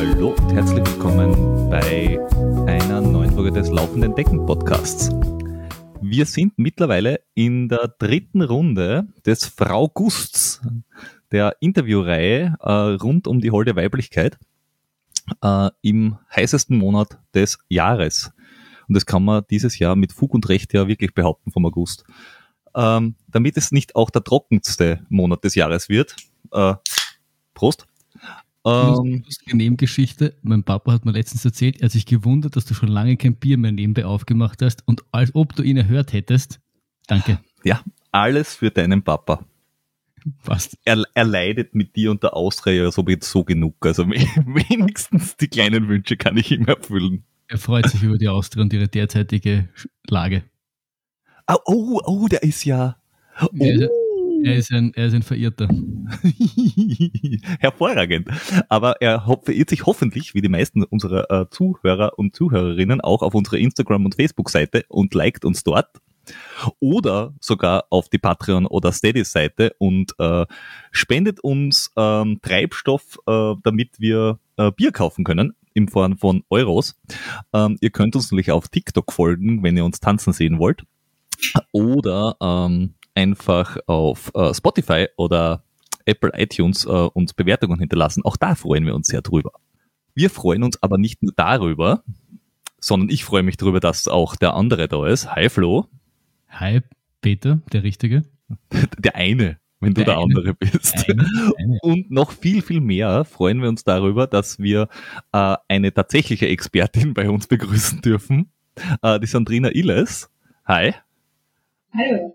Hallo und herzlich willkommen bei einer neuen Folge des Laufenden Decken Podcasts. Wir sind mittlerweile in der dritten Runde des Frau Gusts, der Interviewreihe äh, rund um die holde Weiblichkeit äh, im heißesten Monat des Jahres. Und das kann man dieses Jahr mit Fug und Recht ja wirklich behaupten vom August. Ähm, damit es nicht auch der trockenste Monat des Jahres wird. Äh, Prost. Ähm, Nebengeschichte. Mein Papa hat mir letztens erzählt, er hat sich gewundert, dass du schon lange kein Bier mehr nebenbei aufgemacht hast und als ob du ihn erhört hättest. Danke. Ja, alles für deinen Papa. Was? Er, er leidet mit dir und der Austria ja so, so genug. Also wenigstens die kleinen Wünsche kann ich ihm erfüllen. Er freut sich über die Austria und ihre derzeitige Lage. Oh, oh, oh der ist ja. Oh. Er, ist ein, er ist ein Verirrter. Hervorragend. Aber er verirrt sich hoffentlich, wie die meisten unserer äh, Zuhörer und Zuhörerinnen, auch auf unserer Instagram- und Facebook-Seite und liked uns dort oder sogar auf die Patreon oder Steady-Seite und äh, spendet uns ähm, Treibstoff, äh, damit wir äh, Bier kaufen können in Form von Euros. Ähm, ihr könnt uns natürlich auf TikTok folgen, wenn ihr uns tanzen sehen wollt. Oder ähm, einfach auf äh, Spotify oder Apple iTunes äh, uns Bewertungen hinterlassen. Auch da freuen wir uns sehr drüber. Wir freuen uns aber nicht nur darüber, sondern ich freue mich darüber, dass auch der andere da ist. Hi Flo. Hi Peter, der Richtige. Der eine, wenn du der, der andere bist. Eine, eine. Und noch viel, viel mehr freuen wir uns darüber, dass wir äh, eine tatsächliche Expertin bei uns begrüßen dürfen. Äh, die Sandrina Illes. Hi. Hallo.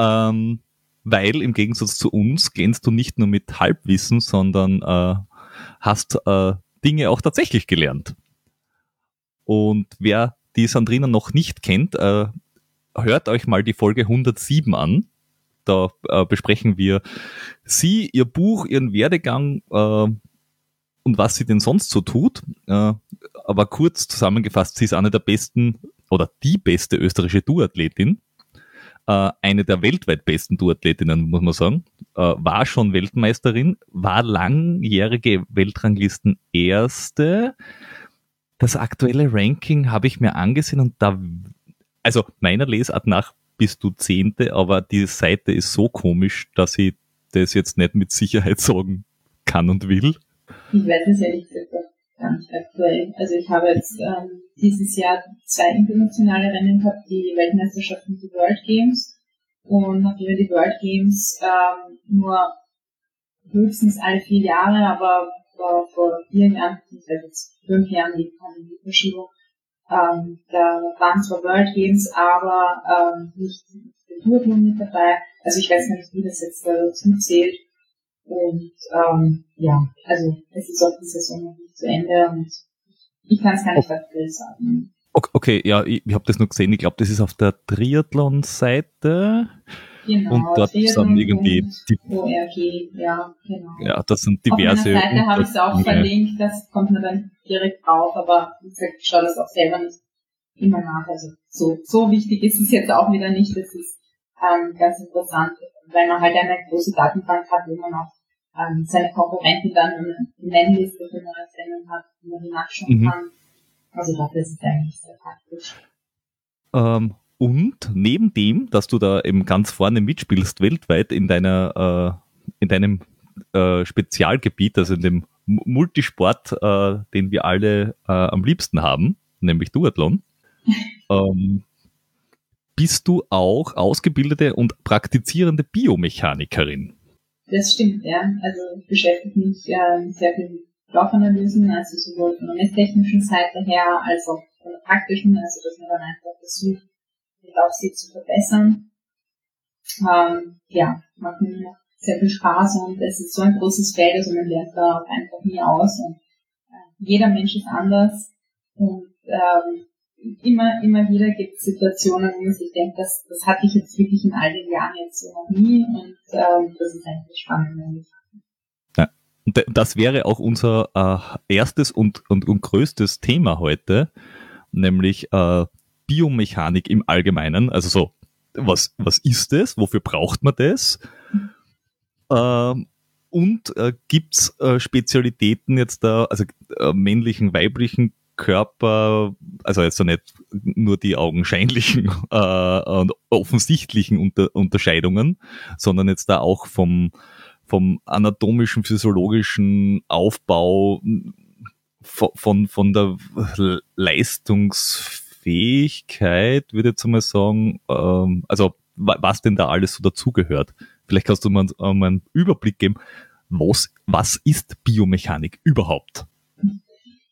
Ähm, weil im Gegensatz zu uns glänzt du nicht nur mit Halbwissen, sondern äh, hast äh, Dinge auch tatsächlich gelernt. Und wer die Sandrina noch nicht kennt, äh, hört euch mal die Folge 107 an. Da äh, besprechen wir sie, ihr Buch, ihren Werdegang äh, und was sie denn sonst so tut. Äh, aber kurz zusammengefasst, sie ist eine der besten oder die beste österreichische Duathletin. Äh, eine der weltweit besten Duathletinnen, muss man sagen. Äh, war schon Weltmeisterin, war langjährige Weltranglisten Erste. Das aktuelle Ranking habe ich mir angesehen und da also meiner Lesart nach bist du Zehnte, aber die Seite ist so komisch, dass ich das jetzt nicht mit Sicherheit sagen kann und will. Ich weiß es ehrlich gesagt gar nicht aktuell. Also ich habe jetzt ähm, dieses Jahr zwei internationale Rennen gehabt, die Weltmeisterschaften und die World Games. Und nachdem die World Games ähm, nur höchstens alle vier Jahre, aber vor, vor vier Jahren, also jetzt fünf Jahren die Pandemie-Verschiebung, ähm, da waren zwar World Games, aber ähm, nicht der Duathlon mit dabei. Also ich weiß nicht, wie das jetzt dazu zählt. Und ähm, ja, also es ist auch die Saison noch nicht zu Ende und ich kann es gar nicht aktuell sagen. Okay, ja, ich, ich habe das nur gesehen. Ich glaube, das ist auf der Triathlon-Seite. Genau, und dort sind irgendwie die ORG, ja, genau. Ja, das sind diverse. Auf meiner Seite habe ich es auch verlinkt, das kommt mir dann direkt drauf, aber wie gesagt, ich schaue das auch selber nicht immer nach. Also so, so wichtig ist es jetzt auch wieder nicht. Das ist ähm, ganz interessant, weil man halt eine große Datenbank hat, wo man auch ähm, seine Konkurrentin dann eine Nennliste für neue Sendung hat, wo man die nachschauen mhm. kann. Also dafür ist es eigentlich sehr praktisch. Ähm, und neben dem, dass du da eben ganz vorne mitspielst weltweit in deiner, äh, in deinem äh, Spezialgebiet, also in dem Multisport, äh, den wir alle äh, am liebsten haben, nämlich Duathlon, ähm, bist du auch ausgebildete und praktizierende Biomechanikerin. Das stimmt, ja. Also ich beschäftige mich äh, sehr viel mit Laufanalysen, also sowohl von der messtechnischen Seite her als auch von der praktischen, also dass man dann einfach versucht, mit Aufsicht zu verbessern. Ähm, ja, macht mir sehr viel Spaß und es ist so ein großes Feld, also man lernt da auch einfach nie aus und äh, jeder Mensch ist anders und ähm, immer, immer wieder gibt es Situationen, wo man sich denkt, das, das hatte ich jetzt wirklich in all den Jahren jetzt so noch nie und ähm, das ist eigentlich spannend. Ja, das wäre auch unser äh, erstes und, und, und größtes Thema heute, nämlich äh, Biomechanik im Allgemeinen. Also so, was, was ist das? Wofür braucht man das? Ähm, und äh, gibt's äh, Spezialitäten jetzt da, also äh, männlichen, weiblichen Körper, also jetzt so nicht nur die augenscheinlichen äh, und offensichtlichen Unter Unterscheidungen, sondern jetzt da auch vom, vom anatomischen, physiologischen Aufbau, von, von, der Leistungsfähigkeit, würde ich jetzt mal sagen, ähm, also was denn da alles so dazugehört. Vielleicht kannst du mal, äh, mal einen Überblick geben, was, was ist Biomechanik überhaupt?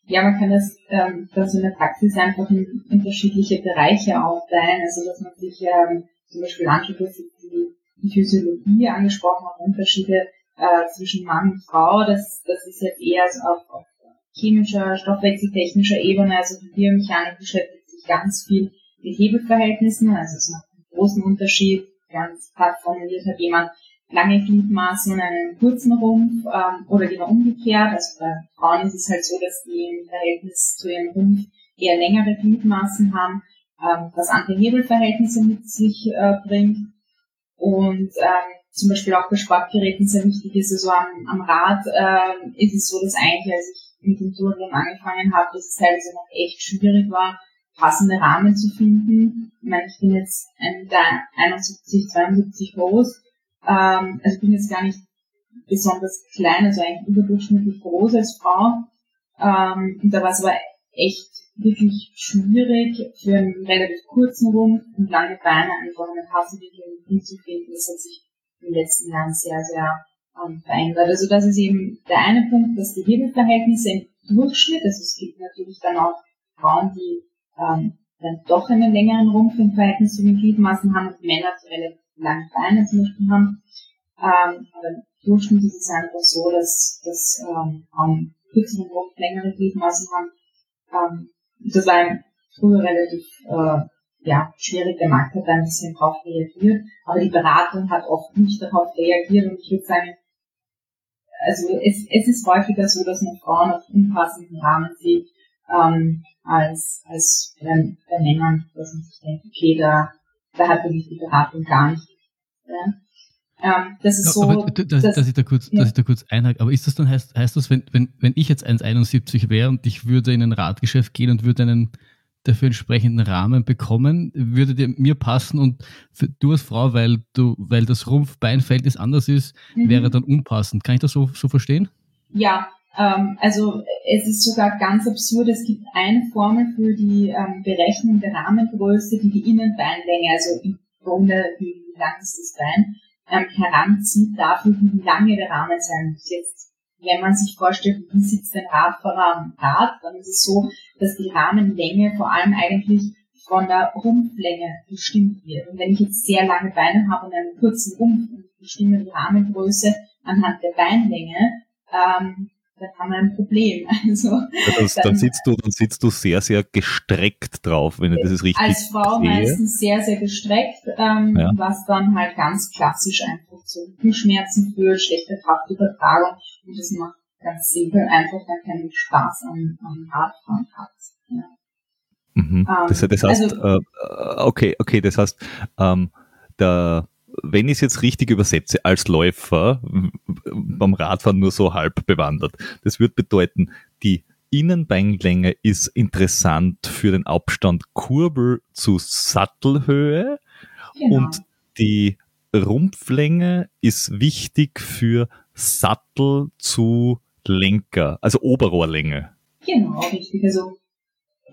Ja, man kann das, ähm, das in der Praxis einfach in unterschiedliche Bereiche aufteilen. Also dass man sich ähm, zum Beispiel anschaut, dass die, die Physiologie angesprochen hat, Unterschiede äh, zwischen Mann und Frau. Das, das ist jetzt eher so auf, auf chemischer, stoffwechseltechnischer Ebene. Also die Biomechanik beschäftigt sich ganz viel mit Hebelverhältnissen. Also es macht einen großen Unterschied. Ganz hart formuliert hat jemand, lange Gliedmaßen und einen kurzen Rumpf ähm, oder lieber umgekehrt. Also bei Frauen ist es halt so, dass die im Verhältnis zu ihrem Rumpf eher längere Gliedmaßen haben, ähm, was andere Hebelverhältnisse mit sich äh, bringt. Und ähm, zum Beispiel auch bei Sportgeräten sehr wichtig ist, also am, am Rad äh, ist es so, dass eigentlich, als ich mit dem Touren angefangen habe, dass es teilweise noch echt schwierig war, passende Rahmen zu finden. Ich meine, ich bin jetzt 1,71, 72 groß ähm, also ich bin jetzt gar nicht besonders klein, also eigentlich überdurchschnittlich groß als Frau. Ähm, und da war es aber echt wirklich schwierig für einen relativ kurzen Rumpf und lange Beine einfach eine Hasselwicklung hinzufinden. Das hat sich in den letzten Jahren sehr, sehr ähm, verändert. Also das ist eben der eine Punkt, dass die Hebelverhältnisse im Durchschnitt, also es gibt natürlich dann auch Frauen, die ähm, dann doch einen längeren Rumpf im Verhältnis zu den Gliedmaßen haben Männer, die relativ lange Beine zum Beispiel haben. Ähm, aber Durchschnitt ist es einfach so, dass, dass ähm, Frauen kürzeren längere Gliedmaßen haben. Ähm, das war früher relativ äh, ja, schwierig. Der Markt hat ein bisschen drauf reagiert, aber die Beratung hat oft nicht darauf reagiert und ich würde sagen, also es, es ist häufiger so, dass man Frauen auf unpassenden Rahmen sieht, ähm, als, als bei, bei Männern, dass man sich denkt, okay, da, da hat wirklich die Beratung gar nicht ja. Ähm, das ist so. Aber, dass, dass, dass, ich da kurz, ja. dass ich da kurz einhake. Aber ist das dann, heißt, heißt das, wenn, wenn, wenn ich jetzt 1,71 wäre und ich würde in ein Radgeschäft gehen und würde einen dafür entsprechenden Rahmen bekommen, würde der mir passen und für, du als Frau, weil du, weil das Rumpf-Beinverhältnis anders ist, mhm. wäre dann unpassend. Kann ich das so, so verstehen? Ja, ähm, also es ist sogar ganz absurd. Es gibt eine Formel für die ähm, Berechnung der Rahmengröße, die die Innenbeinlänge, also im Grunde wie lang ist das Bein, ähm, heranzieht dafür, wie lange der Rahmen sein muss. Jetzt, wenn man sich vorstellt, wie sitzt ein Radfahrer am Rad, dann ist es so, dass die Rahmenlänge vor allem eigentlich von der Rumpflänge bestimmt wird. Und wenn ich jetzt sehr lange Beine habe und einen kurzen Rumpf und bestimme die Rahmengröße anhand der Beinlänge, ähm, dann haben wir ein Problem. Also, das, dann, dann, sitzt du, dann sitzt du sehr, sehr gestreckt drauf, wenn ich das ist richtig Als Frau sehe. meistens sehr, sehr gestreckt, ähm, ja. was dann halt ganz klassisch einfach zu Rückenschmerzen führt, schlechte Kraftübertragung und das macht ganz simpel einfach dann keinen Spaß am, am Radfahren hat. Ja. Mhm. Ähm, das, das, heißt, also, äh, okay, okay, das heißt, ähm, der wenn ich es jetzt richtig übersetze, als Läufer beim Radfahren nur so halb bewandert. Das würde bedeuten, die Innenbeinlänge ist interessant für den Abstand Kurbel zu Sattelhöhe genau. und die Rumpflänge ist wichtig für Sattel zu Lenker, also Oberrohrlänge. Genau, richtig. Also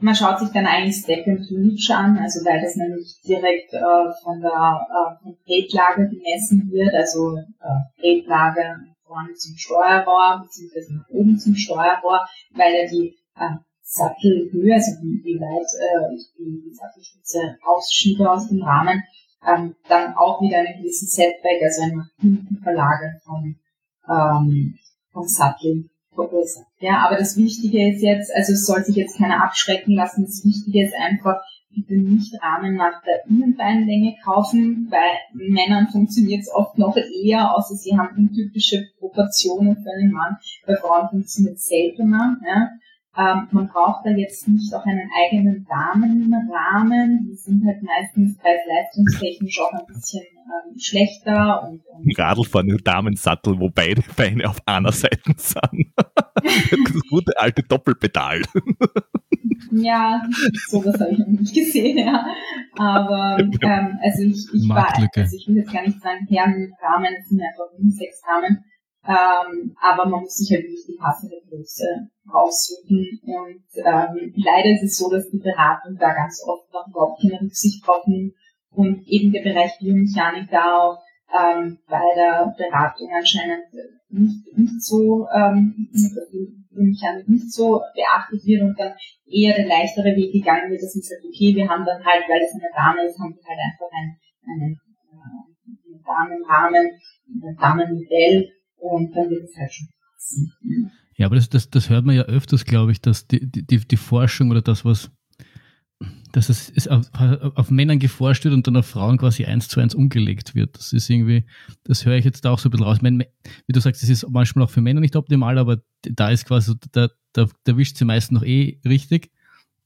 man schaut sich dann eigentlich Step and Reach an, also weil das nämlich direkt äh, von der äh, von gemessen wird, also äh, Tretlage vorne zum Steuerrohr beziehungsweise nach oben zum Steuerrohr, weil er die äh, Sattelhöhe, also wie, wie weit äh, die, die Sattelspitze ausschiebe aus dem Rahmen, ähm, dann auch wieder einen gewissen Setback, also ein nach hinten Verlagern vom, ähm, vom Sattel verursacht. Ja, aber das Wichtige ist jetzt, also es soll sich jetzt keiner abschrecken lassen, das Wichtige ist einfach, bitte nicht Rahmen nach der Innenbeinlänge kaufen. Bei Männern funktioniert es oft noch eher, außer sie haben untypische Proportionen für einen Mann. Bei Frauen funktioniert es seltener. Ja. Ähm, man braucht da jetzt nicht auch einen eigenen Damenrahmen. Die sind halt meistens preis-leistungstechnisch auch ein bisschen ähm, schlechter. Und, und Radl fahren Damensattel, wo beide Beine auf einer Seite sind. das gute alte Doppelpedal. ja, sowas habe ich noch nicht gesehen, ja. Aber ähm, also ich, ich war, also ich will jetzt gar nicht sagen, Herrenrahmen sind einfach Unisex-Rahmen ähm, aber man muss sich halt wirklich die passende Größe raussuchen. Und ähm, leider ist es so, dass die Beratung da ganz oft noch überhaupt keine Rücksicht nimmt und eben der Bereich Biomechanik da auch ähm, bei der Beratung anscheinend nicht, nicht so ähm, nicht so beachtet wird und dann eher der leichtere Weg gegangen wird, dass man sagt, okay, wir haben dann halt, weil es eine Dame ist, haben wir halt einfach ein, einen, äh, einen Damenrahmen, ein Damenmodell und dann wird es halt schon passen. Ja, aber das, das, das hört man ja öfters, glaube ich, dass die, die, die Forschung oder das, was dass es ist auf, auf, Männern geforscht wird und dann auf Frauen quasi eins zu eins umgelegt wird. Das ist irgendwie, das höre ich jetzt da auch so ein bisschen raus. Meine, wie du sagst, das ist manchmal auch für Männer nicht optimal, aber da ist quasi, da, da, da wischt sie meist noch eh richtig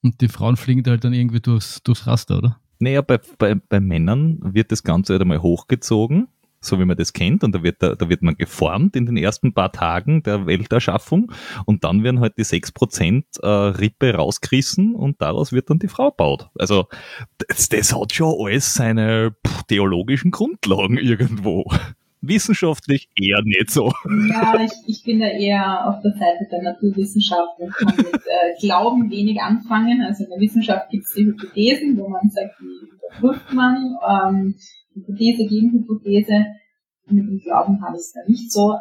und die Frauen fliegen da halt dann irgendwie durchs, durchs Raster, oder? Naja, bei, bei, bei Männern wird das Ganze halt einmal hochgezogen so wie man das kennt, und da wird, da, da wird man geformt in den ersten paar Tagen der Welterschaffung und dann werden halt die 6% äh, Rippe rausgerissen und daraus wird dann die Frau baut. Also das, das hat schon alles seine theologischen Grundlagen irgendwo. Wissenschaftlich eher nicht so. Ja, ich, ich bin da eher auf der Seite der Naturwissenschaft und kann mit äh, Glauben wenig anfangen. Also in der Wissenschaft gibt es die Hypothesen, wo man sagt, die überprüft man. Ähm, Hypothese gegen Hypothese. Mit dem Glauben habe ich es da nicht so.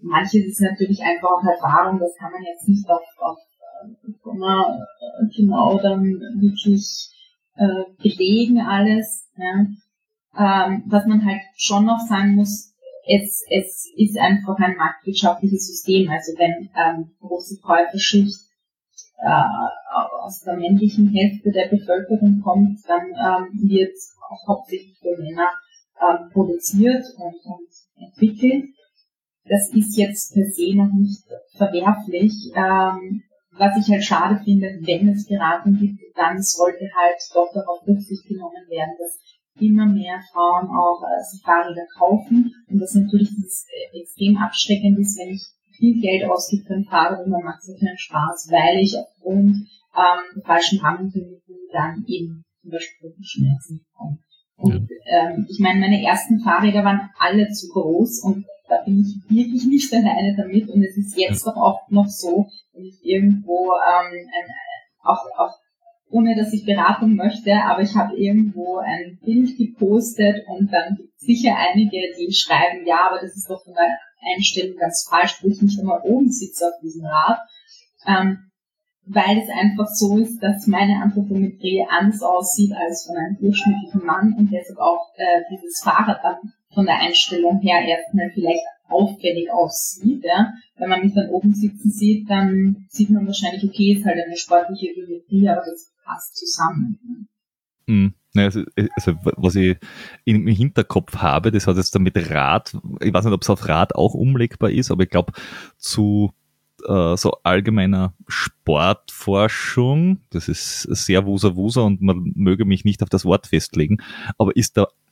Manches ist natürlich einfach auch Erfahrung, das kann man jetzt nicht auf, auf äh, genau dann wirklich äh, belegen alles. Ja. Ähm, was man halt schon noch sagen muss, es, es ist einfach ein marktwirtschaftliches System. Also wenn ähm, große Käuferschicht äh, aus der männlichen Hälfte der Bevölkerung kommt, dann ähm, wird auch hauptsächlich für Männer ähm, produziert und, und entwickelt. Das ist jetzt per se noch nicht verwerflich. Ähm, was ich halt schade finde, wenn es Beratung gibt, dann sollte halt doch darauf Rücksicht genommen werden, dass immer mehr Frauen auch äh, sich Fahrräder kaufen und das natürlich das, äh, extrem abschreckend ist, wenn ich viel Geld ausgebe für ein Fahrrad und man macht sich keinen Spaß, weil ich aufgrund ähm, falschen Rahmenbedingungen dann eben zum Beispiel Schmerzen bekomme. Und ähm, ich meine, meine ersten Fahrräder waren alle zu groß und da bin ich wirklich nicht alleine damit. Und es ist jetzt doch auch noch so, wenn ich irgendwo ähm, ein, auch, auch ohne dass ich Beratung möchte, aber ich habe irgendwo ein Bild gepostet und dann sicher einige, die schreiben, ja, aber das ist doch von der Einstellung ganz falsch, wo ich nicht einmal oben sitze auf diesem Rad. Ähm, weil es einfach so ist, dass meine Anthropometrie anders aussieht als von einem durchschnittlichen Mann und deshalb auch äh, dieses Fahrrad dann von der Einstellung her erstmal vielleicht auffällig aussieht. Ja? Wenn man mich dann oben sitzen sieht, dann sieht man wahrscheinlich, okay, ist halt eine sportliche Geometrie, aber das passt zusammen. Mhm. Also, also, was ich im Hinterkopf habe, das hat jetzt damit Rad, ich weiß nicht, ob es auf Rad auch umlegbar ist, aber ich glaube, zu äh, so allgemeiner Sportforschung, das ist sehr wusa wusa und man möge mich nicht auf das Wort festlegen, aber ist der äh,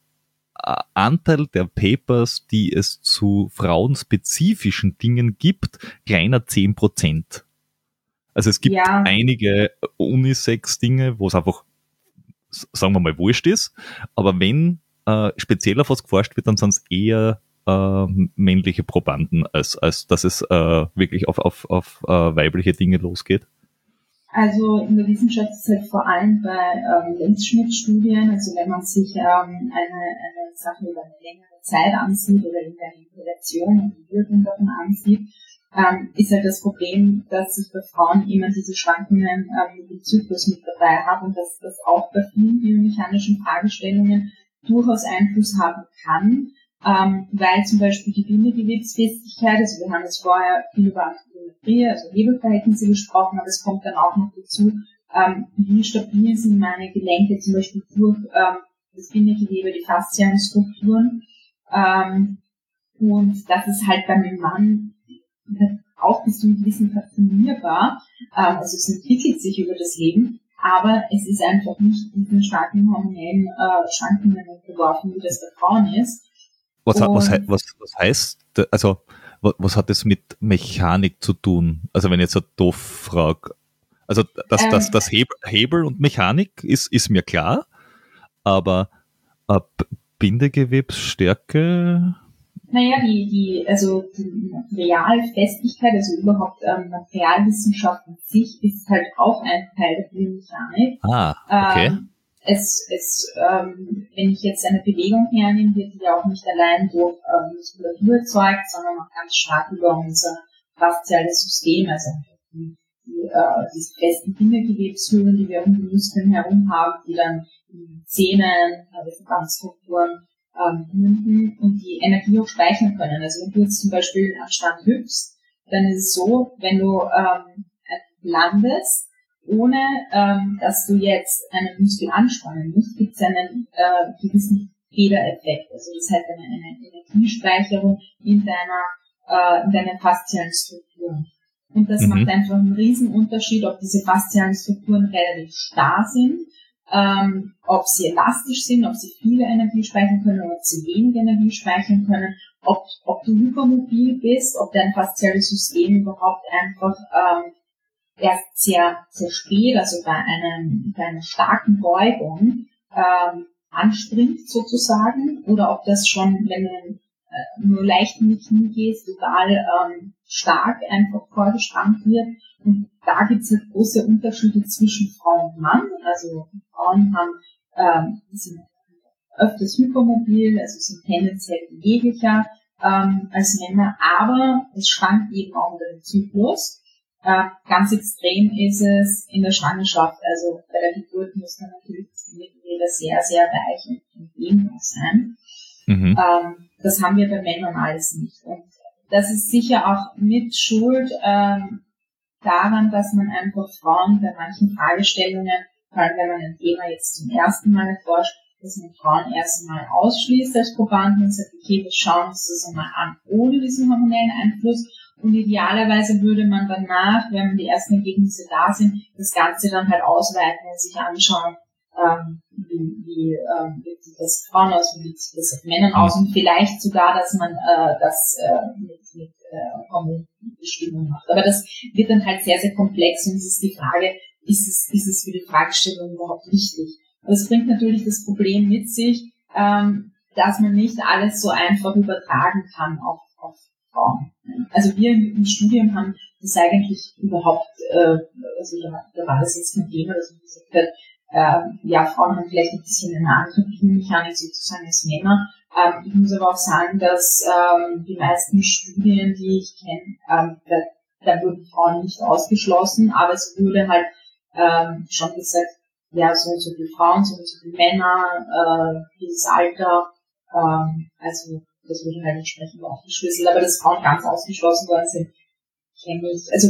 Anteil der Papers, die es zu frauenspezifischen Dingen gibt, kleiner zehn Prozent. Also es gibt ja. einige Unisex-Dinge, wo es einfach, sagen wir mal, wurscht ist, aber wenn äh, speziell auf was geforscht wird, dann sind es eher äh, männliche Probanden, als, als dass es äh, wirklich auf, auf, auf äh, weibliche Dinge losgeht? Also in der Wissenschaft ist halt vor allem bei ähm, Längsschnittstudien, also wenn man sich ähm, eine, eine Sache über eine längere Zeit ansieht oder irgendeine Intervention und die Wirkung davon ansieht, ähm, ist halt das Problem, dass ich bei Frauen immer diese Schwankungen ähm, dem Zyklus mit dabei habe und dass das auch bei vielen biomechanischen Fragestellungen durchaus Einfluss haben kann ähm, weil zum Beispiel die Bindegewebsfestigkeit, also wir haben jetzt vorher viel über Anthropometrie, also Hebelverhältnisse gesprochen, aber es kommt dann auch noch dazu, ähm, wie stabil sind meine Gelenke zum Beispiel durch ähm, das Bindegewebe, die faszialen Strukturen. Ähm, und das ist halt bei einem Mann auch bis zu einem gewissen Grad trainierbar. Ähm, also es entwickelt sich über das Leben, aber es ist einfach nicht in den starken hormonellen äh, Schwankungen unterworfen, wie das bei Frauen ist. Was, was, was, was heißt, also was, hat das mit Mechanik zu tun? Also wenn ich jetzt so doof frage, also das, ähm, das, das Hebel, Hebel und Mechanik ist, ist mir klar, aber Bindegewebsstärke naja, die, die, also die Materialfestigkeit, also überhaupt ähm, Materialwissenschaft an sich ist halt auch ein Teil der Biomechanik. Ah, okay. Ähm, es, es, ähm, wenn ich jetzt eine Bewegung hernehme, wird die ja auch nicht allein durch ähm, Muskulatur erzeugt, sondern auch ganz stark über unser fasziales System, also die, die, äh, diese festen Bindegewebshöhlen, die wir um die Muskeln herum haben, die dann die Zähne, äh, Verbandsstrukturen ähm, münden und die Energie auch speichern können. Also wenn du jetzt zum Beispiel am Stand hüpfst, dann ist es so, wenn du ähm, landest, ohne ähm, dass du jetzt einen Muskel anspannen musst, gibt es einen äh, gewissen Federeffekt. Also das heißt eine, eine Energiespeicherung in deiner, äh, in deinen faszialen Strukturen. Und das mhm. macht einfach einen riesen Unterschied, ob diese faszialen Strukturen relativ starr sind ähm, ob sie elastisch sind, ob sie viele Energie speichern können oder ob sie wenig Energie speichern können, ob, ob du hypermobil bist, ob dein fasziales System überhaupt einfach ähm, erst sehr, sehr spät, also bei, einem, bei einer starken Beugung ähm, anspringt sozusagen, oder ob das schon, wenn du äh, nur leicht in die Knie gehst, total ähm, stark einfach vorgespannt wird. Und da gibt es halt große Unterschiede zwischen Frau und Mann. Also Frauen haben, ähm, sind öfters hypermobil, also sind tendenziell beweglicher ähm, als Männer, aber es schwankt eben auch den Zyklus. Äh, ganz extrem ist es in der Schwangerschaft, also bei der Geburt muss dann natürlich das Gewebe sehr, sehr weich und dehnbar sein. Mhm. Ähm, das haben wir bei Männern alles nicht. Und das ist sicher auch mit Schuld ähm, daran, dass man einfach Frauen bei manchen Fragestellungen vor allem wenn man ein Thema jetzt zum ersten Mal erforscht, dass man Frauen erst einmal ausschließt als Probanden und sagt, okay, wir schauen uns das einmal an, ohne diesen hormonellen Einfluss. Und idealerweise würde man danach, wenn die ersten Ergebnisse da sind, das Ganze dann halt ausweiten und sich anschauen, ähm, wie, wie ähm, sieht das Frauen aus, wie sieht das Männern aus und vielleicht sogar, dass man äh, das äh, mit, mit äh, Hormonbestimmung macht. Aber das wird dann halt sehr, sehr komplex und es ist die Frage, ist es, ist es für die Fragestellung überhaupt wichtig? Und es bringt natürlich das Problem mit sich, ähm, dass man nicht alles so einfach übertragen kann auf Frauen. Also wir im, Studium haben das eigentlich überhaupt, äh, also da, war das jetzt kein Thema, dass man gesagt hat, äh, ja, Frauen haben vielleicht ein bisschen eine andere Biomechanik sozusagen als Männer. Ähm, ich muss aber auch sagen, dass ähm, die meisten Studien, die ich kenne, ähm, da, da wurden Frauen nicht ausgeschlossen, aber es wurde halt ähm, schon gesagt, ja, so und so viele Frauen, so und so viele Männer, äh, dieses Alter, ähm, also das wurde halt entsprechend aufgeschlüsselt, aber dass Frauen ganz ausgeschlossen worden sind, kenne ich, also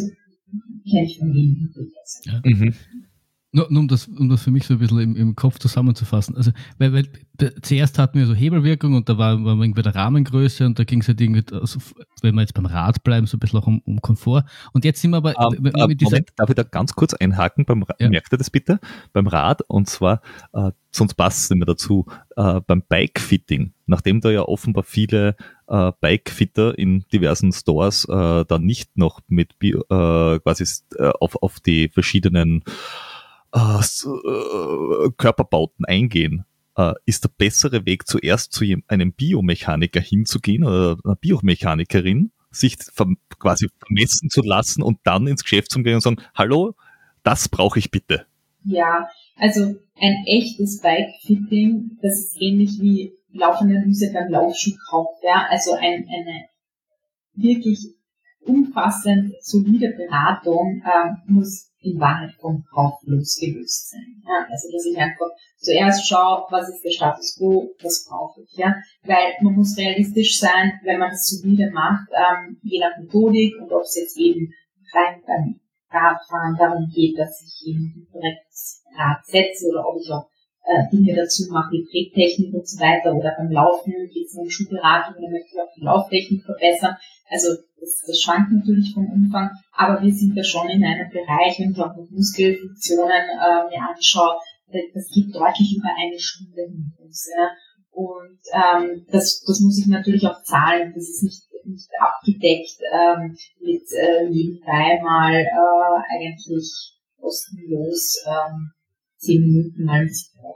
kenne ich von wenigen. Ja. Mhm. Nur, nur um, das, um das für mich so ein bisschen im, im Kopf zusammenzufassen. Also, weil, weil zuerst hatten wir so Hebelwirkung und da war, war irgendwie der Rahmengröße und da ging es halt irgendwie, also, wenn wir jetzt beim Rad bleiben, so ein bisschen auch um, um Komfort. Und jetzt sind wir aber um, mit, mit dieser Moment, darf ich da ganz kurz einhaken? Beim, ja. Merkt ihr das bitte? Beim Rad und zwar, äh, sonst passt es nicht mehr dazu, äh, beim Bike-Fitting, nachdem da ja offenbar viele äh, Bike-Fitter in diversen Stores äh, dann nicht noch mit Bio, äh, quasi äh, auf, auf die verschiedenen äh, äh, Körperbauten eingehen, äh, ist der bessere Weg zuerst zu einem Biomechaniker hinzugehen oder einer Biomechanikerin, sich quasi vermessen zu lassen und dann ins Geschäft zu gehen und sagen, hallo, das brauche ich bitte. Ja, also ein echtes Bike-Fitting, das ist ähnlich wie laufende Hüse beim Laufschuhkauf, ja, also ein, eine wirklich umfassend solide Beratung äh, muss in Wahrheit vom Kauf losgelöst sein. Ja, also dass ich einfach zuerst schaue, was ist der Status quo, was brauche ich. Ja, weil man muss realistisch sein, wenn man das solide macht, ähm, je nach Methodik und ob es jetzt eben rein beim Radfahren darum geht, dass ich eben ein korrektes Rad setze oder ob ich auch äh, Dinge dazu mache, wie Trägtechnik und so weiter oder beim Laufen geht es um Schuhberatung oder möchte ich auch die Lauftechnik verbessern. Also das, das schwankt natürlich vom Umfang, aber wir sind da schon in einem Bereich, wenn ich auch noch Muskelfunktionen äh, mir anschaue, das geht deutlich über eine Stunde hinaus. Ja. Und ähm, das, das muss ich natürlich auch zahlen. Das ist nicht, nicht abgedeckt ähm, mit äh, nebenbei mal äh, eigentlich kostenlos ähm, zehn Minuten mal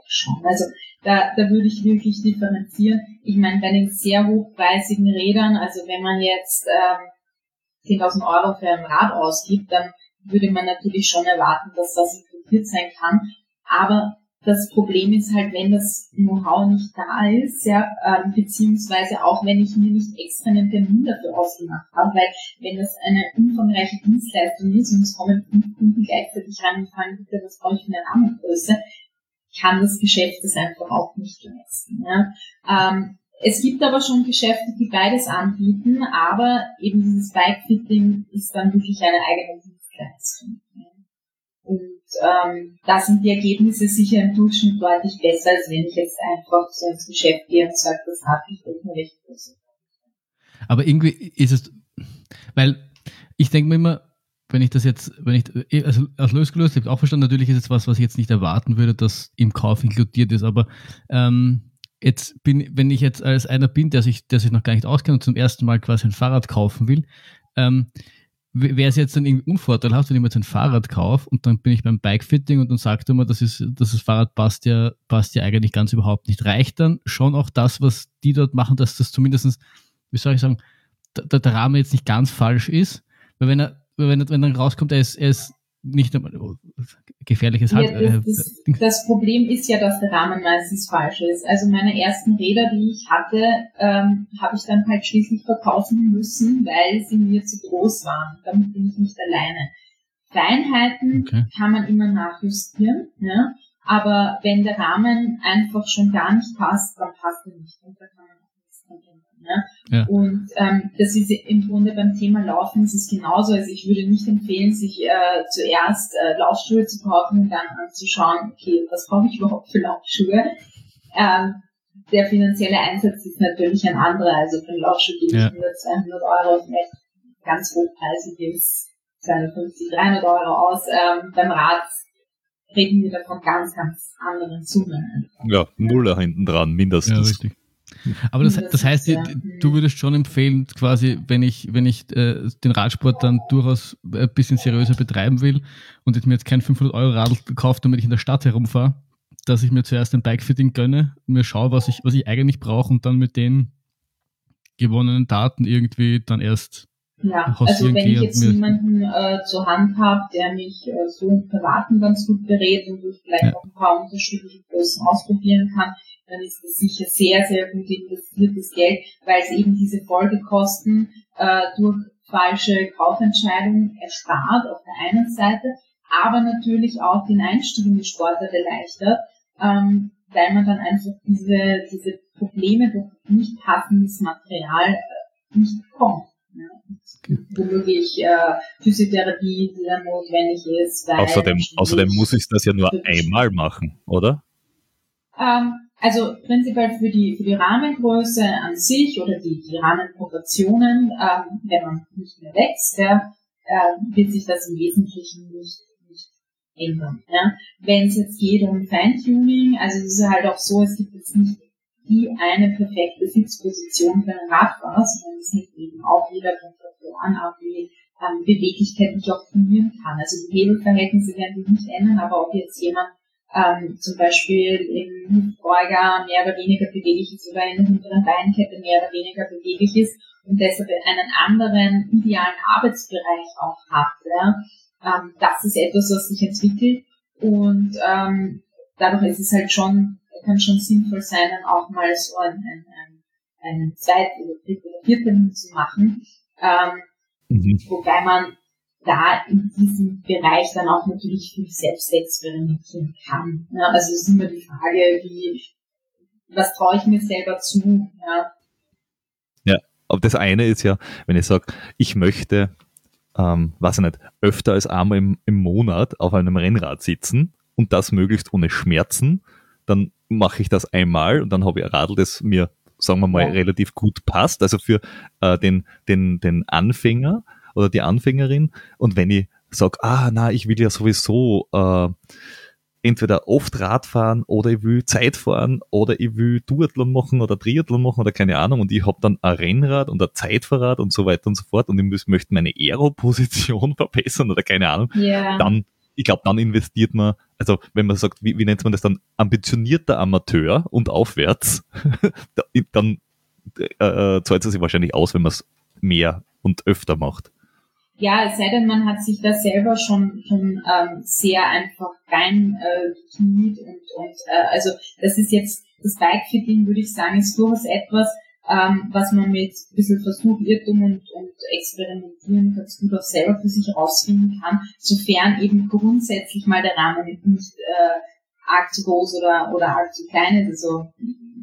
schauen. Also da, da würde ich wirklich differenzieren. Ich meine, bei den sehr hochpreisigen Rädern, also wenn man jetzt ähm, 10.000 Euro für ein Rad ausgibt, dann würde man natürlich schon erwarten, dass das inkludiert sein kann. Aber das Problem ist halt, wenn das Know-how nicht da ist, ja, ähm, beziehungsweise auch wenn ich mir nicht extra einen Termin dafür ausgemacht habe, weil wenn das eine umfangreiche Dienstleistung ist und es kommen fünf Kunden gleichzeitig rein und fragen, bitte, was brauche ich für eine Rahmengröße, kann das Geschäft das einfach auch nicht leisten. Ja. Ähm, es gibt aber schon Geschäfte, die beides anbieten, aber eben dieses Bike-Fitting ist dann wirklich eine eigene Dienstleistung. Und ähm, da sind die Ergebnisse sicher im Durchschnitt deutlich besser, als wenn ich jetzt einfach so ins Geschäft gehe und sage, das habe ich nur recht groß. Aber irgendwie ist es, weil ich denke mir immer, wenn ich das jetzt, wenn ich, also aus losgelöst, ich habe auch verstanden, natürlich ist es was, was ich jetzt nicht erwarten würde, dass im Kauf inkludiert ist, aber ähm, jetzt bin, wenn ich jetzt als einer bin, der sich, der sich noch gar nicht auskennt und zum ersten Mal quasi ein Fahrrad kaufen will, ähm, wäre es jetzt dann irgendwie unvorteilhaft, wenn ich mir jetzt ein Fahrrad kaufe und dann bin ich beim Bikefitting und dann sagt er mir, das ist, dass das Fahrrad passt ja, passt ja eigentlich ganz überhaupt nicht. Reicht dann schon auch das, was die dort machen, dass das zumindestens, wie soll ich sagen, der, der Rahmen jetzt nicht ganz falsch ist? Weil wenn er, wenn, wenn dann rauskommt, er ist, er ist nicht oh, gefährliches Hand. Ja, das, das, äh, das, Problem ist ja, dass der Rahmen meistens falsch ist. Also meine ersten Räder, die ich hatte, ähm, habe ich dann halt schließlich verkaufen müssen, weil sie mir zu groß waren. Damit bin ich nicht alleine. Feinheiten okay. kann man immer nachjustieren, ja? aber wenn der Rahmen einfach schon gar nicht passt, dann passt er nicht und da kann man auch nichts dran ändern. Ne? Ja. Und ähm, das ist im Grunde beim Thema Laufen ist es genauso. Also ich würde nicht empfehlen, sich äh, zuerst äh, Laufschuhe zu kaufen und dann anzuschauen, okay, was brauche ich überhaupt für Laufschuhe? Ähm, der finanzielle Einsatz ist natürlich ein anderer. Also für einen Laufschuh gebe ich ja. 100, 200 Euro, vielleicht ganz hochpreisig gebe ich 250, 300 Euro aus. Ähm, beim Rad reden wir davon ganz, ganz anderen Summen. Ja, Nuller hinten dran, mindestens. Ja, richtig. Aber das, das heißt, du würdest schon empfehlen, quasi, wenn ich, wenn ich äh, den Radsport dann durchaus ein bisschen seriöser betreiben will und ich mir jetzt kein 500 Euro Radl gekauft, damit ich in der Stadt herumfahre, dass ich mir zuerst ein Bikefitting gönne, mir schaue, was ich, was ich eigentlich brauche und dann mit den gewonnenen Daten irgendwie dann erst ja, also wenn ich jetzt jemanden äh, zur Hand habe, der mich äh, so im Privaten ganz gut berät und ich vielleicht ja. auch ein paar unterschiedliche Größen ausprobieren kann, dann ist das sicher sehr, sehr gut investiertes Geld, weil es eben diese Folgekosten äh, durch falsche Kaufentscheidungen erspart auf der einen Seite, aber natürlich auch den Einstieg in die Sportart erleichtert, ähm, weil man dann einfach diese, diese Probleme durch nicht passendes Material äh, nicht bekommt. Ja. Womöglich äh, Physiotherapie, die dann notwendig ist. außerdem, außerdem muss ich das ja nur einmal machen, oder? Ähm, also prinzipiell für die, für die Rahmengröße an sich oder die, die Rahmenproportionen, ähm, wenn man nicht mehr wächst, ja, äh, wird sich das im Wesentlichen nicht, nicht ändern. Ja. Wenn es jetzt geht um Feintuning, also es ist halt auch so, es gibt jetzt nicht die eine perfekte Sitzposition für einen Radfahrer, sondern es hängt eben auch wieder von Faktoren ab, wie ähm, Beweglichkeit nicht optimieren kann. Also die Hebelverhältnisse werden sich nicht ändern, aber ob jetzt jemand ähm, zum Beispiel im Hüftbeuger mehr oder weniger beweglich ist oder in der hinteren Beinkette mehr oder weniger beweglich ist und deshalb einen anderen idealen Arbeitsbereich auch hat. Ja. Ähm, das ist etwas, was sich entwickelt und ähm, dadurch ist es halt schon, kann schon sinnvoll sein, dann auch mal so einen, einen, einen zweiten oder dritten oder vierten zu machen. Ähm, mhm. Wobei man da in diesem Bereich dann auch natürlich viel selbst experimentieren kann. Ja, also es ist immer die Frage, wie, was traue ich mir selber zu? Ja. ja, aber das eine ist ja, wenn ich sage, ich möchte, ähm, weiß ich nicht, öfter als einmal im, im Monat auf einem Rennrad sitzen und das möglichst ohne Schmerzen, dann mache ich das einmal und dann habe ich ein Radl, das mir sagen wir mal, Ja. relativ gut passt, also für äh, den, den, den Anfänger oder die Anfängerin. Und wenn ich sage, ah, na, ich will ja sowieso äh, entweder oft Radfahren oder ich will Zeit fahren oder ich will Duathlon machen oder Triathlon machen oder keine Ahnung und ich habe dann ein Rennrad und ein Zeitfahrrad und so weiter und so fort und ich muss, möchte meine Aero-Position verbessern oder keine Ahnung, Ja. dann, ich glaube, dann investiert man, also wenn man sagt, wie, wie nennt man das dann, ambitionierter Amateur und aufwärts, da- dann äh, zahlt es sich wahrscheinlich aus, wenn man es mehr und öfter macht. Ja, es sei denn, man hat sich da selber schon, schon ähm, sehr einfach rein äh, und, und äh, also das ist jetzt, das Bikefitting würde ich sagen, ist durchaus etwas, ähm, was man mit ein bisschen Versuch, Irrtum und, und Experimentieren ganz gut auch selber für sich rausfinden kann, sofern eben grundsätzlich mal der Rahmen nicht äh, arg zu groß oder, oder arg zu klein ist. Also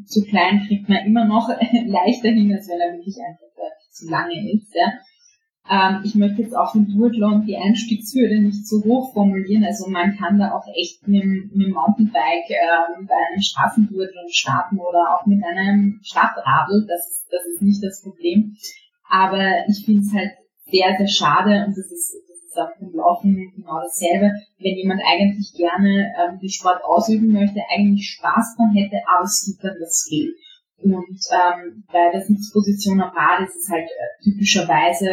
zu klein kriegt man immer noch leichter hin, als wenn er wirklich einfach äh, zu lange ist. Ja. Ähm, ich möchte jetzt auch im Duathlon die Einstiegshürde nicht so hoch formulieren. Also man kann da auch echt mit, mit dem Mountainbike ähm, bei einem Straßenduathlon starten oder auch mit einem Stadtradl. Das ist, das ist nicht das Problem. Aber ich finde es halt sehr, sehr schade und das ist, ist auch beim Laufen genau dasselbe, wenn jemand eigentlich gerne ähm, den Sport ausüben möchte, eigentlich Spaß dran hätte, aber es gibt dann das Skill. Und ähm, bei der Sitzposition am Rad ist es halt äh, typischerweise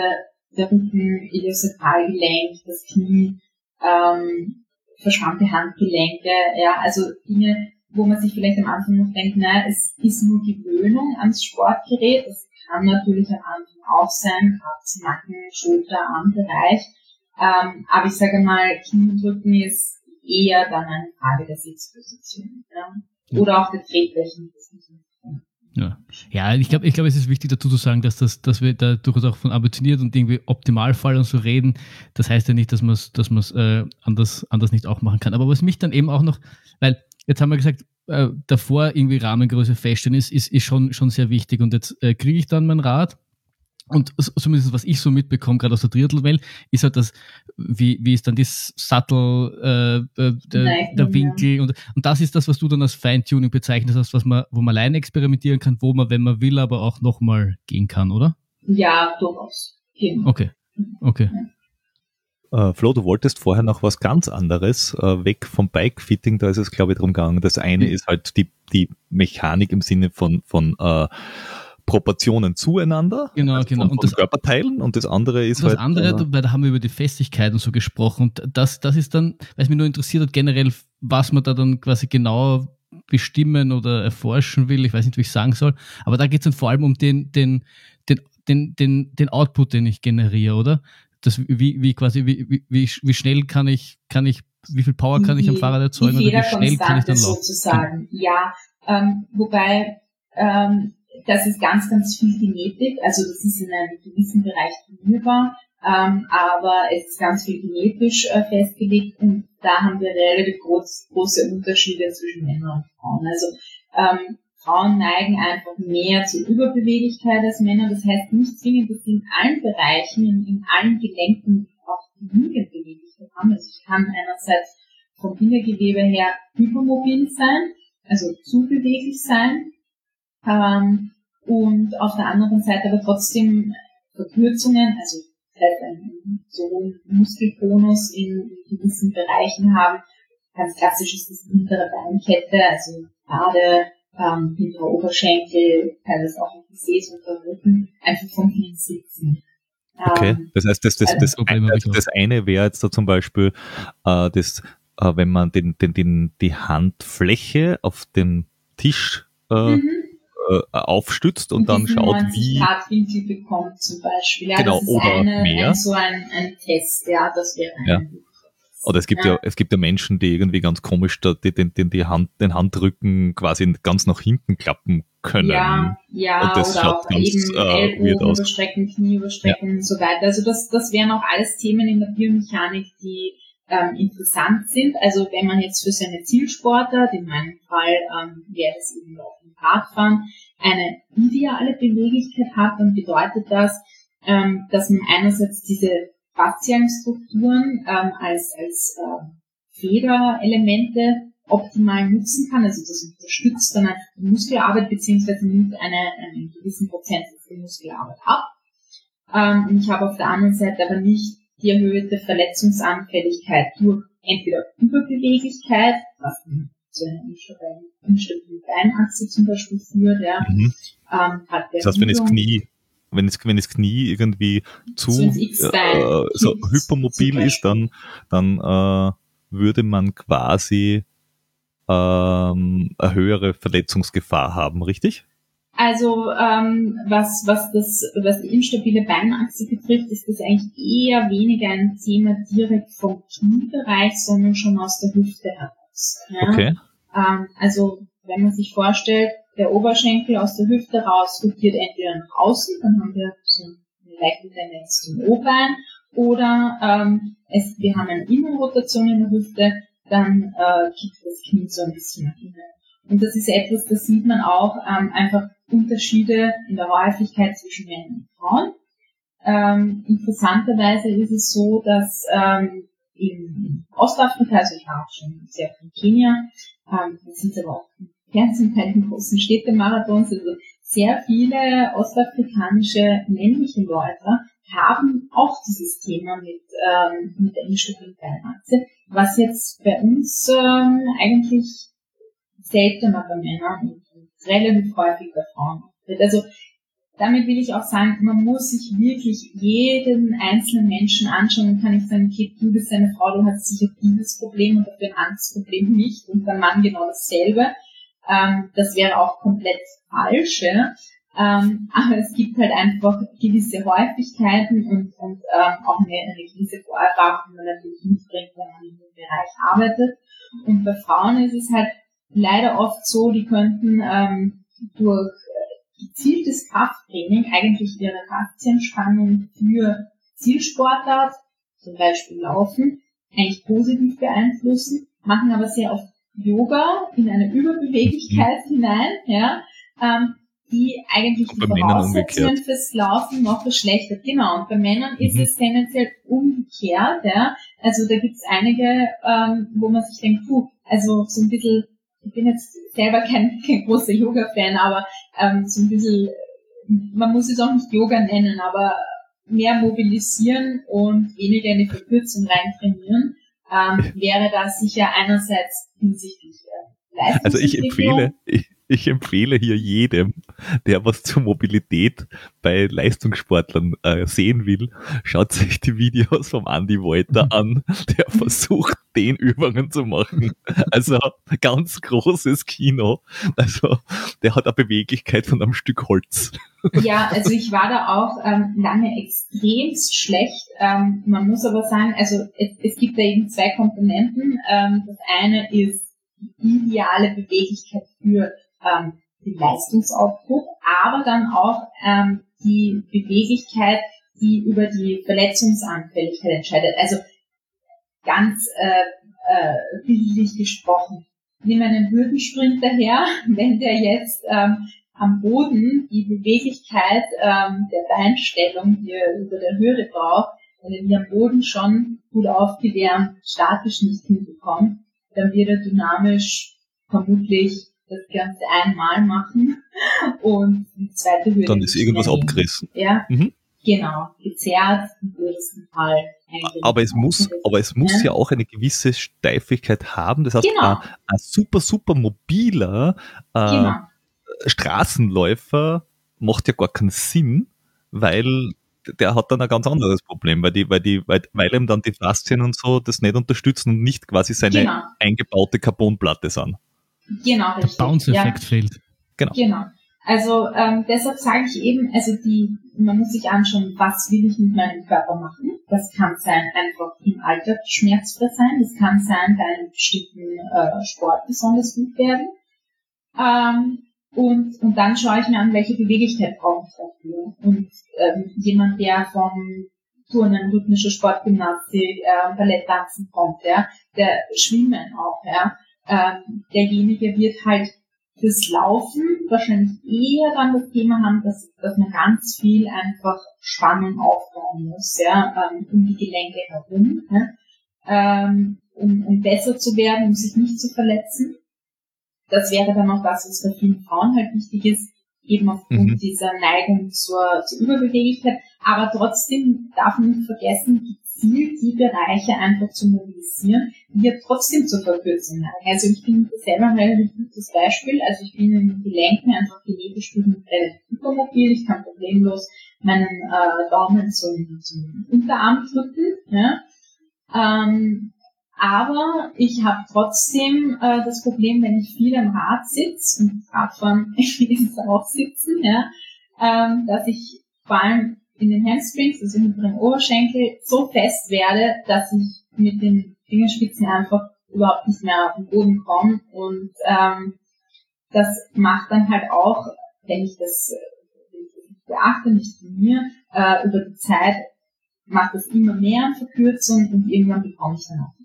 der Rücken, Iliosakralgelenk, das Knie, ähm, verspannte Handgelenke, ja, also Dinge, wo man sich vielleicht am Anfang noch denkt, naja, es ist nur Gewöhnung ans Sportgerät, das kann natürlich am Anfang auch sein, Kopf, Nacken, Schulter, Armbereich, ähm, aber ich sage mal, Knie und Rücken ist eher dann eine Frage der Sitzposition, ja. oder auch der Tretflächen. das ist nicht. Ja, ja ich glaube, ich glaub, es ist wichtig dazu zu sagen, dass, das, dass wir da durchaus auch von ambitioniert und irgendwie Optimalfall und so reden. Das heißt ja nicht, dass man es dass man's, äh, anders, anders nicht auch machen kann. Aber was mich dann eben auch noch, weil jetzt haben wir gesagt, äh, davor irgendwie Rahmengröße feststellen ist, ist, ist schon, schon sehr wichtig. Und jetzt äh, kriege ich dann mein Rad. Und zumindest was ich so mitbekomme, gerade aus der Triathlon-Welt, ist halt das, wie, wie ist dann das Sattel, äh, äh, der, der ja. Winkel und, und das ist das, was du dann als Feintuning bezeichnest hast, was man, wo man alleine experimentieren kann, wo man, wenn man will, aber auch nochmal gehen kann, oder? Ja, durchaus. Genau. Okay. Okay. Äh, Flo, du wolltest vorher noch was ganz anderes, äh, weg vom Bike-Fitting, da ist es, glaube ich, darum gegangen. Das eine Mhm. ist halt die, die Mechanik im Sinne von, von äh, Proportionen zueinander, Genau, also genau. von, Und von das- Körperteilen und das andere ist Das halt andere, äh, weil da haben wir über die Festigkeit und so gesprochen. Und das, das ist dann, weil es mich nur interessiert hat, generell, was man da dann quasi genau bestimmen oder erforschen will. Ich weiß nicht, wie ich sagen soll. Aber da geht es dann vor allem um den, den, den, den, den, den Output, den ich generiere, oder? Das, wie, wie quasi, wie, wie, wie, wie schnell kann ich, kann ich, wie viel Power kann ich am Fahrrad erzeugen oder wie schnell kann ich dann laufen? sozusagen. Ja, ähm, wobei ähm, das ist ganz, ganz viel Genetik. Also das ist in einem gewissen Bereich trainierbar, ähm, aber es ist ganz viel genetisch äh, festgelegt und da haben wir relativ groß, große Unterschiede zwischen Männern und Frauen. Also ähm, Frauen neigen einfach mehr zur Überbeweglichkeit als Männer. Das heißt nicht zwingend, dass sie in allen Bereichen, in, in allen Gelenken auch genügend Beweglichkeit haben. Also ich kann einerseits vom Bindegewebe her hypermobil sein, also zu beweglich sein, ähm, und auf der anderen Seite aber trotzdem Verkürzungen, also vielleicht einen so hohen Muskeltonus in gewissen Bereichen haben. Ganz klassisch ist das hintere Beinkette, also gerade ähm, hintere Oberschenkel, teilweise auch im Gesäß und am Rücken, einfach vom Hinsitzen. Okay, Ähm, das heißt, das, das, also- das, Problem hab also das eine wäre jetzt da zum Beispiel, äh, das, äh, wenn man den, den, den, die Handfläche auf dem Tisch äh, mhm. Äh, aufstützt und, dann diesen schaut, 90 wie, Grad Winkel bekommt zum Beispiel. Ja, Genau, das ist oder eine, mehr. Ein, so ein, ein Test, ja, das wäre ein Ja. Test. oder es gibt ja, es gibt ja Menschen, die irgendwie ganz komisch da, die, den, den, die Hand, den Handrücken quasi ganz nach hinten klappen können. Ja, ja, Und das oder schaut auch ganz, eben äh, Ellbogen überstrecken, Knie überstrecken und so weiter. Also das, das wären auch alles Themen in der Biomechanik, die ähm, interessant sind. Also wenn man jetzt für seine Zielsportler, in meinem Fall ähm, wäre es eben im Radfahren, eine ideale Beweglichkeit hat, dann bedeutet das, ähm, dass man einerseits diese faszialen Strukturen ähm, als, als ähm, Federelemente optimal nutzen kann. Also das unterstützt dann einfach die Muskelarbeit beziehungsweise nimmt eine, einen gewissen Prozentsatz der Muskelarbeit ab. Ähm, ich habe auf der anderen Seite aber nicht die erhöhte Verletzungsanfälligkeit durch entweder Überbeweglichkeit, was zu einer instabilen Beinachse zum Beispiel führt, ja. Mhm. Ähm, das heißt, wenn das Knie wenn das, wenn das Knie irgendwie zu äh, so hypermobil ist, dann, dann äh, würde man quasi ähm, eine höhere Verletzungsgefahr haben, richtig? Also ähm, was, was, das, was die instabile Beinachse betrifft, ist das eigentlich eher weniger ein Thema direkt vom Kniebereich, sondern schon aus der Hüfte heraus. Ja? Okay. Ähm, also wenn man sich vorstellt, der Oberschenkel aus der Hüfte raus rotiert entweder nach außen, dann haben wir so eine leichte Tendenz zum O-Bein, oder ähm, es, wir haben eine Innenrotation in der Hüfte, dann äh, kippt das Knie so ein bisschen nach innen. Und das ist etwas, das sieht man auch ähm, einfach Unterschiede in der Häufigkeit zwischen Männern und Frauen. Ähm, interessanterweise ist es so, dass ähm, in Ostafrika, also ich war auch schon sehr oft in Kenia, ähm, das sind aber auch Fernsehen bei großen Städtemarathons, also sehr viele ostafrikanische männliche Leute haben auch dieses Thema mit, ähm, mit der Beinachse, was jetzt bei uns ähm, eigentlich seltener bei Männern und relativ häufig bei Frauen. Also damit will ich auch sagen, man muss sich wirklich jeden einzelnen Menschen anschauen und kann nicht sagen, okay, du bist eine Frau, du hast sicher dieses Problem und dafür ein anderes Problem nicht und beim Mann genau dasselbe. Ähm, das wäre auch komplett falsch. Ja? Ähm, aber es gibt halt einfach gewisse Häufigkeiten und, und ähm, auch eine, eine gewisse Vorerfahrung, die man natürlich mitbringt, wenn man in dem Bereich arbeitet. Und bei Frauen ist es halt leider oft so, die könnten ähm, durch gezieltes Krafttraining eigentlich ihre Faszienspannung für Zielsportart, zum Beispiel Laufen, eigentlich positiv beeinflussen, machen aber sehr oft Yoga in eine Überbeweglichkeit mhm. hinein, ja, ähm, die eigentlich die Voraussetzungen fürs Laufen noch verschlechtert. Genau, und bei Männern mhm. ist es tendenziell umgekehrt, ja. Also da gibt es einige, ähm, wo man sich denkt, puh, also so ein bisschen ich bin jetzt selber kein, kein großer Yoga-Fan, aber ähm, so ein bisschen, man muss es auch nicht Yoga nennen, aber mehr mobilisieren und weniger in die Verkürzung rein trainieren, ähm, wäre da sicher einerseits hinsichtlich äh, Also ich empfehle, ich, ich empfehle hier jedem, der was zur Mobilität bei Leistungssportlern äh, sehen will, schaut sich die Videos vom Andy Wolter an, der versucht, den Übungen zu machen. Also ganz großes Kino. Also der hat eine Beweglichkeit von einem Stück Holz. Ja, also ich war da auch ähm, lange extremst schlecht. Ähm, man muss aber sagen, also es, es gibt da eben zwei Komponenten. Ähm, das eine ist die ideale Beweglichkeit für ähm, den Leistungsaufbruch, aber dann auch ähm, die Beweglichkeit, die über die Verletzungsanfälligkeit entscheidet. Also ganz äh, äh, bildlich gesprochen. Nehmen wir einen Hürdensprinter her, wenn der jetzt ähm, am Boden die Beweglichkeit ähm, der Beinstellung hier über der Hürde braucht, wenn er die am Boden schon gut aufgewärmt, statisch nicht hinbekommt, dann wird er dynamisch vermutlich das Ganze einmal machen und die zweite Hürde. Dann ist irgendwas abgerissen. Ja, mhm. genau. Gezerrt im blödesten Fall. Aber es muss, aber es muss ja. ja auch eine gewisse Steifigkeit haben. Das heißt, genau. ein, ein, super, super mobiler äh, genau. Straßenläufer macht ja gar keinen Sinn, weil der hat dann ein ganz anderes Problem, weil die, weil die, weil, weil ihm dann die Faszien und so das nicht unterstützen und nicht quasi seine genau. eingebaute Carbonplatte sind. Genau, richtig. Der Bounce-Effekt ja. fehlt. Genau. Genau. Also ähm, deshalb sage ich eben, also die, man muss sich anschauen, was will ich mit meinem Körper machen. Das kann sein, einfach im Alter schmerzfrei sein. Das kann sein, bei einem bestimmten äh, Sport besonders gut werden. Ähm, und, und dann schaue ich mir an, welche Beweglichkeit brauche ich dafür. Und ähm, jemand, der vom Turnen, rhythmische Sportgymnastik, äh, Balletttanzen kommt, ja, der Schwimmen auch, ja, ähm, derjenige wird halt fürs Laufen wahrscheinlich eher dann das Thema haben, dass, dass man ganz viel einfach Spannung aufbauen muss, ja, ähm, um die Gelenke herum. Ja. Ähm, um, um besser zu werden, um sich nicht zu verletzen. Das wäre dann auch das, was bei vielen Frauen halt wichtig ist, eben aufgrund mhm. dieser Neigung zur, zur Überbeweglichkeit. Aber trotzdem darf man nicht vergessen, gezielt die Bereiche einfach zu mobilisieren, die ja trotzdem zur Verkürzung neigen. Also ich bin selber ein relativ gutes Beispiel. Also ich bin in Gelenken einfach genetisch relativ hypermobil. Ich kann problemlos meinen äh, Daumen zum, zum Unterarm drücken. Ja? Ähm, aber ich habe trotzdem äh, das Problem, wenn ich viel am Rad sitze, und Radfahren ist auch sitzen, ja, ähm, dass ich vor allem in den Hamstrings, also hinter dem Oberschenkel, so fest werde, dass ich mit den Fingerspitzen einfach überhaupt nicht mehr auf den Boden komme. Und ähm, das macht dann halt auch, wenn ich das, beachte, nicht von mir, äh, über die Zeit macht das immer mehr Verkürzung und irgendwann bekomme ich dann auch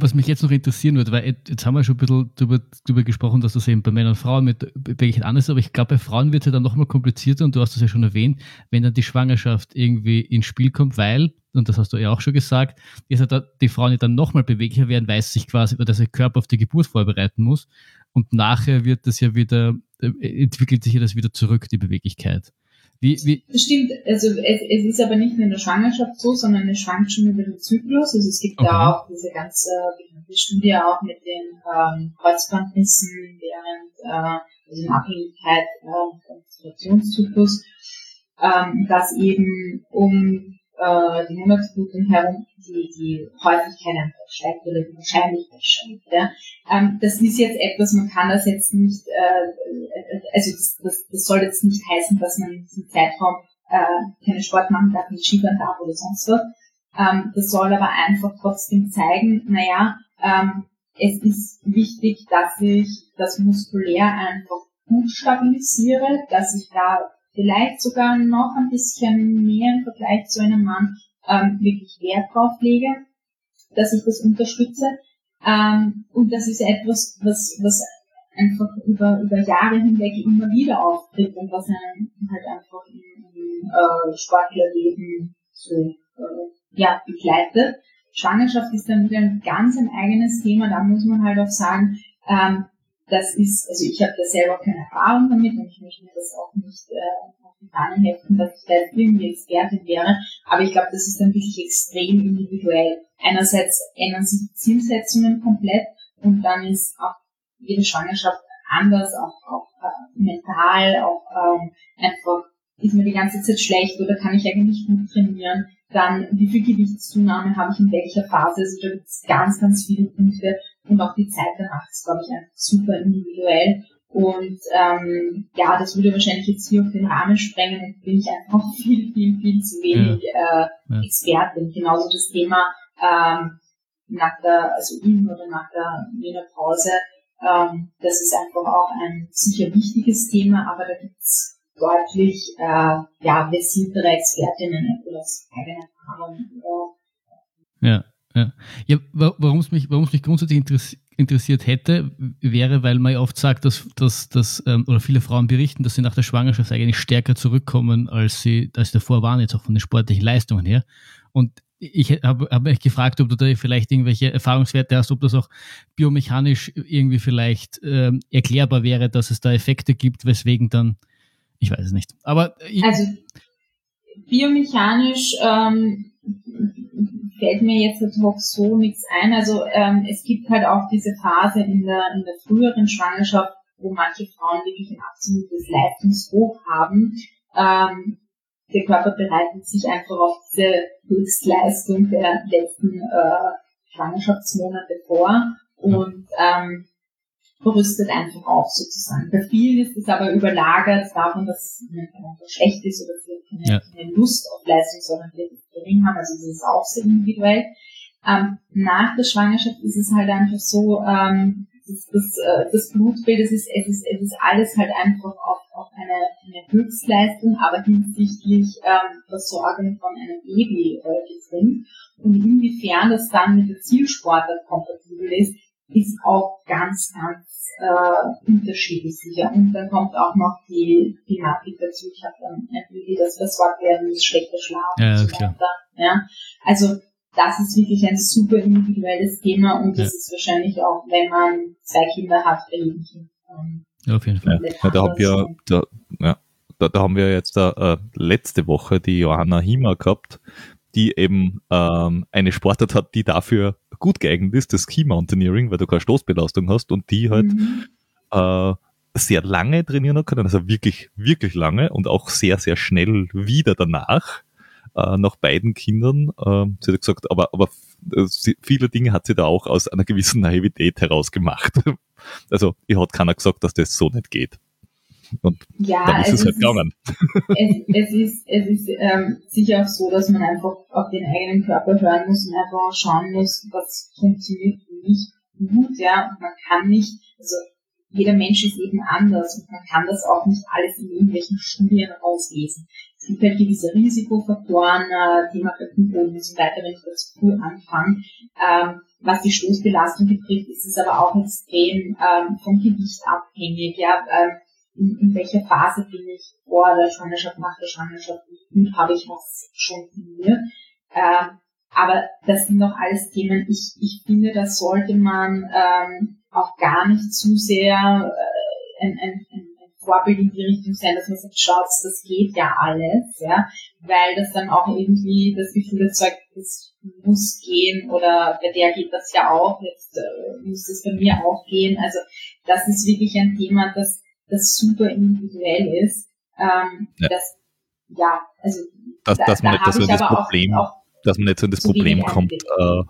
was mich jetzt noch interessieren würde, weil jetzt haben wir schon ein bisschen darüber, darüber gesprochen, dass das eben bei Männern und Frauen mit wirklich anders ist, aber ich glaube, bei Frauen wird es ja dann noch mal komplizierter und du hast das ja schon erwähnt, wenn dann die Schwangerschaft irgendwie ins Spiel kommt, weil, und das hast du ja auch schon gesagt, ja die Frauen, die dann nochmal beweglicher werden, weiß sich quasi, dass der Körper auf die Geburt vorbereiten muss und nachher wird das ja wieder, äh, entwickelt sich ja das wieder zurück, die Beweglichkeit. Wie, wie? Das stimmt, also es, es ist aber nicht nur in der Schwangerschaft so, sondern es schwankt schon über den Zyklus. Also es gibt okay. da auch diese ganze bekannte Studie auch mit den ähm, Kreuzbandnissen während äh, also in Abhängigkeit äh, vom Menstruationszyklus, ähm, dass eben um äh, die Monatsblutung herum die, die Häufigkeit einfach steigt oder die Wahrscheinlichkeit steigt. Ja. Ähm, das ist jetzt etwas, man kann das jetzt nicht, äh, also das, das, das soll jetzt nicht heißen, dass man in diesem Zeitraum äh, keine Sport machen darf, nicht Skifahren darf oder sonst was. Ähm, das soll aber einfach trotzdem zeigen, naja, ähm, es ist wichtig, dass ich das muskulär einfach gut stabilisiere, dass ich da vielleicht sogar noch ein bisschen mehr im Vergleich zu einem Mann ähm, wirklich Wert drauf lege, dass ich das unterstütze. Ähm, und das ist etwas, was, was einfach über, über Jahre hinweg immer wieder auftritt und was einen halt einfach im, im äh, Sportlerleben so äh, ja, begleitet. Schwangerschaft ist dann wieder ein ganz ein eigenes Thema. Da muss man halt auch sagen, ähm, das ist, also ich habe da selber keine Erfahrung damit und ich möchte mir das auch nicht äh, auf die Fahne heften, dass ich da irgendwie Expertin wäre, aber ich glaube, das ist dann wirklich extrem individuell. Einerseits ändern sich die Zielsetzungen komplett und dann ist auch jede Schwangerschaft anders, auch, auch äh, mental, auch ähm, einfach ist mir die ganze Zeit schlecht oder kann ich eigentlich gut trainieren, dann wie viel Gewichtszunahme habe ich in welcher Phase, also da gibt es ganz, ganz viele Punkte und auch die Zeit danach ist, glaube ich, einfach super individuell. Und ähm, ja, das würde wahrscheinlich jetzt hier auf den Rahmen sprengen und bin ich einfach viel, viel, viel zu wenig ja. Äh, ja. Expertin. Genauso das Thema ähm, nach der, also in oder nach der Menopause, ähm, das ist einfach auch ein sicher wichtiges Thema, aber da gibt's deutlich äh, ja, versiertere Expertinnen aus eigener Erfahrung. Ja. Ja, warum es mich, mich grundsätzlich interessiert hätte, wäre, weil man ja oft sagt, dass, dass, dass ähm, oder viele Frauen berichten, dass sie nach der Schwangerschaft eigentlich stärker zurückkommen, als sie als davor waren, jetzt auch von den sportlichen Leistungen her. Und ich habe hab mich gefragt, ob du da vielleicht irgendwelche Erfahrungswerte hast, ob das auch biomechanisch irgendwie vielleicht ähm, erklärbar wäre, dass es da Effekte gibt, weswegen dann, ich weiß es nicht. Aber also biomechanisch ähm, fällt mir jetzt ad so nichts ein. Also ähm, es gibt halt auch diese Phase in der, in der früheren Schwangerschaft, wo manche Frauen wirklich ein absolutes Leistungshoch haben. Ähm, der Körper bereitet sich einfach auf diese Höchstleistung der letzten äh, Schwangerschaftsmonate vor und ähm, rüstet einfach auf sozusagen. Bei vielen ist es aber überlagert davon, dass es einfach schlecht ist oder keine, ja. keine Lust auf Leistung, sondern wirklich gering haben. Also das ist auch sehr individuell. Ähm, nach der Schwangerschaft ist es halt einfach so, ähm, das, das, äh, das Blutbild, es ist, es ist, es ist alles halt einfach auf, auf eine, eine Höchstleistung, aber hinsichtlich ähm, Versorgung von einem Baby äh, getrimmt. Und inwiefern das dann mit der Zielsportart kompatibel ist, ist auch ganz, ganz äh, unterschiedlich sicher. Und dann kommt auch noch die Thematik dazu. Ich habe dann wie das versorgt werden muss, schlechter Schlaf ja, und so weiter. Ja. Also das ist wirklich ein super individuelles Thema und das ja. ist wahrscheinlich auch, wenn man zwei Kinder hat, bei jedem Kind. Ähm, ja, auf jeden Fall. Ja, da, haben wir, da, ja, da, da haben wir jetzt äh, letzte Woche die Johanna Hima gehabt, die eben ähm, eine Sportart hat, die dafür gut geeignet ist, das Ski Mountaineering, weil du keine Stoßbelastung hast und die halt mhm. äh, sehr lange trainieren können, also wirklich, wirklich lange und auch sehr, sehr schnell wieder danach, äh, nach beiden Kindern. Äh, sie hat gesagt, aber, aber äh, sie, viele Dinge hat sie da auch aus einer gewissen Naivität heraus gemacht. also, ihr hat keiner gesagt, dass das so nicht geht. Und ja, dann ist es, es halt gegangen. Es, es, ist, es ist ähm, sicher auch so, dass man einfach auf den eigenen Körper hören muss und einfach schauen muss, was funktioniert nicht gut, ja. Und man kann nicht, also jeder Mensch ist eben anders und man kann das auch nicht alles in irgendwelchen Studien rauslesen. Es gibt halt gewisse Risikofaktoren, äh, Thema Rückenboden und so weiter, wenn ich das früh anfange. Ähm, was die Stoßbelastung betrifft, ist es aber auch extrem ähm, vom Gewicht abhängig. Ja, ähm, in, in welcher Phase bin ich vor der Schwangerschaft, nach der Schwangerschaft, gut habe ich was schon trainiert. Ähm, aber das sind noch alles Themen, ich, ich finde, da sollte man ähm, auch gar nicht zu sehr äh, ein, ein, ein Vorbild in die Richtung sein, dass man sagt, schaut, das geht ja alles, ja, weil das dann auch irgendwie das Gefühl erzeugt, es muss gehen oder bei der geht das ja auch, jetzt äh, muss das bei mir auch gehen. Also das ist wirklich ein Thema, das, das super individuell ist. Ähm, ja. Das, ja, also dass, da, dass man da nicht so das Problem, auch, auch dass man nicht so in das Problem kommt, äh,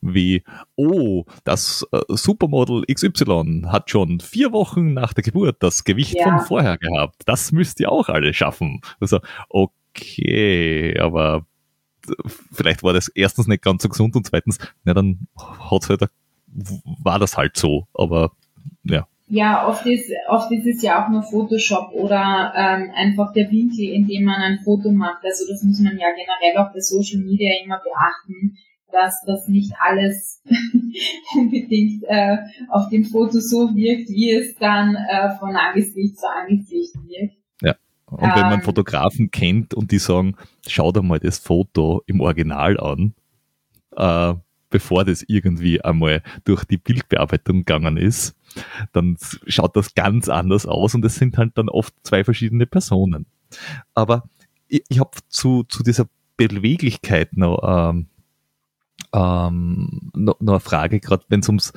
wie, oh, das äh, Supermodel XY hat schon vier Wochen nach der Geburt das Gewicht ja. von vorher gehabt. Das müsst ihr auch alle schaffen. Also, okay, aber vielleicht war das erstens nicht ganz so gesund und zweitens, na dann hat's halt, war das halt so, aber ja. Ja, oft ist, oft ist es ja auch nur Photoshop oder ähm, einfach der Winkel, in dem man ein Foto macht. Also das muss man ja generell auch bei Social Media immer beachten dass das nicht alles unbedingt äh, auf dem Foto so wirkt, wie es dann äh, von Angesicht zu Angesicht wirkt. Ja. Und wenn man ähm, Fotografen kennt und die sagen, schau dir mal das Foto im Original an, äh, bevor das irgendwie einmal durch die Bildbearbeitung gegangen ist, dann schaut das ganz anders aus und es sind halt dann oft zwei verschiedene Personen. Aber ich, ich habe zu, zu dieser Beweglichkeit noch ähm, ähm, noch, noch eine Frage, gerade wenn es ums,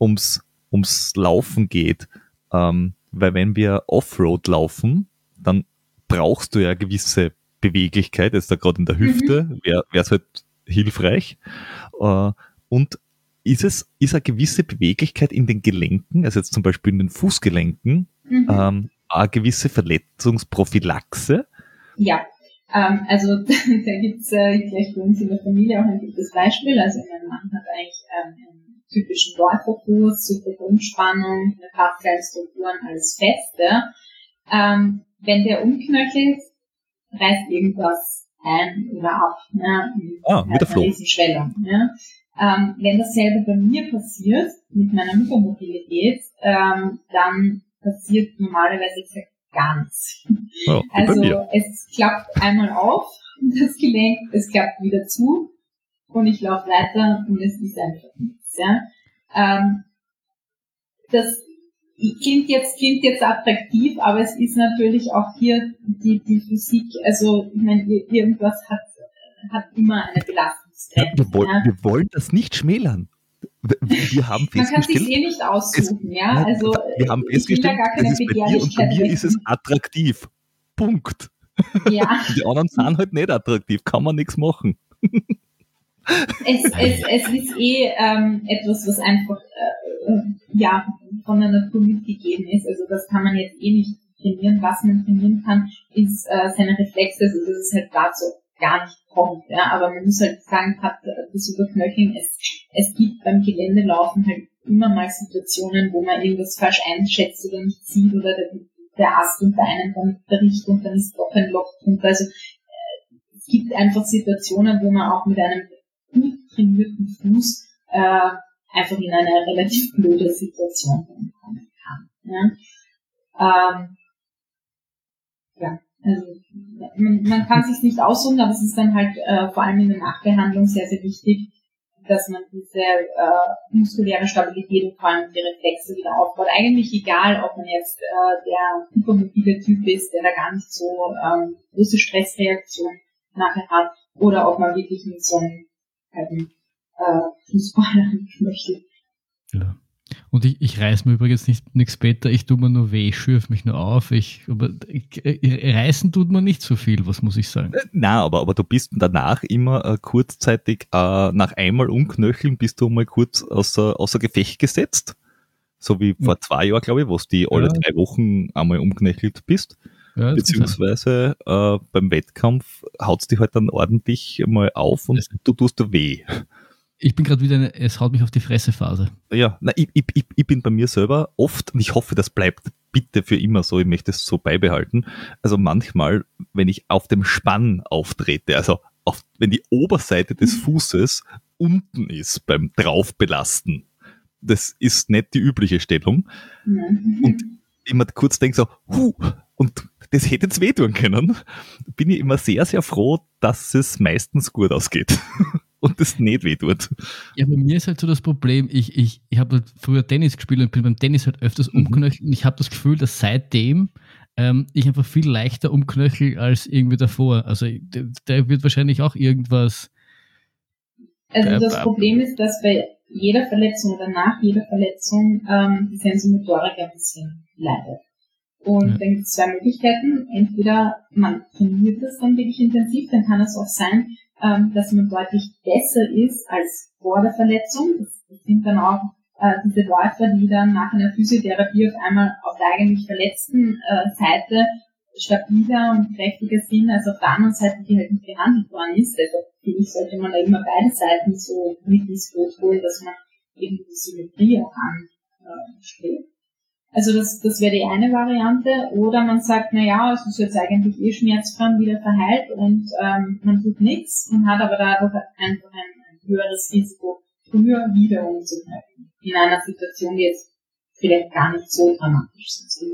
ums, ums Laufen geht. Ähm, weil wenn wir Offroad laufen, dann brauchst du ja gewisse Beweglichkeit, jetzt da gerade in der Hüfte, mhm. wäre es halt hilfreich. Äh, und ist es, ist eine gewisse Beweglichkeit in den Gelenken, also jetzt zum Beispiel in den Fußgelenken, mhm. ähm, eine gewisse Verletzungsprophylaxe? Ja, ähm, also da gibt's äh, gleich bei uns in der Familie auch ein gutes Beispiel. Also mein Mann hat eigentlich ähm, einen typischen Läuferfuß, super Grundspannung, eine Faszialstrukturen, alles feste. Ähm, wenn der umknöchelt, reißt irgendwas ein oder ab. Ne? Ah, mit der Flo. Riesenschwellung. Ne? Ähm, wenn dasselbe bei mir passiert, mit meiner Hypermobilität, ähm, dann passiert normalerweise ganz. Oh, also es klappt einmal auf, das Gelenk, es klappt wieder zu und ich laufe weiter und es ist einfach nichts. Ja. Ähm, das klingt jetzt, klingt jetzt attraktiv, aber es ist natürlich auch hier die, die Physik, also ich meine, irgendwas hat, hat immer eine Belastungsgrenze. Ja, wir, wollen, ja. wir wollen das nicht schmälern wir haben Man kann sich eh nicht aussuchen, es, ja. Also wir haben festgestellt, gar keine es ist bei dir und bei mir ist es attraktiv. Punkt. Ja. Die anderen sind halt nicht attraktiv, kann man nichts machen. Es, es, es ist eh ähm, etwas, was einfach äh, ja von der Natur mitgegeben ist. Also das kann man jetzt eh nicht trainieren. Was man trainieren kann, ist äh, seine Reflexe. Also das ist halt dazu gar nicht kommt. Ja, aber man muss halt sagen, hat das Überknöcheln, es, es gibt beim Geländelaufen halt immer mal Situationen, wo man irgendwas falsch einschätzt oder nicht sieht oder der, der Ast unter einem dann bricht und dann ist doch ein Loch drunter. Also äh, es gibt einfach Situationen, wo man auch mit einem trainierten Fuß äh, einfach in eine relativ blöde Situation kommen kann. Ja? Ähm, ja, Also man, man kann sich nicht aussuchen, aber es ist dann halt äh, vor allem in der Nachbehandlung sehr, sehr wichtig, dass man diese äh, muskuläre Stabilität und vor allem die Reflexe wieder aufbaut. Eigentlich egal, ob man jetzt äh, der hypermobile Typ ist, der da gar nicht so ähm, große Stressreaktion nachher hat, oder ob man wirklich mit so einem halben äh, Fußballer möchte. Ja. Und ich, ich reiß mir übrigens nicht nichts später, ich tue mir nur weh, ich schürfe mich nur auf. Ich, aber ich, reißen tut man nicht so viel, was muss ich sagen. Äh, na, aber, aber du bist danach immer äh, kurzzeitig, äh, nach einmal umknöcheln, bist du mal kurz außer, außer Gefecht gesetzt. So wie vor zwei Jahren, glaube ich, wo du die alle ja. drei Wochen einmal umknöchelt bist. Ja, Beziehungsweise äh, beim Wettkampf haut es dich halt dann ordentlich mal auf und du tust da weh. Ich bin gerade wieder eine, es haut mich auf die Fresse Phase. Ja, na, ich, ich, ich, ich bin bei mir selber oft, und ich hoffe, das bleibt bitte für immer so, ich möchte es so beibehalten. Also manchmal, wenn ich auf dem Spann auftrete, also auf, wenn die Oberseite des mhm. Fußes unten ist beim Draufbelasten, das ist nicht die übliche Stellung. Mhm. Und immer kurz denke so, huh, und das hätte jetzt wehtun können, bin ich immer sehr, sehr froh, dass es meistens gut ausgeht. und das nicht weh tut. Ja, bei mir ist halt so das Problem, ich, ich, ich habe halt früher Tennis gespielt und bin beim Tennis halt öfters mhm. umknöchelt und ich habe das Gefühl, dass seitdem ähm, ich einfach viel leichter umknöchel als irgendwie davor. Also da wird wahrscheinlich auch irgendwas. Also äh, das äh, Problem ist, dass bei jeder Verletzung oder nach jeder Verletzung ähm, die Sensomotorik ein bisschen leidet. Und ja. dann gibt es zwei Möglichkeiten. Entweder man trainiert das dann wirklich intensiv, dann kann es auch sein, ähm, dass man deutlich besser ist als vor der Verletzung. Das, das sind dann auch äh, diese Läufer, die dann nach einer Physiotherapie auf einmal auf der eigentlich verletzten äh, Seite stabiler und kräftiger sind als auf der anderen Seite, die halt nicht behandelt worden ist. Also finde ich, sollte man da immer beide Seiten so mit ins Boot holen, dass man eben die Symmetrie auch anstrebt. Also das, das wäre die eine Variante. Oder man sagt, na ja, es ist jetzt eigentlich eh schmerzfrei wieder verheilt und ähm, man tut nichts und hat aber dadurch einfach ein, höheres Risiko, früher wieder umzugreifen. In einer Situation, die jetzt vielleicht gar nicht so dramatisch ist.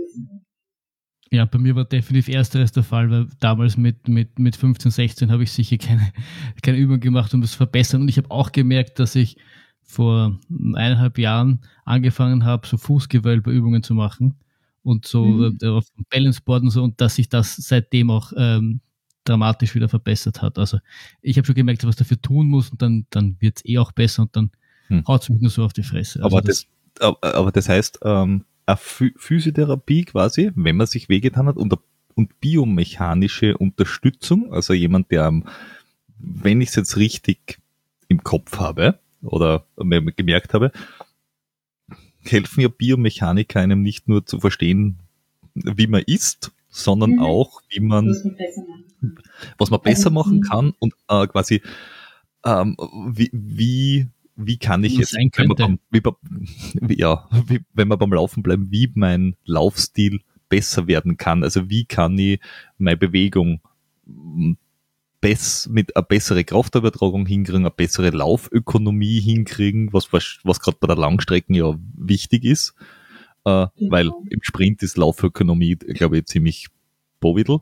Ja, bei mir war definitiv ersteres der Fall, weil damals mit, mit, mit 15, 16 habe ich sicher keine, keine Übung gemacht, um das zu verbessern. Und ich habe auch gemerkt, dass ich vor eineinhalb Jahren angefangen habe, so Fußgewölbeübungen zu machen und so mhm. äh, auf Balanceboard und so und dass sich das seitdem auch ähm, dramatisch wieder verbessert hat. Also ich habe schon gemerkt, was dafür tun muss und dann, dann wird es eh auch besser und dann hm. haut es mich nur so auf die Fresse. Also aber, das, das, aber das heißt, ähm, eine Physiotherapie quasi, wenn man sich wehgetan hat und, und biomechanische Unterstützung, also jemand, der, wenn ich es jetzt richtig im Kopf habe, oder gemerkt habe, helfen ja Biomechaniker einem nicht nur zu verstehen, wie man isst, sondern mhm. auch, wie man, was man besser also, machen kann und äh, quasi, ähm, wie, wie, wie kann ich jetzt, wenn man, beim, wie, wie, ja, wie, wenn wir beim Laufen bleiben, wie mein Laufstil besser werden kann. Also wie kann ich meine Bewegung bess mit einer bessere Kraftübertragung hinkriegen, eine bessere Laufökonomie hinkriegen, was, was, gerade bei der Langstrecken ja wichtig ist, äh, genau. weil im Sprint ist Laufökonomie, glaube ich, ziemlich bovidel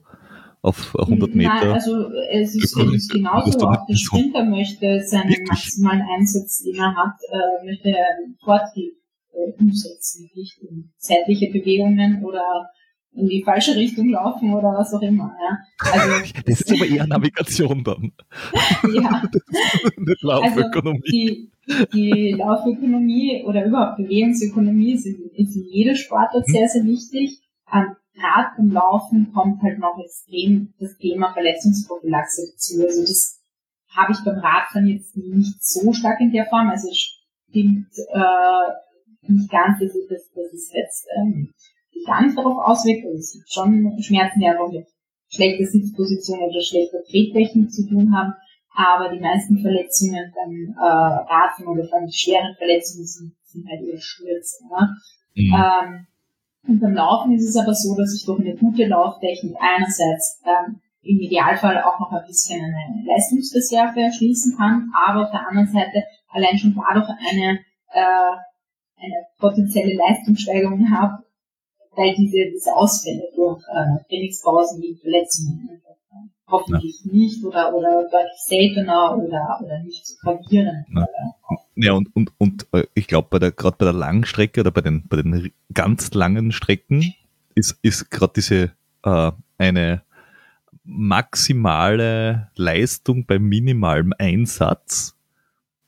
auf 100 Meter. Nein, also es ist, es ist genauso, auch der Sprinter möchte seinen wirklich? maximalen Einsatz, den er hat, äh, möchte einen Vortrieb äh, umsetzen, nicht in zeitliche Bewegungen oder in die falsche Richtung laufen oder was auch immer. Ja. Also, das ist aber eher Navigation dann. ja. Nicht Laufökonomie. Also die, die Laufökonomie oder überhaupt Bewegungsökonomie ist, ist in jeder Sportart sehr, sehr wichtig. Ähm, Gerade beim Laufen kommt halt noch extrem das Thema Verletzungsprophylaxe dazu. Also das habe ich beim Radfahren jetzt nicht so stark in der Form. Also es stimmt äh, nicht ganz, dass, das, dass es jetzt ähm, gar nicht darauf auswirkt. Also es gibt schon Schmerzen, die einfach mit schlechter Sitzposition oder schlechter Trettechnik zu tun haben. Aber die meisten Verletzungen beim äh, Raten oder beim schweren Verletzungen sind, sind halt eher Stürze. Ne? Mhm. Ähm, und beim Laufen ist es aber so, dass ich durch eine gute Lauftechnik einerseits ähm, im Idealfall auch noch ein bisschen eine Leistungsreserve erschließen kann, aber auf der anderen Seite allein schon dadurch eine, äh, eine potenzielle Leistungssteigerung habe, weil diese, diese Ausfälle durch äh, Trainingspausen wie Verletzungen äh, hoffentlich ja. nicht oder, oder deutlich seltener oder, oder nicht zu gravierend. Ja. ja, und, und, und äh, ich glaube, bei der, gerade bei der Langstrecke oder bei den, bei den ganz langen Strecken ist, ist gerade diese äh, eine maximale Leistung bei minimalem Einsatz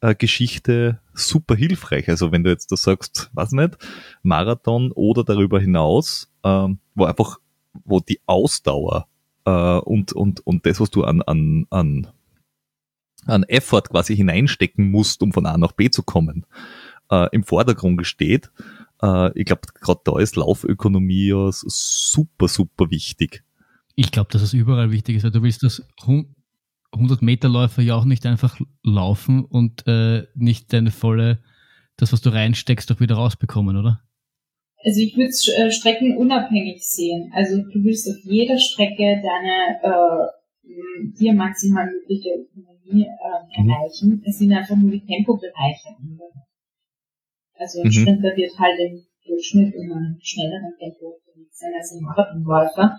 äh, Geschichte super hilfreich. Also wenn du jetzt da sagst, was nicht, Marathon oder darüber hinaus, ähm, wo einfach, wo die Ausdauer äh, und, und, und das, was du an, an, an, an Effort quasi hineinstecken musst, um von A nach B zu kommen, äh, im Vordergrund steht. Äh, ich glaube, gerade da ist Laufökonomie ja super, super wichtig. Ich glaube, dass es überall wichtig ist. Du willst das 100 Meter Läufer ja auch nicht einfach laufen und äh, nicht deine volle, das, was du reinsteckst, auch wieder rausbekommen, oder? Also ich würde es äh, streckenunabhängig sehen. Also du willst auf jeder Strecke deine äh, dir maximal mögliche Ökonomie äh, mhm. erreichen. Es sind einfach nur die Tempobereiche. Also ein mhm. Sprinter wird halt im Durchschnitt in einem schnelleren Tempo sein als ein Marathonläufer.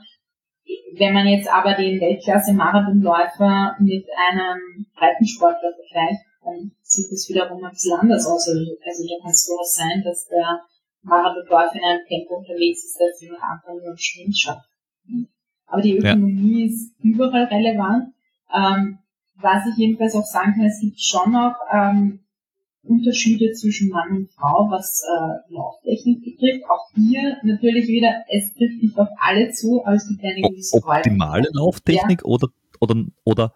Wenn man jetzt aber den Weltklasse-Marathonläufer mit einem Breitensportler vergleicht, dann sieht das wiederum ein bisschen anders aus. Also, also da kann es durchaus sein, dass der Marathonläufer in einem Tempo unterwegs ist, das jemand anderen nur einen Sprint schafft. Aber die Ökonomie ja. ist überall relevant. Ähm, was ich jedenfalls auch sagen kann, es gibt schon noch ähm, Unterschiede zwischen Mann und Frau, was äh, Lauftechnik betrifft. Auch hier natürlich wieder, es trifft nicht auf alle zu, aber es gibt eine gewisse Optimale Lauftechnik ja. oder, oder, oder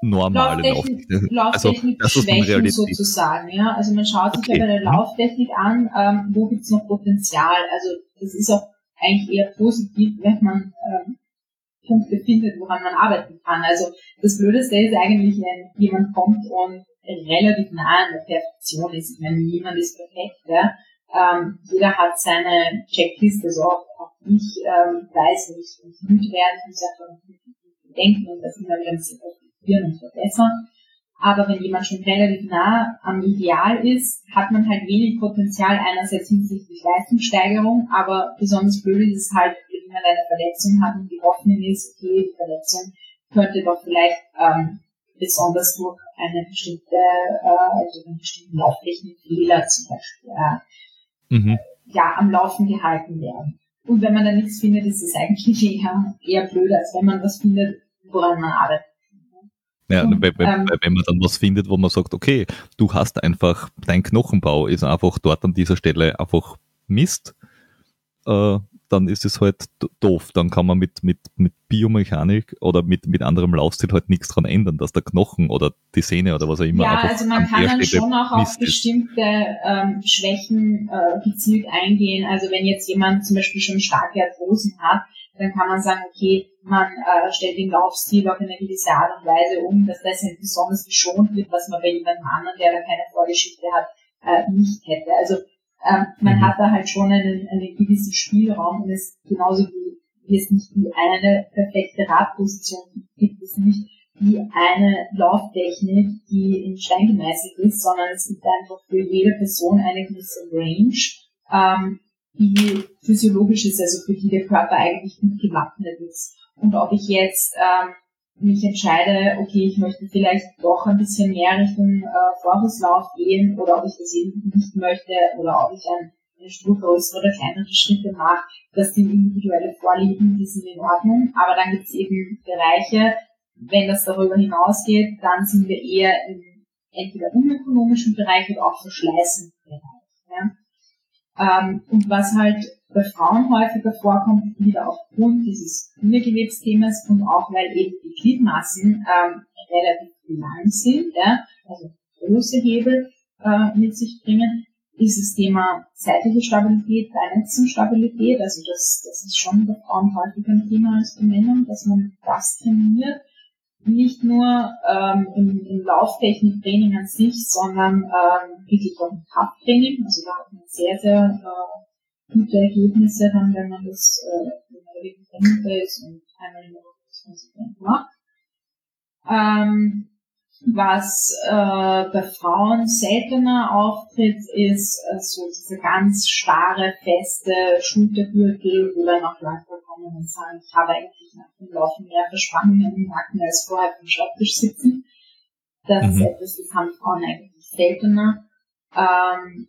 normale Lauftechnik. Lauftechnik, also, Schwächen sozusagen. Ja? Also man schaut sich okay. ja bei der Lauftechnik an, ähm, wo gibt's noch Potenzial. Also das ist auch eigentlich eher positiv, wenn man ähm, Punkte findet, woran man arbeiten kann. Also das Blödeste ist eigentlich, wenn jemand kommt und relativ nah an der Perfektion ist. Ich meine, niemand ist perfekt, ja. Ähm, jeder hat seine Checkliste, also auch, auch ich ähm, weiß, wenn ich, ich müde werde, muss einfach denken und das immer wieder ein bisschen perfektionieren und verbessern. Aber wenn jemand schon relativ nah am Ideal ist, hat man halt wenig Potenzial einerseits hinsichtlich Leistungssteigerung, aber besonders blöd ist es halt, wenn jemand eine Verletzung hat und die Hoffnung ist, okay, die Verletzung könnte doch vielleicht ähm, besonders durch eine bestimmte, äh, also einen bestimmten Lauftechnikfehler zum Beispiel, äh, mhm. ja, am Laufen gehalten werden. Und wenn man da nichts findet, ist es eigentlich eher, eher blöder, als wenn man was findet, woran man arbeitet. Ja, und, wenn, ähm, wenn man dann was findet, wo man sagt, okay, du hast einfach, dein Knochenbau ist einfach dort an dieser Stelle einfach Mist, äh, dann ist es halt doof. Dann kann man mit, mit, mit Biomechanik oder mit, mit anderem Laufstil halt nichts dran ändern, dass der Knochen oder die Sehne oder was auch immer. Ja, also man kann dann schon auch auf bestimmte ähm, Schwächen äh, gezielt eingehen. Also wenn jetzt jemand zum Beispiel schon starke Arthrosen hat, dann kann man sagen, okay, man äh, stellt den Laufstil auf eine gewisse Art und Weise um, dass das halt besonders geschont wird, was man bei jemandem anderen, der da keine Vorgeschichte hat, äh, nicht hätte. Also ähm, man mhm. hat da halt schon einen, einen gewissen Spielraum und es genauso wie, wie es nicht die eine perfekte Radposition gibt, es nicht wie eine Lauftechnik, die in Stein gemeißelt ist, sondern es gibt einfach für jede Person eine gewisse Range, ähm, die physiologisch ist, also für die der Körper eigentlich gut gewappnet ist. Und ob ich jetzt ähm, mich entscheide, okay, ich möchte vielleicht doch ein bisschen mehr Richtung äh, Vorwärtslauf gehen oder ob ich das eben nicht möchte oder ob ich ein, eine Spur größere oder kleinere Schritte mache, das sind individuelle Vorlieben, die sind in Ordnung, aber dann gibt es eben Bereiche, wenn das darüber hinausgeht, dann sind wir eher im entweder unökonomischen Bereich oder auch verschleißenden Bereich. Ja. Ähm, und was halt bei Frauen häufiger vorkommt, wieder aufgrund dieses Bindegewebsthemas und auch weil eben die Gliedmassen ähm, relativ lang sind, ja, also große Hebel äh, mit sich bringen, ist das Thema zeitliche Stabilität, Beinachsenstabilität, also das, das ist schon bei Frauen häufiger ein Thema als bei Männern, dass man das trainiert. Nicht nur ähm, im, im Lauftechniktraining an sich, sondern ähm, wirklich auch im Krafttraining. Also da hat man sehr, sehr äh, gute Ergebnisse dann, wenn man das äh, ist und einmal in der Woche das konsequent macht. Ähm, Was äh, bei Frauen seltener auftritt, ist äh, so diese ganz starre, feste Schultergürtel, wo dann auch Leute kommen und sagen, ich habe eigentlich nach dem Laufen mehr Verspannungen im Nacken als vorher am Schreibtisch sitzen. Das mhm. ist etwas, das haben Frauen eigentlich seltener. Ähm,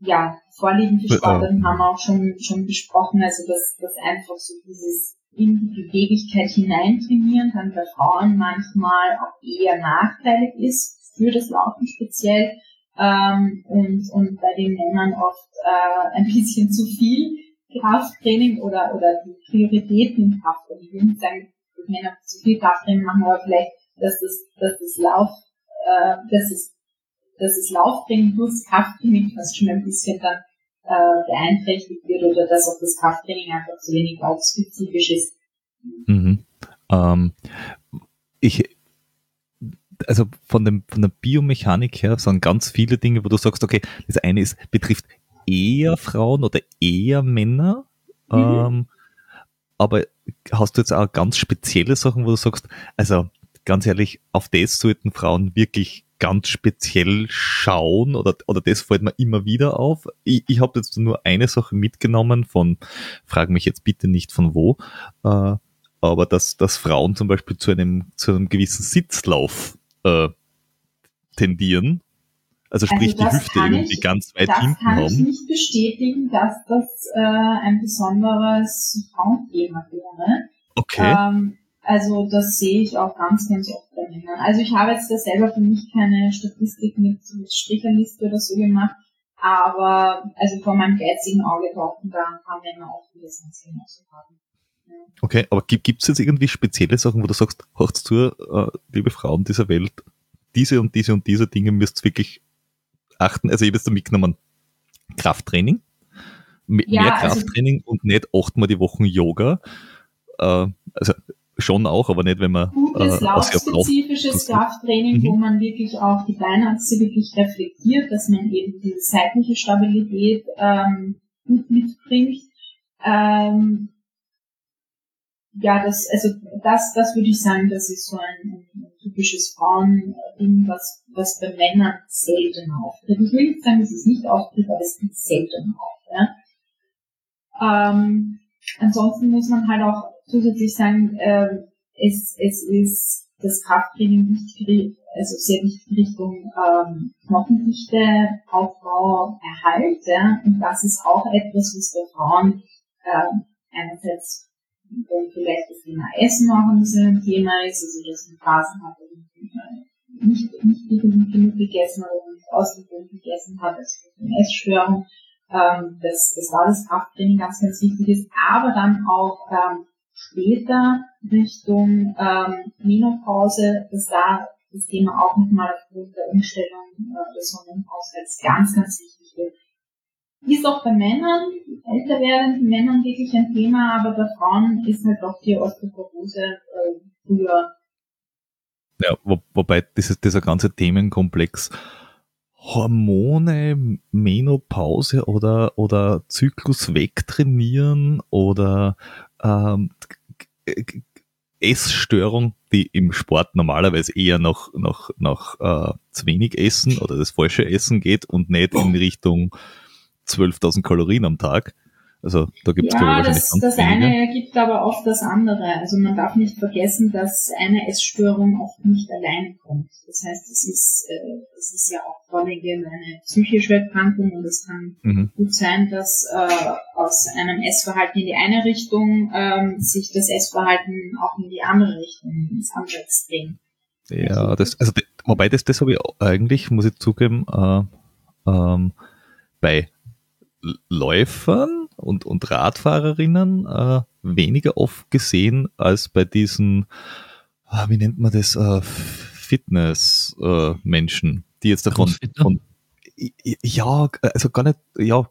ja, Vorlieben für Sportarten haben wir auch schon, schon besprochen, also dass, dass einfach so dieses in die Beweglichkeit hineintrainieren dann bei Frauen manchmal auch eher nachteilig ist, für das Laufen speziell, ähm, und, und bei den Männern oft äh, ein bisschen zu viel Krafttraining oder, oder die Prioritäten im Krafttraining. Ich will nicht sagen, dass Männer zu viel Krafttraining machen, aber vielleicht, dass das, dass das Lauf, äh, dass es, dass das Lauftraining plus Krafttraining fast schon ein bisschen dann äh, beeinträchtigt wird oder dass auch das Krafttraining einfach zu wenig laufspezifisch ist. Mhm. Ähm, ich, also von, dem, von der Biomechanik her sind ganz viele Dinge, wo du sagst, okay, das eine ist, betrifft eher Frauen oder eher Männer. Mhm. Ähm, aber hast du jetzt auch ganz spezielle Sachen, wo du sagst, also ganz ehrlich, auf das sollten Frauen wirklich ganz speziell schauen oder, oder das fällt mir immer wieder auf. Ich, ich habe jetzt nur eine Sache mitgenommen von, frag mich jetzt bitte nicht von wo, äh, aber dass, dass Frauen zum Beispiel zu einem, zu einem gewissen Sitzlauf äh, tendieren. Also sprich also die Hüfte irgendwie ich, ganz weit hinten haben. Das kann ich nicht bestätigen, dass das äh, ein besonderes Frauenthema wäre. Okay. Ähm, also das sehe ich auch ganz, ganz oft bei Männern. Also ich habe jetzt da selber für mich keine Statistik mit, mit Stricherliste oder so gemacht, aber also vor meinem geizigen Auge tauchen da ein paar Männer auf, die das ganz genauso haben. Okay, aber gibt es jetzt irgendwie spezielle Sachen, wo du sagst, hört zu, äh, liebe Frauen dieser Welt, diese und diese und diese Dinge müsst ihr wirklich achten. Also ich habe jetzt da mitgenommen, Krafttraining, mehr ja, also Krafttraining also, und nicht achtmal die Woche Yoga. Äh, also schon auch, aber nicht, wenn man gutes äh, laufspezifisches Krafttraining, mhm. wo man wirklich auch die Beinachse wirklich reflektiert, dass man eben diese seitliche Stabilität ähm, gut mitbringt. Ähm, ja, das, also das, das würde ich sagen, das ist so ein, ein typisches Frauending, was, was bei Männern selten auftritt. Ich will nicht sagen, dass es nicht auftritt, aber es tritt selten auf. Ja. Ähm, ansonsten muss man halt auch zusätzlich sagen, äh, es, es ist das Krafttraining wichtig, also sehr wichtig Richtung ähm, Knochendichte, Aufbau, Erhalt. Ja. Und das ist auch etwas, was bei Frauen äh, einerseits wenn vielleicht das Thema Essen auch ein bisschen ein Thema ist, also dass man Phasen hat, wo nicht, nicht genug gegessen hat oder nicht ausgewogen gegessen hat, also eine Essstörung, ähm, dass, dass da das Krafttraining ganz, ganz wichtig ist, aber dann auch ähm, später Richtung ähm, Menopause, dass da das Thema auch nochmal aufgrund der Umstellung äh, des Hormonhaushalts ganz, ganz wichtig wird. Ist auch bei Männern, älter werdenden Männern wirklich ein Thema, aber bei Frauen ist halt doch die Osteoporose äh, früher. Ja, wo, wobei dieses, dieser ganze Themenkomplex Hormone, Menopause oder, oder Zyklus wegtrainieren oder ähm, Essstörung, die im Sport normalerweise eher noch, noch, noch äh, zu wenig Essen oder das falsche Essen geht und nicht in Richtung 12.000 Kalorien am Tag. Also da gibt es ja, glaube ich das, ganz das wenige. eine ergibt aber oft das andere. Also man darf nicht vergessen, dass eine Essstörung oft nicht alleine kommt. Das heißt, es ist, äh, es ist ja auch vorwiegend eine psychische Erkrankung und es kann mhm. gut sein, dass äh, aus einem Essverhalten in die eine Richtung ähm, sich das Essverhalten auch in die andere Richtung, ins andere Extrem. Ja, das, also wobei das, das habe ich eigentlich, muss ich zugeben, äh, ähm, bei Läufern und, und Radfahrerinnen äh, weniger oft gesehen als bei diesen, äh, wie nennt man das, äh, Fitness-Menschen, die jetzt davon, von, ja, also gar nicht, ja,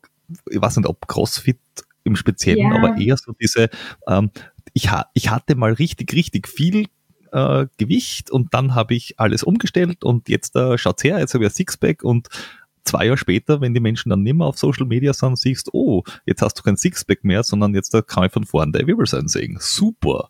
ich weiß nicht, ob CrossFit im Speziellen, ja. aber eher so diese, ähm, ich, ha ich hatte mal richtig, richtig viel äh, Gewicht und dann habe ich alles umgestellt und jetzt äh, schaut's her, jetzt habe ich ein Sixpack und zwei Jahre später, wenn die Menschen dann nicht mehr auf Social Media sind, siehst, oh, jetzt hast du kein Sixpack mehr, sondern jetzt kann ich von vorne der Wirbelsäule sehen. Super.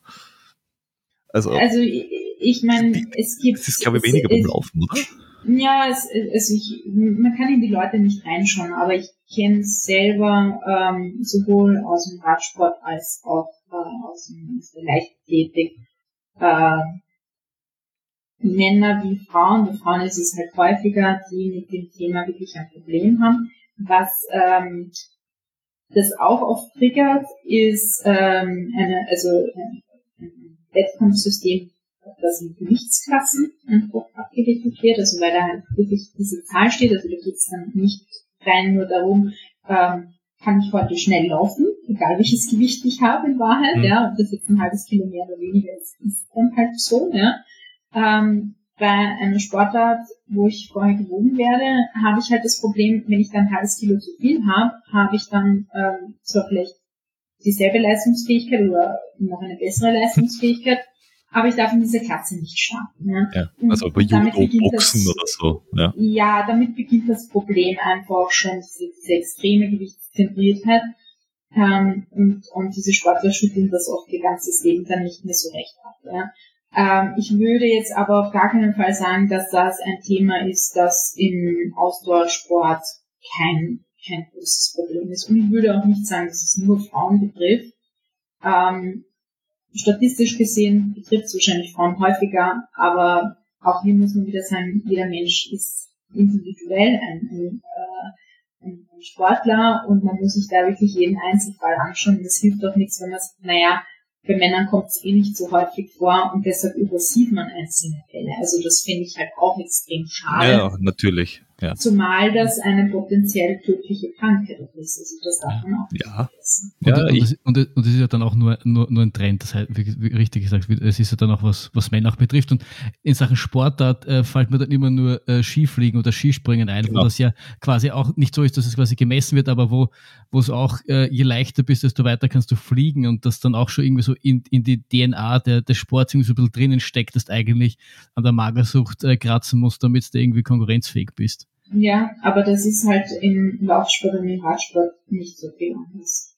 Also, also ich meine, es gibt. Es ist, glaube ich, weniger beim Laufen, oder? Ja, es, also ich, man kann in die Leute nicht reinschauen, aber ich kenne es selber ähm, sowohl aus dem Radsport als auch äh, aus, dem, aus der Leichtathletik. Äh, Männer wie Frauen, bei Frauen ist es halt häufiger, die mit dem Thema wirklich ein Problem haben. Was ähm, das auch oft triggert, ist ähm, eine, also ein, ein Wettkampfsystem, das in Gewichtsklassen einfach abgewickelt wird, also weil da halt wirklich diese Zahl steht, also da geht es dann nicht rein nur darum, ähm, kann ich heute schnell laufen, egal welches Gewicht ich habe in Wahrheit, mhm. ja, ob das jetzt ein halbes Kilo mehr oder weniger ist, ist dann halt so, ja. Ähm, bei einer Sportart, wo ich vorher gewogen werde, habe ich halt das Problem, wenn ich dann ein halbes Kilo zu viel habe, habe ich dann ähm, zwar vielleicht dieselbe Leistungsfähigkeit oder noch eine bessere Leistungsfähigkeit, aber ich darf in diese Klasse nicht starten. Ja. ja also bei Judo, Boxen oder so. Ja. ja, damit beginnt das Problem einfach schon, diese, diese extreme Gewichtszentriertheit. Ähm, und, und diese Sportler schütteln das oft ihr ganzes Leben dann nicht mehr so recht ab. Ja. Ähm, ich würde jetzt aber auf gar keinen Fall sagen, dass das ein Thema ist, das im Ausdauersport kein, kein großes Problem ist. Und ich würde auch nicht sagen, dass es nur Frauen betrifft. Ähm, statistisch gesehen betrifft es wahrscheinlich Frauen häufiger, aber auch hier muss man wieder sagen, jeder Mensch ist individuell ein, ein, äh, ein Sportler und man muss sich da wirklich jeden Einzelfall anschauen. Das hilft doch nichts, wenn man sagt, naja, bei Männern kommt es eh nicht so häufig vor und deshalb übersieht man einzelne Fälle. Also das finde ich halt auch extrem schade. Ja, natürlich. Ja. Zumal das eine potenziell tödliche Krankheit ist. Also das darf man auch nicht ja. vergessen. Ja, und, und, das, und, und, das, ist ja dann auch nur, nur, nur ein Trend, das heißt, wie, wie richtig gesagt, es ist ja dann auch was, was Männer auch betrifft. Und in Sachen Sportart äh, fällt mir dann immer nur äh, Skifliegen oder Skispringen ein, genau. wo das ja quasi auch nicht so ist, dass es quasi gemessen wird, aber wo wo es auch, äh, je leichter bist, desto weiter kannst du fliegen und das dann auch schon irgendwie so in, in die DNA der, des Sports irgendwie so ein bisschen drinnen steckt, dass du eigentlich an der Magersucht äh, kratzen musst, damit du irgendwie konkurrenzfähig bist. Ja, aber das ist halt im Laufsport und im Radsport nicht so viel anders.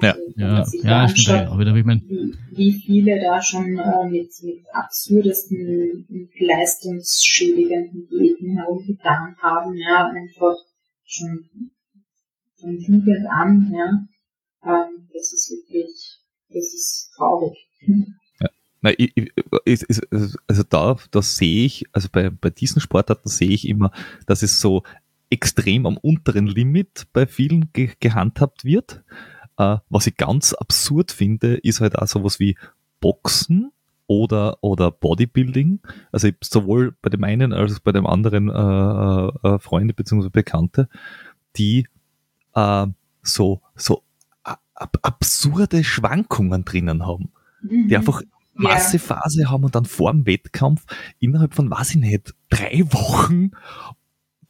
Also, ja, ja, ja anschaut, auch wieder, wie, mein wie, viele da schon äh, mit, mit absurdesten leistungsschädigenden Diäten herumgetan haben, ja, einfach schon von Jugend an, ja. Ähm, das ist wirklich, das ist traurig. Na, ich, ich, also da, da sehe ich, also bei, bei diesen Sportarten sehe ich immer, dass es so extrem am unteren Limit bei vielen ge gehandhabt wird. Äh, was ich ganz absurd finde, ist halt auch sowas wie Boxen oder, oder Bodybuilding. Also ich, sowohl bei dem einen als auch bei dem anderen äh, äh, äh Freunde bzw. Bekannte, die äh, so, so ab absurde Schwankungen drinnen haben. Mhm. Die einfach Massephase ja. haben und dann vor dem Wettkampf innerhalb von, weiß ich nicht, drei Wochen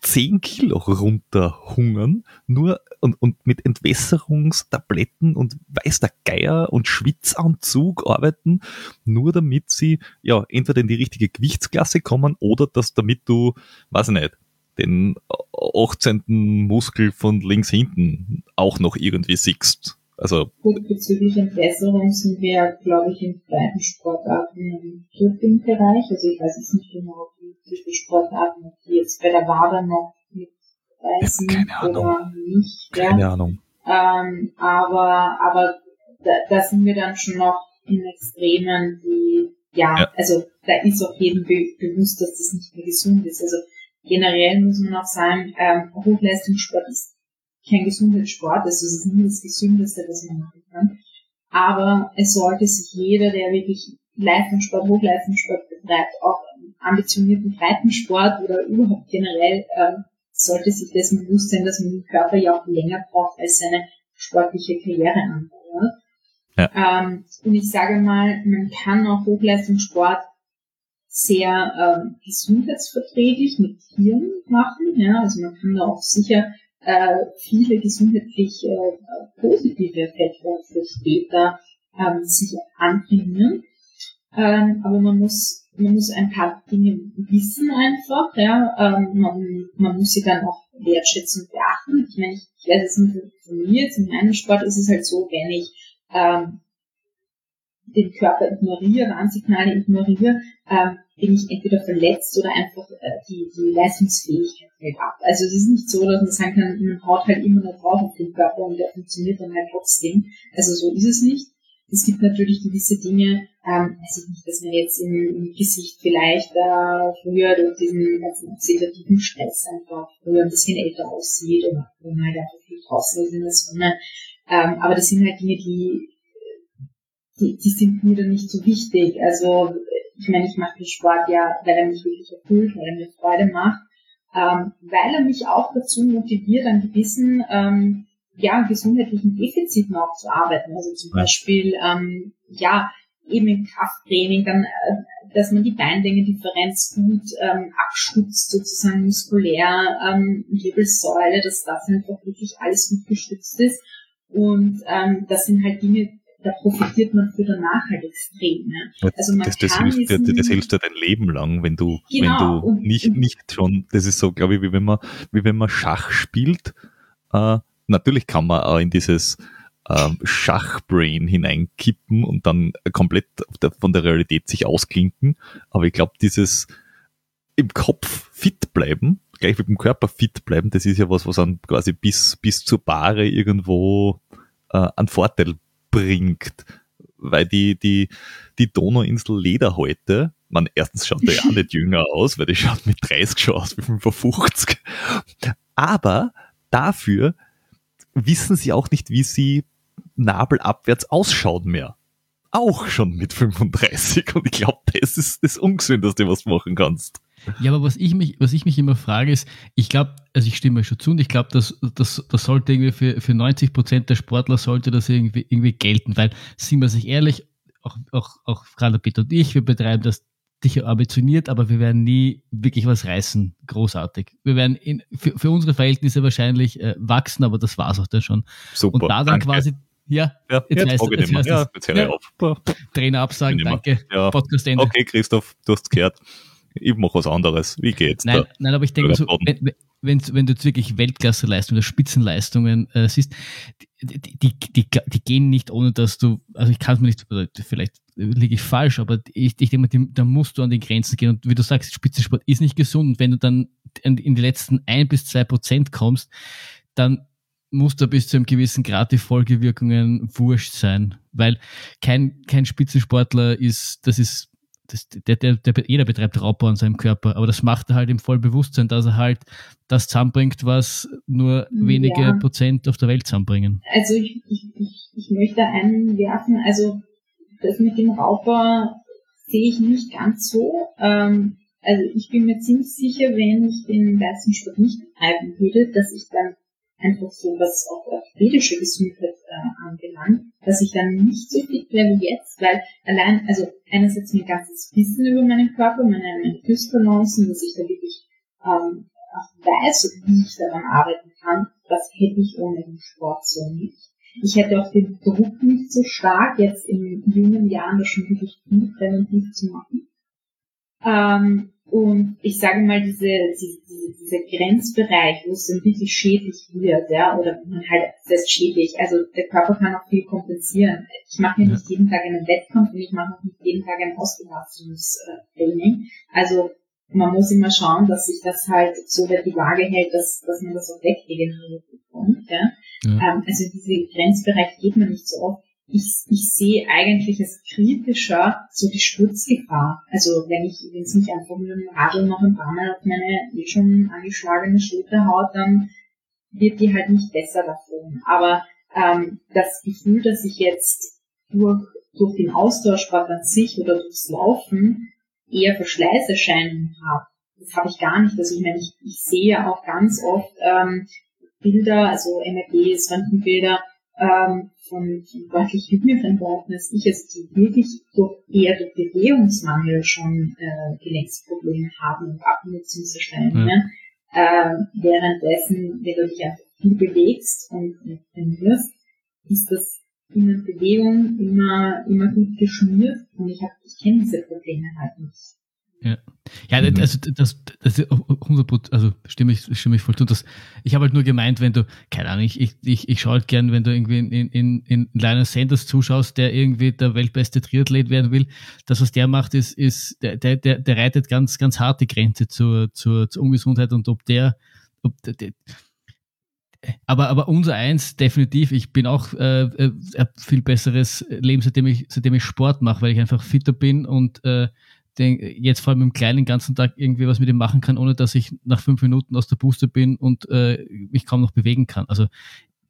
zehn Kilo runterhungern, nur und, und mit Entwässerungstabletten und weiß der Geier und Schwitzanzug arbeiten, nur damit sie ja entweder in die richtige Gewichtsklasse kommen oder dass damit du, weiß ich nicht, den 18. Muskel von links hinten auch noch irgendwie siehst. Also Gut, bezüglich Entwässerung sind wir, glaube ich, in beiden Sportarten im Doping-Bereich. Also ich weiß jetzt nicht genau, viele Sportarten die jetzt bei der WADA noch mit dabei sind keine Ahnung. oder nicht. Ja. Keine Ahnung. Ähm, aber aber da, da sind wir dann schon noch in Extremen, die ja, ja. also da ist auch jedem be bewusst, dass das nicht mehr gesund ist. Also generell muss man auch sagen, ähm, Hochleistungssport ist kein Gesundheitssport, also es ist nie das Gesündeste, was man machen kann. Aber es sollte sich jeder, der wirklich Leistungssport, Hochleistungssport betreibt, auch ambitionierten Breitensport oder überhaupt generell, ähm, sollte sich dessen bewusst sein, dass man den Körper ja auch länger braucht als seine sportliche Karriere andauert. Ja. Ähm, und ich sage mal, man kann auch Hochleistungssport sehr ähm, gesundheitsverträglich mit Tieren machen. Ja, also man kann da auch sicher äh, viele gesundheitlich äh, positive Effekte für später ähm, sich anbringen. Ähm, aber man muss man muss ein paar Dinge wissen einfach, ja. Ähm, man, man muss sie dann auch wertschätzen und beachten. Ich meine, ich, ich weiß es nicht von mir, jetzt in meinem Sport ist es halt so, wenn ich ähm, den Körper ignoriere, Warnsignale ignoriere, ähm, bin ich entweder verletzt oder einfach äh, die, die Leistungsfähigkeit fällt ab. Also es ist nicht so, dass man sagen kann, man haut halt immer nur drauf auf den Körper und der funktioniert dann halt trotzdem. Also so ist es nicht. Es gibt natürlich gewisse Dinge, ähm, weiß ich nicht, dass man jetzt im, im Gesicht vielleicht äh, früher durch diesen ganzen oxidativen Stress einfach früher ein bisschen älter aussieht oder wenn man halt einfach viel draußen ist in der Sonne. Ähm, aber das sind halt Dinge, die, die, die sind mir dann nicht so wichtig. Also ich meine, ich mache den Sport ja, weil er mich wirklich erfüllt, weil er mir Freude macht, ähm, weil er mich auch dazu motiviert, an gewissen ähm, ja, gesundheitlichen Defiziten auch zu arbeiten. Also zum Beispiel, ähm, ja, eben im Krafttraining, dann, äh, dass man die Beinlängendifferenz gut ähm, abstützt, sozusagen muskulär, ähm, Wirbelsäule, dass das einfach wirklich alles gut gestützt ist. Und ähm, das sind halt Dinge, da profitiert man für danach halt extrem. Ne? Also man das, das, kann hilft, diesen, das hilft dir dein Leben lang, wenn du, genau, wenn du nicht, nicht schon, das ist so, glaube ich, wie wenn man, wie wenn man Schach spielt, äh, natürlich kann man auch in dieses ähm, Schachbrain hineinkippen und dann komplett von der Realität sich ausklinken. Aber ich glaube, dieses im Kopf fit bleiben, gleich mit dem Körper fit bleiben, das ist ja was, was dann quasi bis, bis zur Bahre irgendwo äh, einen Vorteil bringt. Weil die, die, die Donauinsel Lederhäute, man, erstens schaut der ja nicht jünger aus, weil die schaut mit 30 schon aus wie 55. Aber dafür wissen sie auch nicht, wie sie nabelabwärts ausschauen mehr. Auch schon mit 35. Und ich glaube, das ist das Ungesündeste, was du machen kannst. Ja, aber was ich mich, was ich mich immer frage, ist, ich glaube, also ich stimme schon zu und ich glaube, dass das, das sollte irgendwie für, für 90 Prozent der Sportler sollte das irgendwie, irgendwie gelten, weil, sind wir sich ehrlich, auch, auch, auch gerade Peter und ich, wir betreiben das sicher ambitioniert, aber wir werden nie wirklich was reißen, großartig. Wir werden in, für, für unsere Verhältnisse wahrscheinlich äh, wachsen, aber das war's auch dann schon. Super. Und da dann danke. quasi, ja, ja jetzt, jetzt, heißt, jetzt, heißt ja, jetzt höre ich auf. Trainer absagen, danke. Ja. Podcast Ende. Okay, Christoph, du hast gehört. Ich mache was anderes. Wie geht's? Nein, da? nein aber ich denke so, wenn, wenn, wenn du jetzt wirklich Weltklasseleistungen oder Spitzenleistungen äh, siehst, die, die, die, die, gehen nicht ohne, dass du, also ich kann es mir nicht, vielleicht liege ich falsch, aber ich, ich denke mal, da musst du an die Grenzen gehen. Und wie du sagst, Spitzensport ist nicht gesund. Und wenn du dann in die letzten ein bis zwei Prozent kommst, dann muss da bis zu einem gewissen Grad die Folgewirkungen wurscht sein. Weil kein, kein Spitzensportler ist, das ist das, der, der, der, jeder betreibt Raubbau an seinem Körper, aber das macht er halt im Vollbewusstsein, dass er halt das zusammenbringt, was nur wenige ja. Prozent auf der Welt zusammenbringen. Also ich, ich, ich, ich möchte einwerfen, also das mit dem Raubbau sehe ich nicht ganz so. Ähm, also ich bin mir ziemlich sicher, wenn ich den Leistungssport nicht betreiben würde, dass ich dann einfach so, was auch orthopädische Gesundheit äh, anbelangt, dass ich dann nicht so fit wäre wie jetzt, weil allein, also einerseits mein ganzes Wissen über meinen Körper, meine, meine Fußbalancen, dass ich da wirklich ähm, auch weiß, wie ich daran arbeiten kann, das hätte ich ohne den Sport so nicht. Ich hätte auch den Druck nicht so stark, jetzt in jungen Jahren das schon wirklich viel präventiv zu machen. Ähm, und ich sage mal, diese, diese, dieser Grenzbereich, wo es dann wirklich schädlich wird, ja, oder man halt das schädlich, also der Körper kann auch viel kompensieren. Ich mache ja nicht jeden Tag einen Wettkampf und ich mache auch nicht jeden Tag ein Ausbelastungstraining. Also man muss immer schauen, dass sich das halt so weit die Waage hält, dass, dass man das auch wegregeneriert bekommt. Ja? ja. Ähm, also diese Grenzbereich geht man nicht so oft ich, ich sehe eigentlich als kritischer so die Sturzgefahr. Also wenn ich, wenn es nicht einfach mit dem Radl noch ein paar Mal auf meine eh schon angeschlagene Schulter haut, dann wird die halt nicht besser davon. Aber ähm, das Gefühl, dass ich jetzt durch, durch den Austauschsport an sich oder durchs Laufen eher Verschleißerscheinungen habe, das habe ich gar nicht. Also ich meine, ich, ich sehe auch ganz oft ähm, Bilder, also MRGs, Röntgenbilder, ähm, von, von deutlich jüngeren Leuten als ich, also die wirklich durch, eher durch Bewegungsmangel schon äh, Gelenksprobleme haben und Abnutzungserscheinungen. Ja. Äh, währenddessen, wenn du dich einfach viel bewegst und, und trainierst, ist das in der Bewegung immer, immer gut geschmiert und ich, hab, ich kenne diese Probleme halt nicht. Ja. Ja, mhm. also das, das, das 100 also stimme ich, stimme ich voll zu. Das, ich habe halt nur gemeint, wenn du, keine Ahnung, ich, ich, ich, ich schaue halt gern, wenn du irgendwie in, in, in Lionel Sanders zuschaust, der irgendwie der weltbeste Triathlet werden will, das, was der macht, ist, ist der, der, der, der reitet ganz, ganz hart die Grenze zur, zur, zur Ungesundheit und ob der, ob der, der aber, aber unser eins, definitiv, ich bin auch äh, äh, viel besseres Leben, seitdem ich, seitdem ich Sport mache, weil ich einfach fitter bin und äh, den, jetzt vor allem im kleinen ganzen Tag irgendwie was mit ihm machen kann, ohne dass ich nach fünf Minuten aus der Booster bin und äh, mich kaum noch bewegen kann. Also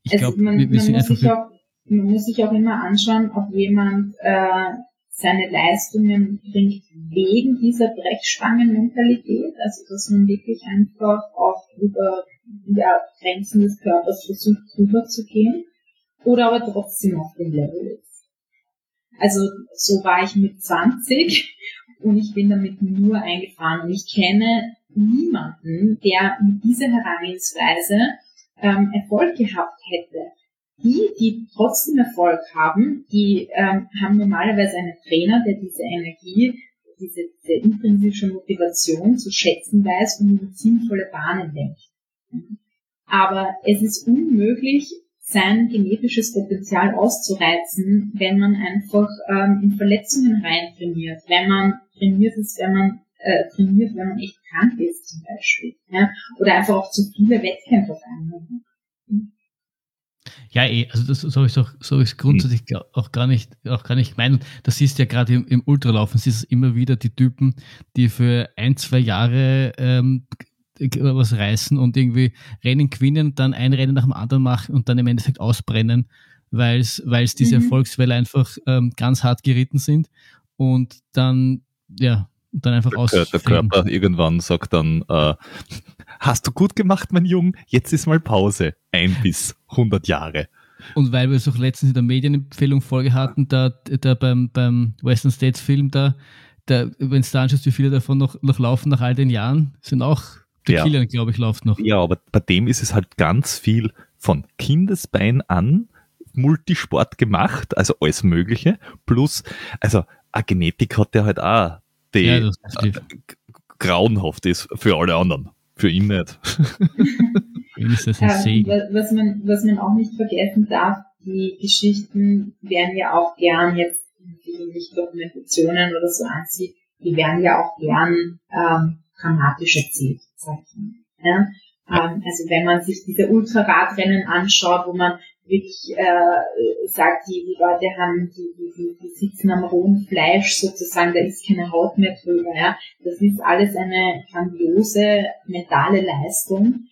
ich glaube, wir, wir man, muss sich auch, man muss sich auch immer anschauen, ob jemand äh, seine Leistungen bringt wegen dieser Brechstangenmentalität, also dass man wirklich einfach auch über ja, Grenzen des Körpers versucht drüber zu gehen, oder aber trotzdem auf dem Level ist. Also so war ich mit 20 und ich bin damit nur eingefahren und ich kenne niemanden, der mit dieser Herangehensweise ähm, Erfolg gehabt hätte. Die, die trotzdem Erfolg haben, die ähm, haben normalerweise einen Trainer, der diese Energie, diese, diese intrinsische Motivation zu schätzen weiß und in sinnvolle Bahnen lenkt. Aber es ist unmöglich, sein genetisches Potenzial auszureizen, wenn man einfach ähm, in Verletzungen rein trainiert, wenn man trainiert ist, wenn man äh, trainiert, wenn man echt krank ist zum Beispiel. Ja? Oder einfach auch zu viele Wettkämpfe auf. Ja, eh, also das so ist auch so ist grundsätzlich auch gar nicht auch gar nicht gemeint. Das siehst ja gerade im, im Ultralaufen, siehst du immer wieder die Typen, die für ein, zwei Jahre ähm, was reißen und irgendwie Rennen gewinnen, dann ein Rennen nach dem anderen machen und dann im Endeffekt ausbrennen, weil es diese mhm. Erfolgswelle einfach ähm, ganz hart geritten sind und dann, ja, dann einfach aus. Der Körper irgendwann sagt dann, äh, hast du gut gemacht, mein Junge, jetzt ist mal Pause. Ein bis 100 Jahre. Und weil wir es auch letztens in der Medienempfehlung Folge hatten, da, da beim, beim Western States Film, da, da wenn du da anschaust, wie viele davon noch, noch laufen nach all den Jahren, sind auch der ja. Kilian, glaube ich, läuft noch. Ja, aber bei dem ist es halt ganz viel von Kindesbein an Multisport gemacht, also alles Mögliche, plus, also eine Genetik hat der halt auch, die ja, äh, grauenhaft ist für alle anderen, für ihn nicht. ist das ein ähm, was, man, was man auch nicht vergessen darf, die Geschichten werden ja auch gern jetzt, die nicht Dokumentationen oder so ansieht, die werden ja auch gern ähm, dramatisch erzählt. Ja? Ähm, also wenn man sich diese Ultraradrennen anschaut, wo man wirklich äh, sagt, die, die Leute haben, die, die, die sitzen am rohen Fleisch sozusagen, da ist keine Haut mehr drüber. Ja? Das ist alles eine grandiose mentale Leistung,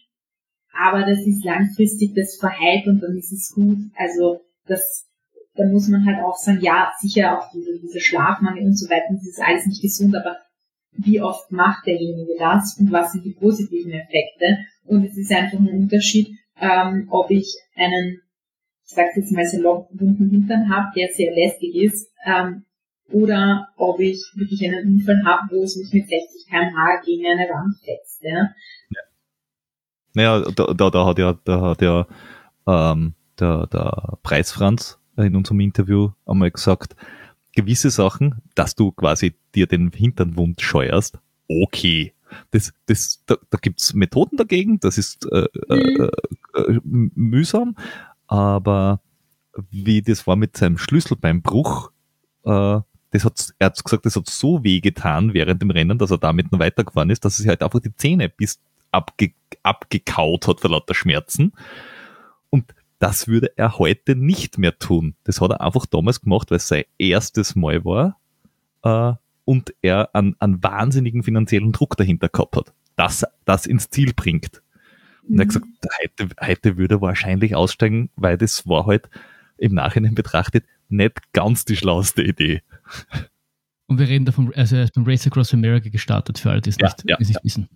aber das ist langfristig, das verheilt und dann ist es gut. Also das, da muss man halt auch sagen, ja, sicher auch diese, diese Schlafmangel und so weiter, das ist alles nicht gesund, aber wie oft macht derjenige das und was sind die positiven Effekte. Und es ist einfach ein Unterschied, ähm, ob ich einen, ich sage jetzt mal so wunden Hintern habe, der sehr lästig ist, ähm, oder ob ich wirklich einen Unfall habe, wo es mich mit 60 km/h gegen eine Wand fetzt. Ja. Naja, da, da, da hat ja, da hat ja ähm, der, der Preisfranz in unserem Interview einmal gesagt, gewisse Sachen, dass du quasi dir den Hintern wund scheuerst, okay. Das, das, da, da gibt's Methoden dagegen, das ist äh, äh, äh, mühsam, aber wie das war mit seinem Schlüssel beim Bruch, äh, das hat, er hat gesagt, das hat so weh getan während dem Rennen, dass er damit noch weitergefahren ist, dass er sich halt einfach die Zähne bis abge, abgekaut hat vor lauter Schmerzen. Und das würde er heute nicht mehr tun. Das hat er einfach damals gemacht, weil es sein erstes Mal war äh, und er einen, einen wahnsinnigen finanziellen Druck dahinter gehabt hat, dass das ins Ziel bringt. Und er hat mhm. gesagt, heute, heute würde er wahrscheinlich aussteigen, weil das war halt im Nachhinein betrachtet nicht ganz die schlauste Idee. Und wir reden davon, also er ist beim Race Across America gestartet, für alle, die es ja, nicht, ja, nicht ja. wissen.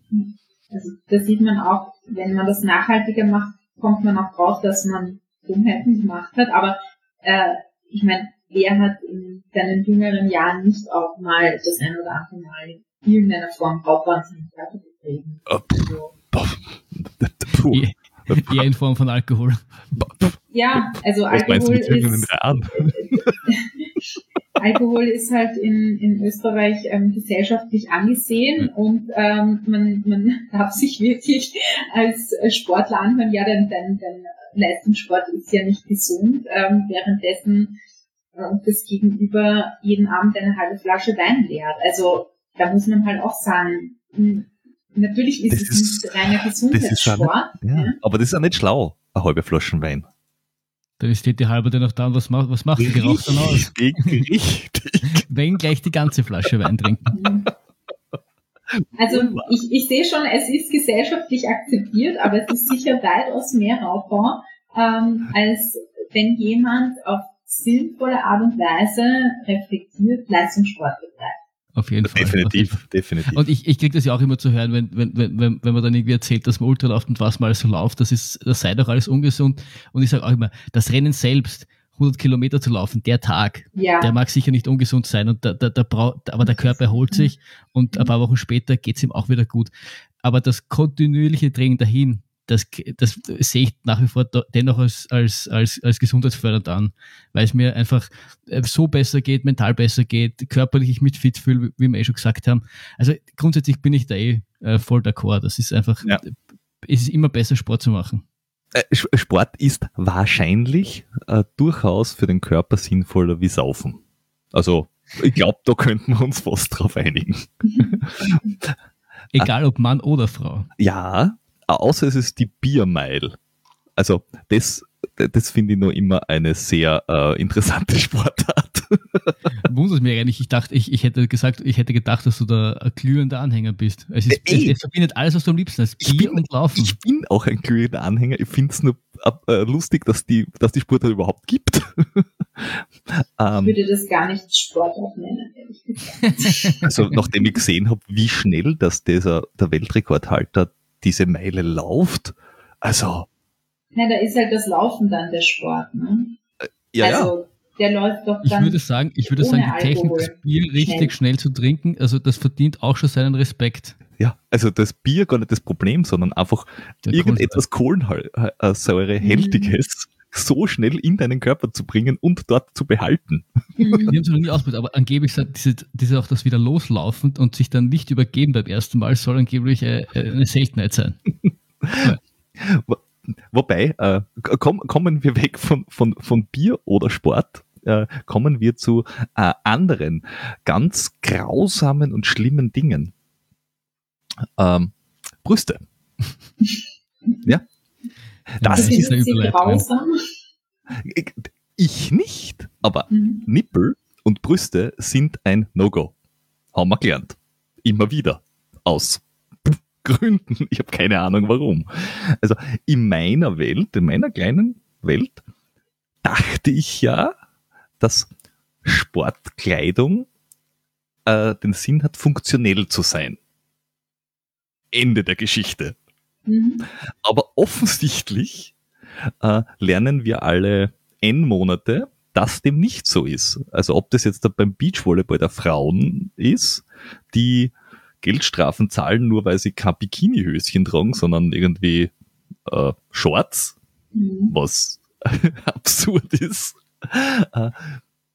Also da sieht man auch, wenn man das nachhaltiger macht, kommt man auch drauf, dass man Dummheiten gemacht hat. Aber äh, ich meine, wer hat in seinen jüngeren Jahren nicht auch mal das ein oder andere Mal in irgendeiner Form Raubwahnsinn Körper betrieben? Also, Eher in Form von Alkohol. Ja, also Alkohol ist... Alkohol ist halt in, in Österreich ähm, gesellschaftlich angesehen und ähm, man, man darf sich wirklich als Sportler anhören, ja, dein, dein, dein Leistungssport ist ja nicht gesund, ähm, währenddessen äh, das Gegenüber jeden Abend eine halbe Flasche Wein leert. Also da muss man halt auch sagen, hm, natürlich ist das es ist, nicht reiner Gesundheitssport. Ja, ja. Aber das ist ja nicht schlau, eine halbe Flasche Wein. Dann steht die halbe noch da und was macht, was macht die geraucht dann aus? Richtig. Wenn gleich die ganze Flasche Wein trinken. Also ich, ich sehe schon, es ist gesellschaftlich akzeptiert, aber es ist sicher weitaus mehr Raucher, ähm, als wenn jemand auf sinnvolle Art und Weise reflektiert Leistungssport betreibt. Auf jeden Fall. Definitiv, definitiv. Und ich, ich kriege das ja auch immer zu hören, wenn, wenn, wenn, wenn man dann irgendwie erzählt, dass man Ultra läuft und was mal so läuft, das ist, das sei doch alles ungesund. Und ich sage auch immer, das Rennen selbst, 100 Kilometer zu laufen, der Tag, ja. der mag sicher nicht ungesund sein, und da, da, da braucht, aber der Körper erholt sich und ein paar Wochen später geht's ihm auch wieder gut. Aber das kontinuierliche Training dahin, das, das sehe ich nach wie vor dennoch als, als, als, als gesundheitsfördernd an, weil es mir einfach äh, so besser geht, mental besser geht, körperlich ich mit fit fühle, wie wir eh schon gesagt haben. Also grundsätzlich bin ich da eh äh, voll d'accord. Das ist einfach, ja. es ist immer besser, Sport zu machen. Äh, Sport ist wahrscheinlich äh, durchaus für den Körper sinnvoller wie Saufen. Also ich glaube, da könnten wir uns fast drauf einigen. Egal ob Mann oder Frau. Ja, außer es ist die Biermeil. Also das, das finde ich noch immer eine sehr äh, interessante Sportart. Wundert mich eigentlich. Ich dachte, ich, ich hätte gesagt, ich hätte gedacht, dass du da ein glühender Anhänger bist. Es, ist, äh, es, es verbindet alles, was du am liebsten hast. Bier bin, und Laufen. Ich bin auch ein glühender Anhänger. Ich finde es nur äh, lustig, dass die, dass die Sportart überhaupt gibt. ähm, ich würde das gar nicht Sportart nennen. Also nachdem ich gesehen habe, wie schnell dass dieser, der Weltrekordhalter diese Meile lauft. Also. Ja, da ist halt das Laufen dann der Sport, ne? Äh, ja, also, ja. Der läuft doch dann ich würde sagen, ich würde sagen, die Technik, das Bier richtig schnell. schnell zu trinken, also das verdient auch schon seinen Respekt. Ja, also das Bier gar nicht das Problem, sondern einfach der irgendetwas Kohlensäurehältiges mhm. So schnell in deinen Körper zu bringen und dort zu behalten. Ich habe es noch nie ausprobiert, aber angeblich diese, diese auch das wieder loslaufen und sich dann nicht übergeben beim ersten Mal soll angeblich äh, äh, eine Seltenheit sein. Wobei, äh, komm, kommen wir weg von, von, von Bier oder Sport, äh, kommen wir zu äh, anderen ganz grausamen und schlimmen Dingen. Ähm, Brüste. ja. Das, das ist eine Überleitung. Ich nicht, aber mhm. Nippel und Brüste sind ein No-Go. Haben wir gelernt. Immer wieder. Aus Gründen. Ich habe keine Ahnung warum. Also in meiner Welt, in meiner kleinen Welt, dachte ich ja, dass Sportkleidung äh, den Sinn hat, funktionell zu sein. Ende der Geschichte. Mhm. Aber offensichtlich äh, lernen wir alle N Monate, dass dem nicht so ist. Also ob das jetzt beim Beachvolleyball der Frauen ist, die Geldstrafen zahlen, nur weil sie kein Bikinihöschen tragen, sondern irgendwie äh, Shorts, mhm. was absurd ist. Äh,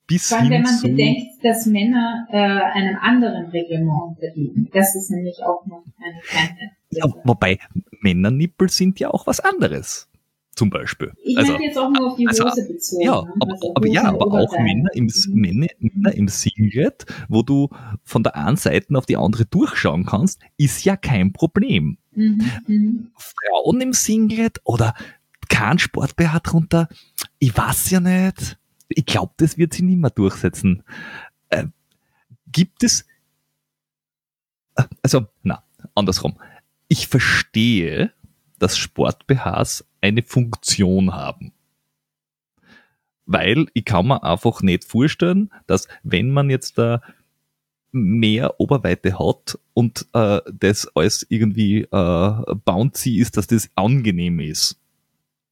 bis Vor allem, wenn man bedenkt, dass Männer äh, einem anderen Reglement unterliegen. Das ist nämlich auch noch eine kleine. Ja, wobei Männernippel sind ja auch was anderes. Zum Beispiel. Ich also, jetzt auch nur auf die also, Hose also, bezogen. Ja, ne? aber, also aber ja, aber auch Männer im, mhm. Männer, Männer im Singlet, wo du von der einen Seite auf die andere durchschauen kannst, ist ja kein Problem. Mhm. Mhm. Frauen im Singlet oder kein Sport-BH drunter, ich weiß ja nicht. Ich glaube, das wird sich nicht mehr durchsetzen. Äh, gibt es, äh, also, na, andersrum. Ich verstehe, dass Sport-BHs eine Funktion haben. Weil ich kann mir einfach nicht vorstellen, dass wenn man jetzt da mehr Oberweite hat und äh, das alles irgendwie äh, bouncy ist, dass das angenehm ist.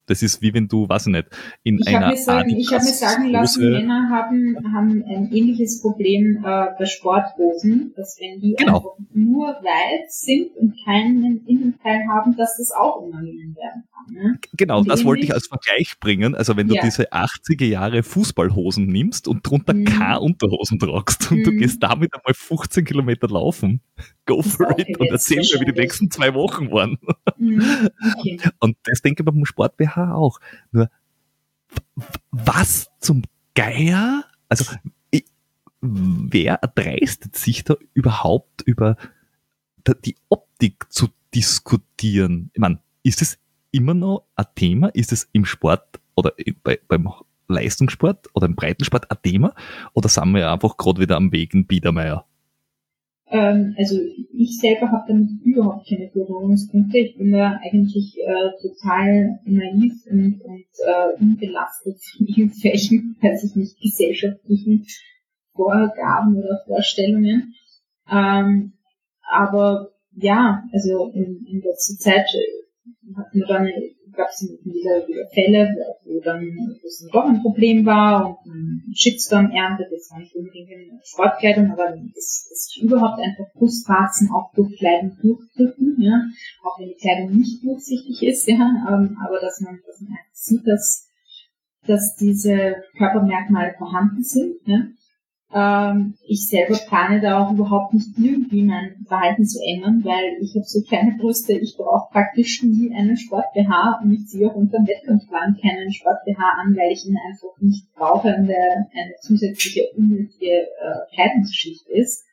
Das ist wie wenn du, weiß ich nicht, in ich einer hab sagen, Ich habe mir sagen lassen, Männer haben, haben ein ähnliches Problem äh, bei Sporthosen, dass wenn die genau. nur weit sind und keinen Innenteil haben, dass das auch unangenehm werden kann. Ne? Genau, Und das wollte ich als Vergleich bringen. Also wenn du Ja. diese 80er Jahre Fußballhosen nimmst und drunter Mhm. keine Unterhosen tragst und du Mhm. gehst damit einmal 15 Kilometer laufen, go for it und erzähl mir, wie die nächsten zwei Wochen waren. Mhm. Okay. Und das denke ich beim Sport BH auch. Nur, was zum Geier? Also, ich, wer erdreistet sich da überhaupt über die Optik zu diskutieren? Ich meine, ist es immer noch ein Thema? Ist es im Sport oder bei, beim Leistungssport oder im Breitensport ein Thema? Oder sind wir einfach gerade wieder am Weg in Biedermeier? Ähm, also ich selber habe damit überhaupt keine Berührungspunkte. Ich bin da eigentlich äh, total naiv und, und äh, unbelastet von irgendwelchen, weiß ich nicht, gesellschaftlichen Vorgaben oder Vorstellungen. Ähm, aber ja, also in, in letzter Zeit hatten wir dann, gab es wieder Fälle, wo dann es doch ein Problem war und ein Shitstorm erntet, jetzt war nicht unbedingt in Sportkleidung, aber dass, dass sich überhaupt einfach Brustwarzen auch durch Kleidung durchdrücken, ja, auch wenn die Kleidung nicht durchsichtig ist, ja, ähm, aber dass man, dass man einfach sieht, dass, dass diese Körpermerkmale vorhanden sind, ja. Ähm, ich selber plane da auch überhaupt nicht irgendwie mein Verhalten zu ändern, weil ich habe so kleine Brüste, ich brauche praktisch nie einen Sport-BH und ich ziehe auch unter dem Wettkampfplan keinen Sport-BH an, weil ich ihn einfach nicht brauche und der eine zusätzliche unnötige äh, Kleidungsschicht ist.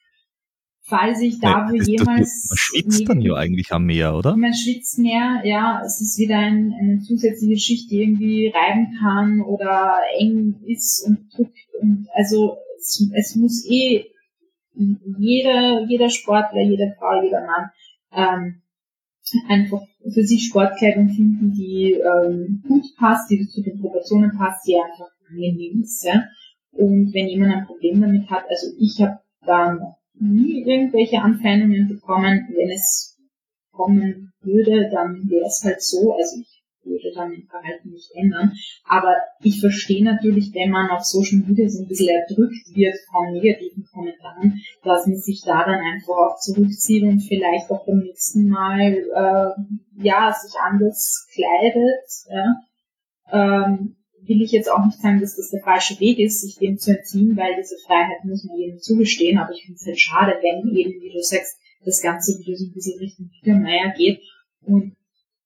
Falls ich da wo jemals Man schwitzt dann ja eigentlich am Meer, oder? man schwitzt mehr, ja, es ist wieder ein, eine zusätzliche Schicht, die irgendwie reiben kann oder eng ist und drückt und also es, es muss eh jeder, jeder Sportler, jede Frau, jeder Mann ähm, einfach für sich Sportkleidung finden, die ähm, gut passt, die zu den Proportionen passt, die einfach angenehm ist. Ja? Und wenn jemand ein Problem damit hat, also ich habe da nie irgendwelche Anfeindungen bekommen, wenn es kommen würde, dann wäre es halt so, also ich würde dann mein Verhalten nicht ändern. Aber ich verstehe natürlich, wenn man auf Social Media so ein bisschen erdrückt wird von negativen Kommentaren, dass man sich da dann einfach auch zurückzieht und vielleicht auch beim nächsten Mal äh, ja sich anders kleidet. Ja. Ähm, will ich jetzt auch nicht sagen, dass das der falsche Weg ist, sich dem zu entziehen, weil diese Freiheit muss man jedem zugestehen, aber ich finde es halt schade, wenn eben, wie du sagst, das Ganze wieder so ein bisschen Richtung Biedermeier geht und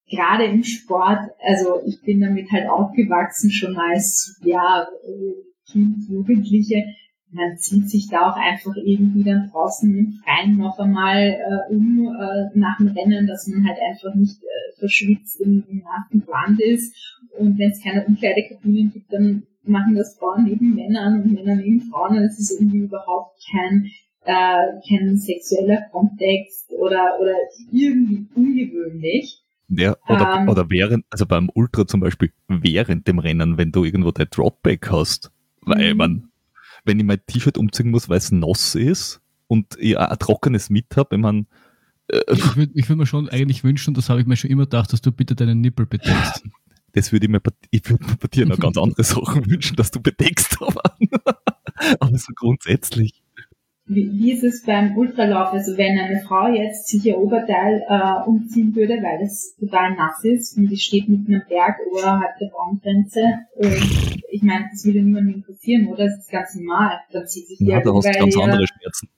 gerade im Sport, also ich bin damit halt aufgewachsen schon als ja Kind, Jugendliche. Man zieht sich da auch einfach irgendwie dann draußen im Freien noch einmal äh, um äh, nach dem Rennen, dass man halt einfach nicht äh, verschwitzt im, im nassen Brand ist. Und wenn es keine Umkleidekabinen gibt, dann machen das Frauen neben Männern und Männer neben Frauen. Und es ist irgendwie überhaupt kein äh, kein sexueller Kontext oder oder irgendwie ungewöhnlich. Ja, oder, Ähm. oder während, also beim Ultra zum Beispiel, während dem Rennen, wenn du irgendwo dein Dropback hast, weil Mhm. man, wenn ich mein T-Shirt umziehen muss, weil es nass ist und ich auch ein trockenes mit habe, wenn man, äh, Ich würde ich würd mir schon eigentlich wünschen, das habe ich mir schon immer gedacht, dass du bitte deinen Nippel bedeckst. das würde ich mir, bei- ich würde mir bei dir noch ganz andere Sachen wünschen, dass du bedeckst, aber, aber so grundsätzlich. Wie, wie ist es beim Ultralauf? Also wenn eine Frau jetzt sich ihr Oberteil äh, umziehen würde, weil es total nass ist und die steht mitten am Berg oberhalb der Baumgrenze und ich meine, das würde niemandem interessieren, oder? Das ist ganz normal. Dann zieht sich die Ja, da hast du ganz andere Schmerzen.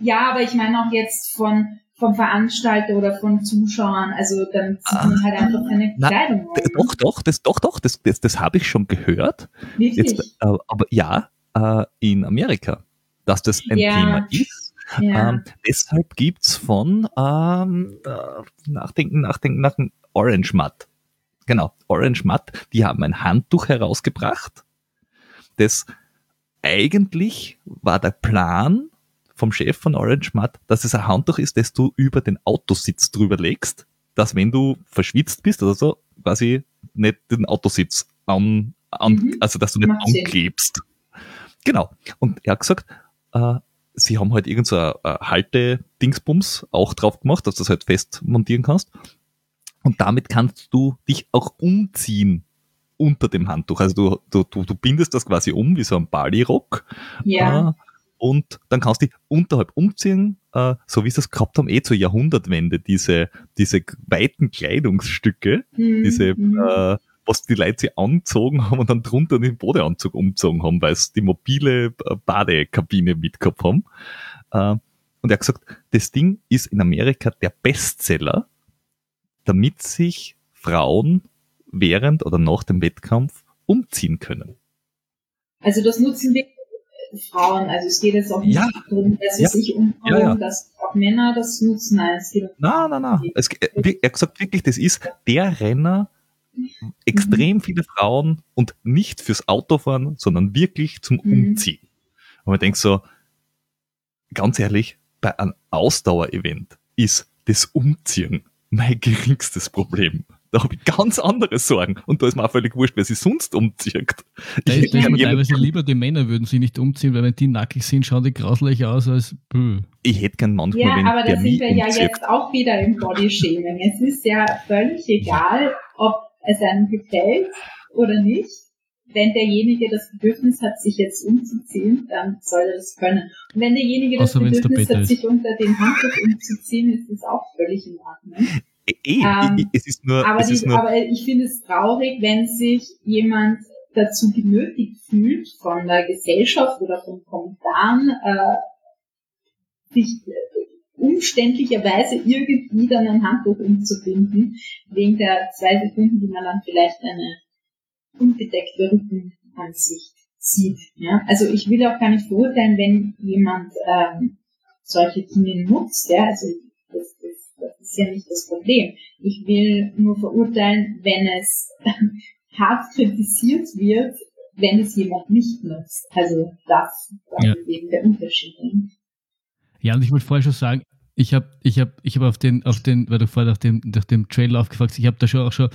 Ja, aber ich meine auch jetzt von vom Veranstalter oder von Zuschauern, also dann zieht man halt einfach seine Na, Kleidung. D- Doch, doch, das, doch, doch, das, das, das habe ich schon gehört. Wirklich? Jetzt, äh, aber ja, äh, in Amerika, dass das ein Ja. Thema ist. ja. Ähm, deshalb gibt's von ähm, äh, Nachdenken, Nachdenken, Nachdenken, Orange Matt. Genau, Orange Matt, die haben ein Handtuch herausgebracht. Das eigentlich war der Plan vom Chef von Orange Matt, dass es ein Handtuch ist, das du über den Autositz drüber legst, dass wenn du verschwitzt bist oder so, quasi nicht den Autositz an, an Mhm. also dass du nicht Sinn. anklebst. Genau. Und er hat gesagt, äh, sie haben halt irgend so Halte-Dingsbums auch drauf gemacht, dass du das halt fest montieren kannst. Und damit kannst du dich auch umziehen unter dem Handtuch. Also du, du, du, du bindest das quasi um wie so ein Bali-Rock. ja. Äh, und dann kannst du dich unterhalb umziehen, äh, so wie sie es gehabt haben, eh zur Jahrhundertwende, diese, diese weiten Kleidungsstücke, Mhm. diese, Mhm. äh, was die Leute sich angezogen haben und dann drunter den Badeanzug umgezogen haben, weil sie die mobile äh, Badekabine mitgehabt haben. Äh, und er hat gesagt, das Ding ist in Amerika der Bestseller, damit sich Frauen während oder nach dem Wettkampf umziehen können. Also das nutzen wir Frauen. Also es geht jetzt auch nicht Ja. darum, dass sie Ja. sich umbauen, Ja, ja. dass auch Männer das nutzen. Nein, es geht um Na, na, na. Es, er hat gesagt, wirklich, das ist der Renner, extrem viele Frauen und nicht fürs Autofahren, sondern wirklich zum Mhm. Umziehen. Und man denkt so, ganz ehrlich, bei einem Ausdauerevent ist das Umziehen mein geringstes Problem. Da habe ich ganz andere Sorgen. Und da ist mir auch völlig wurscht, wer sich sonst umzieht. Da Ich mir teilweise lieber, die Männer würden sich nicht umziehen, weil wenn die nackig sind, schauen die grauslich aus als bö. ich hätte gern manchmal, Ja, wenn aber da sind wir ja umzieht. jetzt auch wieder im Bodyshaming. Es ist ja völlig egal, ob es einem gefällt oder nicht. Wenn derjenige das Bedürfnis hat, sich jetzt umzuziehen, dann soll er das können. Und wenn derjenige das Außer Bedürfnis hat, sich unter den Handtuch umzuziehen, ist das auch völlig in Ordnung. Eh, eh, Ähm, ich- es ist nur, Aber, es ist die, nur, aber ich finde es traurig, wenn sich jemand dazu genötigt fühlt, von der Gesellschaft oder von Kommentaren, äh, sich umständlicherweise irgendwie dann ein Handtuch umzubinden, wegen der zwei Sekunden, die man dann vielleicht eine unbedeckte Rückenansicht sieht. Ja? Also ich will auch gar nicht verurteilen, wenn jemand ähm, solche Dinge nutzt. Ja? Also das, das, das ist ja nicht das Problem. Ich will nur verurteilen, wenn es hart kritisiert wird, wenn es jemand nicht nutzt. Also das, das Ja. ist eben der Unterschied. Ja, und ich wollte vorher schon sagen, ich habe ich hab, ich hab auf den, auf den, weil du vorher nach dem, nach dem Trailer aufgefragt hast, ich habe da schon auch schon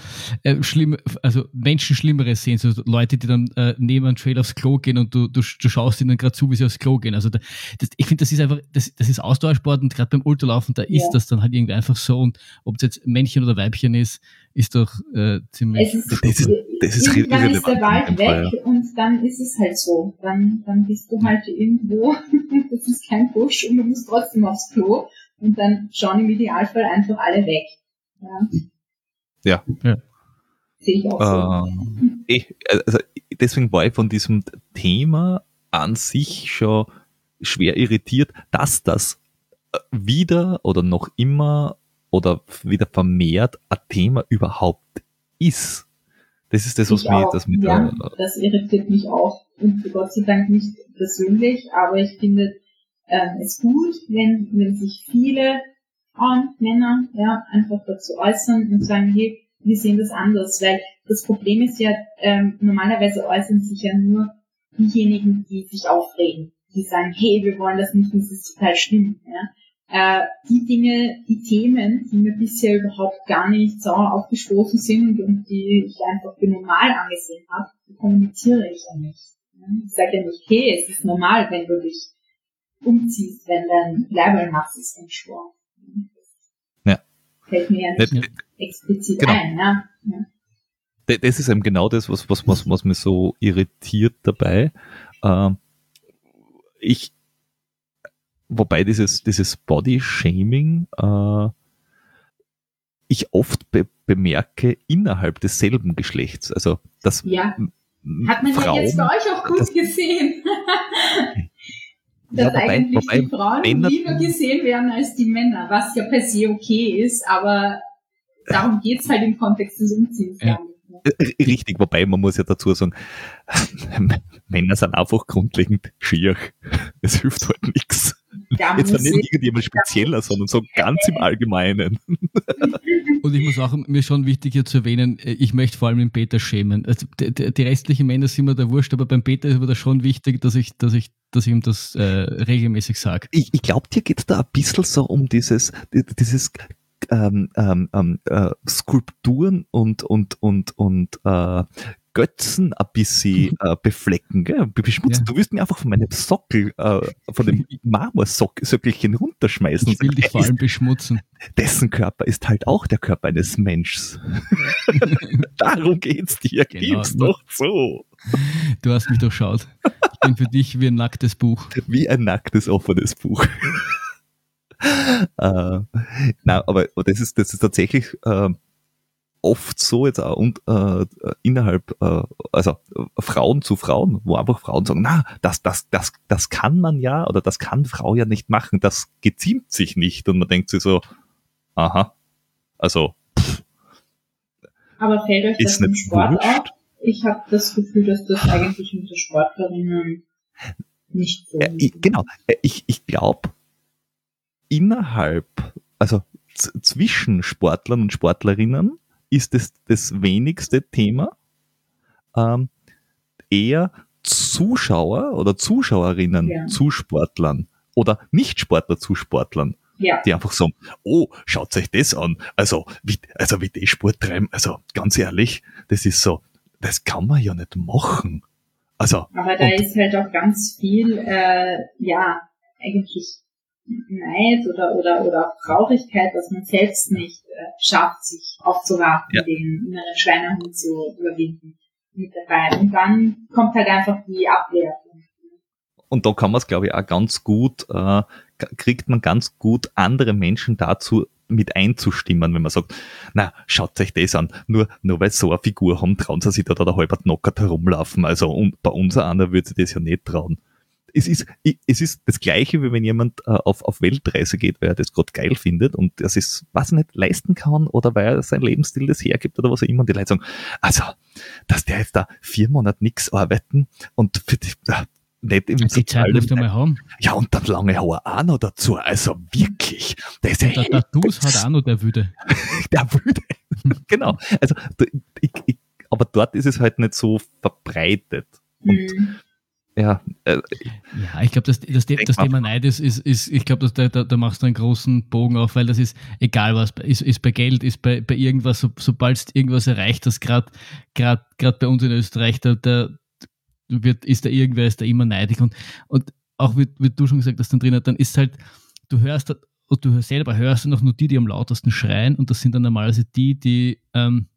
äh, schlimm, also Menschen Schlimmeres sehen, so Leute, die dann äh, neben einem Trail aufs Klo gehen und du, du, du schaust ihnen gerade zu, wie sie aufs Klo gehen. Also da, das, ich finde, das ist einfach, das, das ist Ausdauersport und gerade beim Ultralaufen, da ist Ja. das dann halt irgendwie einfach so und ob es jetzt Männchen oder Weibchen ist, ist doch äh, ziemlich. Ist, Das ist- das ist irgendwann ist der Wald weg und dann ist es halt so. Dann, dann bist du halt irgendwo, das ist kein Busch und du musst trotzdem aufs Klo und dann schauen im Idealfall einfach alle weg. Ja. Ja. Ja. Sehe ich auch so. Ähm, ich, also deswegen war ich von diesem Thema an sich schon schwer irritiert, dass das äh, wieder oder noch immer oder wieder vermehrt ein Thema überhaupt ist. Das ist das, was Ich mich, das mit ja, der, das irritiert mich auch. Und Gott sei Dank nicht persönlich, aber ich finde ähm, es gut, wenn, wenn sich viele Frauen, Männer, ja, einfach dazu äußern und sagen, hey, wir sehen das anders, weil das Problem ist ja, ähm, normalerweise äußern sich ja nur diejenigen, die sich aufregen, die sagen, hey, wir wollen das nicht, das ist total schlimm, ja. Äh, die Dinge, die Themen, die mir bisher überhaupt gar nicht sauer aufgestoßen sind und die ich einfach für normal angesehen habe, die kommuniziere ich ja nicht. Ich sage ja nicht, hey, es ist normal, wenn du dich umziehst, wenn dein Leibel nass ist vom Sport. Ja. Fällt mir ja nicht explizit Genau. ein, ja. ja. Das ist eben genau das, was, was, was, was mich so irritiert dabei. Ähm, ich, wobei dieses, dieses Body-Shaming, äh, ich oft be bemerke innerhalb desselben Geschlechts. Also, dass Ja, hat man Frauen, ja jetzt bei euch auch gut das- gesehen. Ja, Dass wobei- eigentlich wobei die Frauen Männer- lieber gesehen werden als die Männer, was ja per se okay ist, aber darum geht's halt im Kontext des Umziehens. Ja. Richtig, wobei man muss ja dazu sagen, Männer sind einfach grundlegend schier. Es hilft halt nichts. Da Jetzt nicht ich- irgendjemand spezieller, sondern so ganz im Allgemeinen. Und ich muss auch, mir schon wichtig hier zu erwähnen, äh, ich möchte vor allem den Peter schämen. Also, die, die restlichen Männer sind mir da wurscht, aber beim Peter ist mir das schon wichtig, dass ich, dass ich, dass ich ihm das äh, regelmäßig sage. Ich, ich glaube, dir geht's da ein bisschen so um dieses, dieses ähm, ähm, ähm, äh, Skulpturen und, und, und, und äh, Götzen ein bisschen äh, beflecken, gell? Be- beschmutzen. Ja. Du willst mir einfach von meinem Sockel, äh, von dem Marmorsöckelchen runterschmeißen. Ich will dich vor allem beschmutzen. dessen Körper ist halt auch der Körper eines Menschen. Darum geht's dir. Genau. Gib's doch so. Du hast mich durchschaut. bin für dich wie ein nacktes Buch. Wie ein nacktes, offenes Buch. äh, na, aber das ist, das ist tatsächlich äh, oft so jetzt auch und, äh, innerhalb, äh, also Frauen zu Frauen, wo einfach Frauen sagen, na, das, das, das, das kann man ja oder das kann Frau ja nicht machen, das geziemt sich nicht. Und man denkt sich so, aha, also pff, Aber fällt euch das ist im nicht Sport wurscht. auf? Ich habe das Gefühl, dass das eigentlich mit den Sportlerinnen nicht so Äh, genau, Äh, ich, ich glaube, innerhalb, also zwischen Sportlern und Sportlerinnen ist es das wenigste Thema. Ähm, eher Zuschauer oder Zuschauerinnen Ja. zu Sportlern oder Nicht-Sportler zu Sportlern, Ja, die einfach sagen, oh, schaut euch das an. Also, wie, also wie die Sport treiben, also ganz ehrlich, das ist so, das kann man ja nicht machen. Also, aber da ist halt auch ganz viel, äh, ja, eigentlich Neid oder, oder, oder auch Traurigkeit, dass man selbst nicht äh, schafft, sich aufzuraffen, Ja. den inneren Schweinehund zu überwinden mit dabei. Und dann kommt halt einfach die Abwertung. Und da kann man es, glaube ich, auch ganz gut, äh, kriegt man ganz gut andere Menschen dazu mit einzustimmen, wenn man sagt, na, schaut euch das an, nur, nur weil sie so eine Figur haben, trauen sie sich da, da halber knockert herumlaufen. Also und bei uns einer würde sich das ja nicht trauen. Es ist, es ist das Gleiche, wie wenn jemand äh, auf, auf Weltreise geht, weil er das gerade geil findet und das ist, was er nicht leisten kann oder weil er sein Lebensstil das hergibt oder was auch immer. Und die Leute sagen, also, dass der jetzt da vier Monate nichts arbeiten und für die, äh, nicht im Die Zeit musst du mal haben. ja, und dann lange Haare auch noch dazu. Also wirklich, das ist Und der Tattoos hat auch noch der Wüde. der Wüde. genau. Also, ich, ich, aber dort ist es halt nicht so verbreitet. Und Hm. Ja, äh, Ja, ich glaube, das, das, das mal. Thema Neid ist, ist, ist ich glaube, da, da, da machst du einen großen Bogen auf, weil das ist egal was, ist, ist bei Geld, ist bei, bei irgendwas, so, sobald irgendwas erreicht hast, gerade bei uns in Österreich, da, da wird, ist da irgendwer, ist da immer neidig und, und auch wie, wie du schon gesagt hast, dann drin, dann ist halt, du hörst, da- und du selber hörst dann auch nur die, die am lautesten schreien und das sind dann normalerweise die, die, ähm,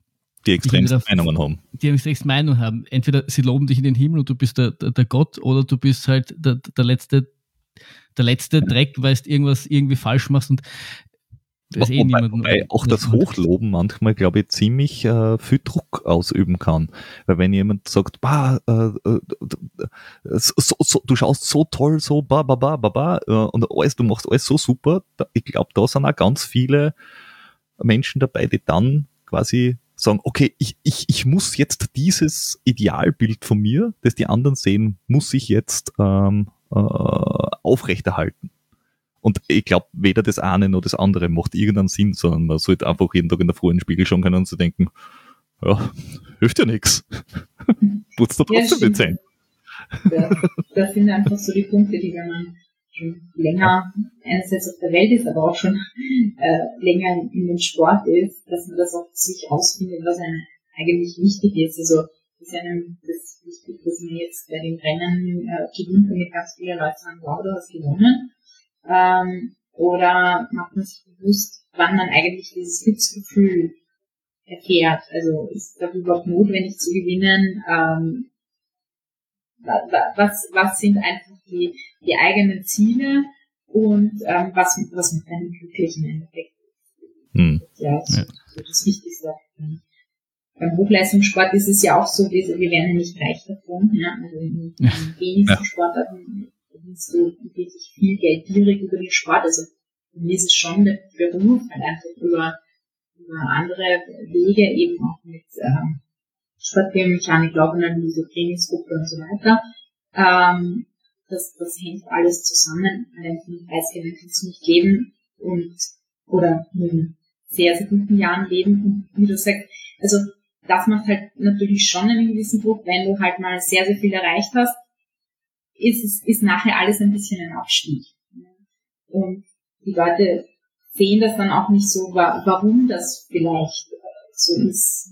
die extremsten Meinungen haben. die eine extremste Meinung haben. Entweder sie loben dich in den Himmel und du bist der, der, der Gott oder du bist halt der, der letzte, der letzte Dreck, weil du irgendwas irgendwie falsch machst und da ist eh wobei, wobei auch das Hochloben manchmal, glaube ich, ziemlich äh, viel Druck ausüben kann. Weil wenn jemand sagt, bah, äh, äh, so, so, du schaust so toll, so ba, ba, ba, ba, ba, äh, und alles, du machst alles so super, ich glaube, da sind auch ganz viele Menschen dabei, die dann quasi sagen, okay, ich, ich, ich muss jetzt dieses Idealbild von mir, das die anderen sehen, muss ich jetzt ähm, äh, aufrechterhalten. Und ich glaube, weder das eine noch das andere macht irgendeinen Sinn, sondern man sollte einfach jeden Tag in der Früh in den Spiegel schauen können und zu denken, ja, hilft ja nichts. Putzt du Ja, trotzdem stimmt. die Zähne. Das, das sind einfach so die Punkte, die wenn man schon länger einerseits auf der Welt ist, aber auch schon äh, länger in, dem Sport ist, dass man das auch sich ausfindet, was einem eigentlich wichtig ist. Also ist einem das wichtig, dass man jetzt bei den Rennen äh, gewinnt, damit ganz viele Leute sagen, wow, du hast gewonnen. Ähm, oder macht man sich bewusst, wann man eigentlich dieses Glücksgefühl erfährt. Also ist das überhaupt notwendig zu gewinnen? Ähm, was, was sind einfach die, die eigenen Ziele und ähm, was, was macht einen glücklich im Endeffekt. Hm. Ja, so, Ja. das Wichtigste. Beim Hochleistungssport ist es ja auch so, wir, wir werden ja nicht reich davon. Ja? Also in, in Ja. wenigsten Ja. Sportarten verdienst du wirklich viel Geld direkt über den Sport. Also für mich ist es schon der Beruf, halt einfach über, über andere Wege eben auch mit ähm, Sportbiomechanik, Laufanalyse, Trainingsgruppe und so weiter. Ähm, das, das hängt alles zusammen. Allein von den Preisgeldern kannst du nicht leben und oder in sehr, sehr guten Jahren leben. Und wie du sagst, also das macht halt natürlich schon einen gewissen Druck, wenn du halt mal sehr, sehr viel erreicht hast, ist es ist nachher alles ein bisschen ein Abstieg. Und die Leute sehen das dann auch nicht so, wa- warum das vielleicht äh, so ist.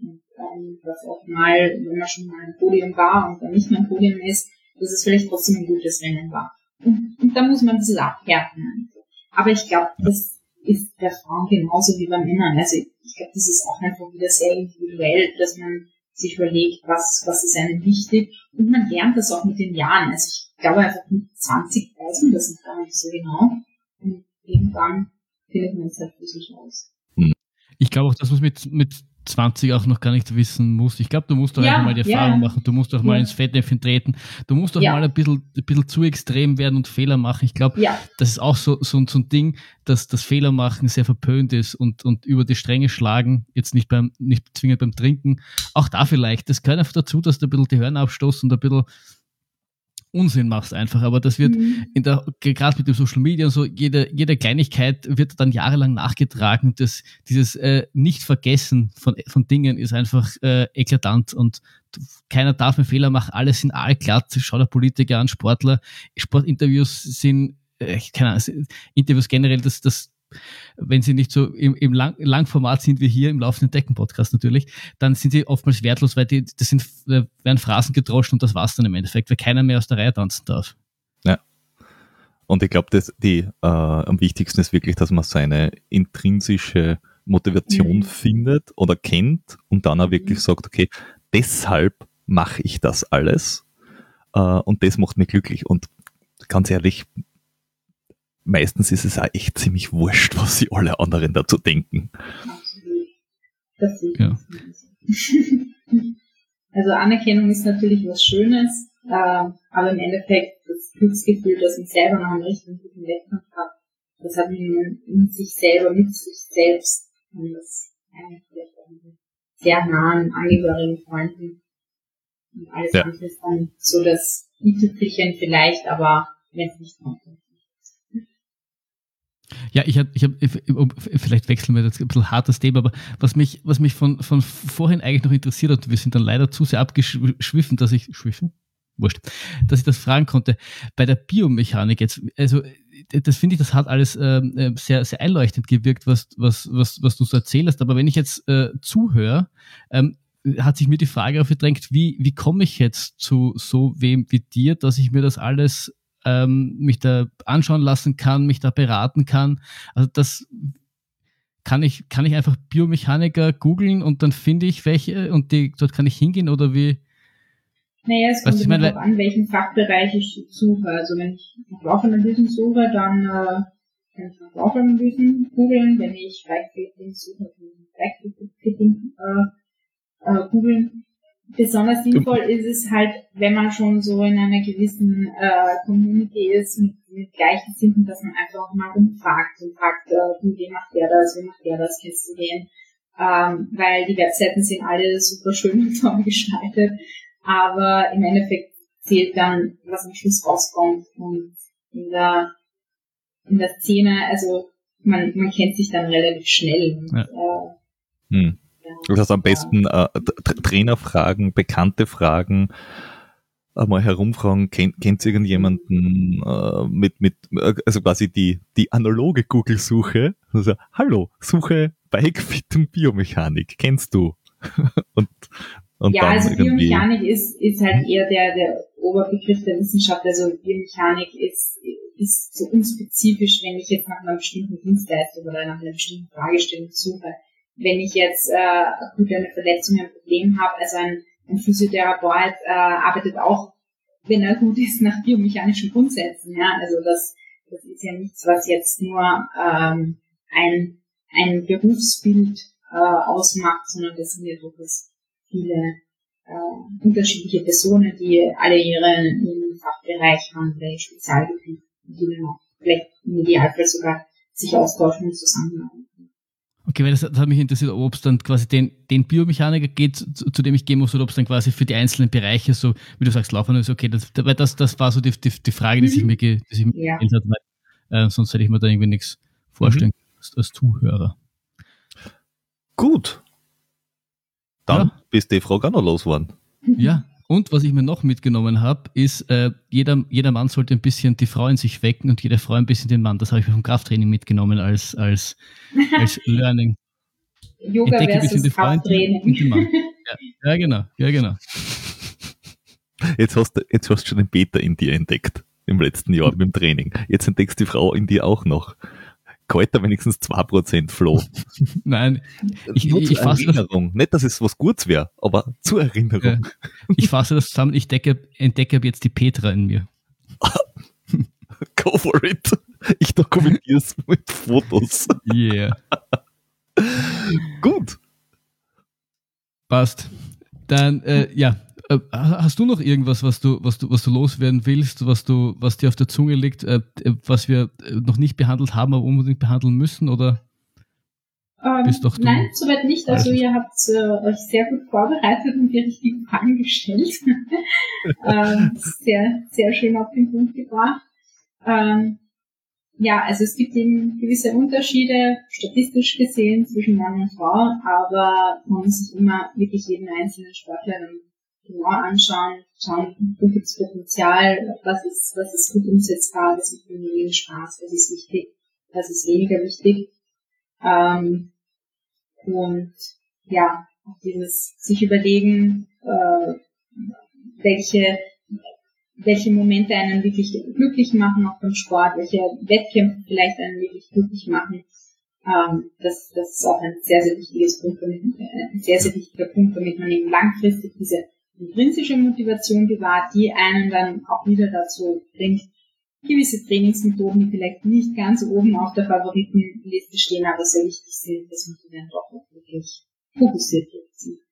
Und, ähm, dass auch mal, wenn man schon mal ein Podium war und dann nicht mehr ein Podium ist, dass es vielleicht trotzdem ein gutes Rennen war. Und, und da muss man ein bisschen abhärten. Aber ich glaube, das ist bei Frauen genauso wie bei Männern. Also ich glaube, das ist auch einfach wieder sehr individuell, dass man sich überlegt, was, was ist einem wichtig. Und man lernt das auch mit den Jahren. Also ich glaube einfach mit 20 weiß man das gar nicht so genau. Und irgendwann findet man es halt für sich aus. Ich glaube auch, dass man mit, mit 20 auch noch gar nicht wissen muss. Ich glaube, du musst doch ja, einfach mal die Erfahrung ja. machen. Du musst doch mal ins Fettnäpfchen treten. Du musst doch mal ein bisschen, ein bisschen zu extrem werden und Fehler machen. Ich glaube, das ist auch so, so, so ein Ding, dass das Fehler machen sehr verpönt ist und, und über die Stränge schlagen, jetzt nicht beim, nicht zwingend beim Trinken. Auch da vielleicht. Das gehört einfach dazu, dass du ein bisschen die Hörner abstoßt und ein bisschen Unsinn machst einfach. Aber das wird mhm. in der, gerade mit dem Social Media und so, jede, jede Kleinigkeit wird dann jahrelang nachgetragen. Das, dieses äh, Nicht-Vergessen von, von Dingen ist einfach äh, eklatant und keiner darf mehr Fehler machen. Alle sind allglatt. Schau der Politiker an, Sportler. Sportinterviews sind, äh, keine Ahnung, Interviews generell, das, das wenn sie nicht so im, im Lang Langformat sind wie hier im laufenden Decken-Podcast natürlich, dann sind sie oftmals wertlos, weil die, das sind, werden Phrasen gedroschen und das war's dann im Endeffekt, weil keiner mehr aus der Reihe tanzen darf. Ja. Und ich glaube, die äh, am wichtigsten ist wirklich, dass man seine intrinsische Motivation mhm. findet oder kennt und dann auch wirklich mhm. sagt, okay, deshalb mache ich das alles äh, und das macht mich glücklich. Und ganz ehrlich, meistens ist es auch echt ziemlich wurscht, was sie alle anderen dazu denken. Absolut. Das sehe ich ja. Also Anerkennung ist natürlich was Schönes, äh, aber im Endeffekt das Glücksgefühl, dass man selber noch einen richtigen guten Wettkampf hat, das hat man mit sich selber, mit sich selbst und das eigentlich vielleicht auch mit sehr nahen Angehörigen, Freunden und alles ja. andere ist dann so das i-Tüpfelchen vielleicht, aber wenn es nicht kommt. Ja, ich habe, ich hab, vielleicht wechseln wir jetzt ein bisschen hartes Thema, aber was mich, was mich von, von vorhin eigentlich noch interessiert hat, wir sind dann leider zu sehr abgeschwiffen, dass ich, schwiffen? Wurscht, dass ich das fragen konnte. Bei der Biomechanik jetzt, also das finde ich, das hat alles ähm, äh, sehr, sehr einleuchtend gewirkt, was, was, was, was du so erzählst. Aber wenn ich jetzt äh, zuhöre, ähm, hat sich mir die Frage aufgedrängt, wie, wie komme ich jetzt zu so wem wie dir, dass ich mir das alles ähm, mich da anschauen lassen kann, mich da beraten kann. Also das kann ich, kann ich einfach Biomechaniker googeln und dann finde ich welche und die, dort kann ich hingehen oder wie? Naja, es kommt immer darauf an, welchen Fachbereich ich suche. Also wenn ich nach Laufanalysen suche, dann äh, kann ich nach Laufanalysen googeln. Wenn ich Bikefitting suche, kann ich Bikefitting äh, äh, googeln. Besonders sinnvoll ist es halt, wenn man schon so in einer gewissen äh, Community ist mit, mit Gleichgesinnten, dass man einfach mal umfragt und fragt, äh, wie macht der das, wie macht der das, kennst du den? Ähm, weil die Webseiten sind alle super schön und toll gestaltet, aber im Endeffekt zählt dann, was am Schluss rauskommt und in der in der Szene, also man, man kennt sich dann relativ schnell. Und, ja. äh, hm. Das heißt am besten äh, Trainer fragen, Bekannte fragen, einmal herumfragen, kennt, kennt irgendjemanden äh, mit, mit, also quasi die, die analoge Google-Suche. Also, hallo, suche Bikefitting Biomechanik, kennst du? und, und ja, also Biomechanik ist, ist halt eher der, der Oberbegriff der Wissenschaft. Also Biomechanik ist, ist so unspezifisch, wenn ich jetzt nach einer bestimmten Dienstleistung oder nach einer bestimmten Fragestellung suche wenn ich jetzt äh, akut eine Verletzung, ein Problem habe, also ein, ein Physiotherapeut äh, arbeitet auch, wenn er gut ist, nach biomechanischen Grundsätzen. Ja? Also das, das ist ja nichts, was jetzt nur ähm, ein, ein Berufsbild äh, ausmacht, sondern das sind ja durchaus viele äh, unterschiedliche Personen, die alle ihren, Fachbereich haben, vielleicht Spezialgebiet, die dann auch vielleicht im Idealfall sogar sich austauschen und zusammenarbeiten. Okay, weil das, das hat mich interessiert, ob es dann quasi den, den Biomechaniker geht, zu, zu, dem ich gehen muss, oder ob es dann quasi für die einzelnen Bereiche so, wie du sagst, laufen ist, okay, das, weil das, das war so die, die, die Frage, die sich mhm. mir, die sich mir ja. gestellt hat, weil, äh, sonst hätte ich mir da irgendwie nichts vorstellen mhm. als, als Zuhörer. Gut. Dann ja. bist die Frage auch noch losgeworden. Ja, und was ich mir noch mitgenommen habe, ist, äh, jeder, jeder Mann sollte ein bisschen die Frau in sich wecken und jede Frau ein bisschen den Mann. Das habe ich mir vom Krafttraining mitgenommen als, als, als Learning. Yoga Entdecke versus die Krafttraining. Und den Mann. Ja, ja, genau, ja, genau. Jetzt hast du, jetzt hast du schon den Beta in dir entdeckt im letzten Jahr mit dem Training. Jetzt entdeckst du die Frau in dir auch noch. Kalt da wenigstens 2% Flo. Nein, ich, Nur zur ich fasse das, Erinnerung. Nicht, dass es was Gutes wäre, aber zur Erinnerung. ich fasse das zusammen. Ich decke, entdecke jetzt die Petra in mir. Go for it. Ich dokumentiere es mit Fotos. Yeah. Gut. Passt. Dann, äh, ja. Äh, Hast du noch irgendwas, was du, was du, was du loswerden willst, was du, was dir auf der Zunge liegt, äh, was wir äh, noch nicht behandelt haben, aber unbedingt behandeln müssen? Oder Ähm, nein, soweit nicht. Also ihr habt äh, euch sehr gut vorbereitet und die richtigen Fragen gestellt. ähm, sehr, sehr schön auf den Punkt gebracht. Ähm, ja, also es gibt eben gewisse Unterschiede, statistisch gesehen, zwischen Mann und Frau, aber man muss sich immer wirklich jeden einzelnen Sportler genau anschauen, schauen, wo gibt es Potenzial, was ist, was ist gut umsetzbar, was macht mir wenig Spaß, was ist wichtig, was ist weniger wichtig. Ähm, und ja, auch dieses sich überlegen, äh, welche, welche Momente einen wirklich glücklich machen, auch beim Sport, welche Wettkämpfe vielleicht einen wirklich glücklich machen. Ähm, das, das ist auch ein sehr, sehr wichtiges Punkt, äh, ein sehr, sehr wichtiger Punkt, damit man eben langfristig diese intrinsische Motivation bewahrt, die einen dann auch wieder dazu bringt, gewisse Trainingsmethoden, die vielleicht nicht ganz oben auf der Favoritenliste stehen, aber sehr wichtig sind, dass man die dann doch auch wirklich fokussiert durchzieht.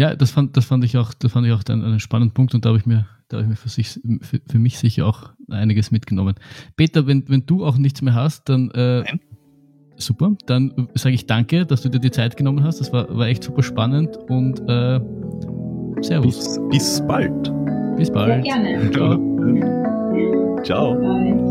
Ja, das fand, das fand ich auch, das fand ich auch dann einen spannenden Punkt und da habe ich mir, da habe ich mir für, sich, für, für mich sicher auch einiges mitgenommen. Peter, wenn, wenn du auch nichts mehr hast, dann äh, Nein. Super. Dann sage ich danke, dass du dir die Zeit genommen hast. Das war, war echt super spannend und äh, Servus. Bis, bis bald. Bis Sehr bald. gerne. Ciao. Ciao. Bye.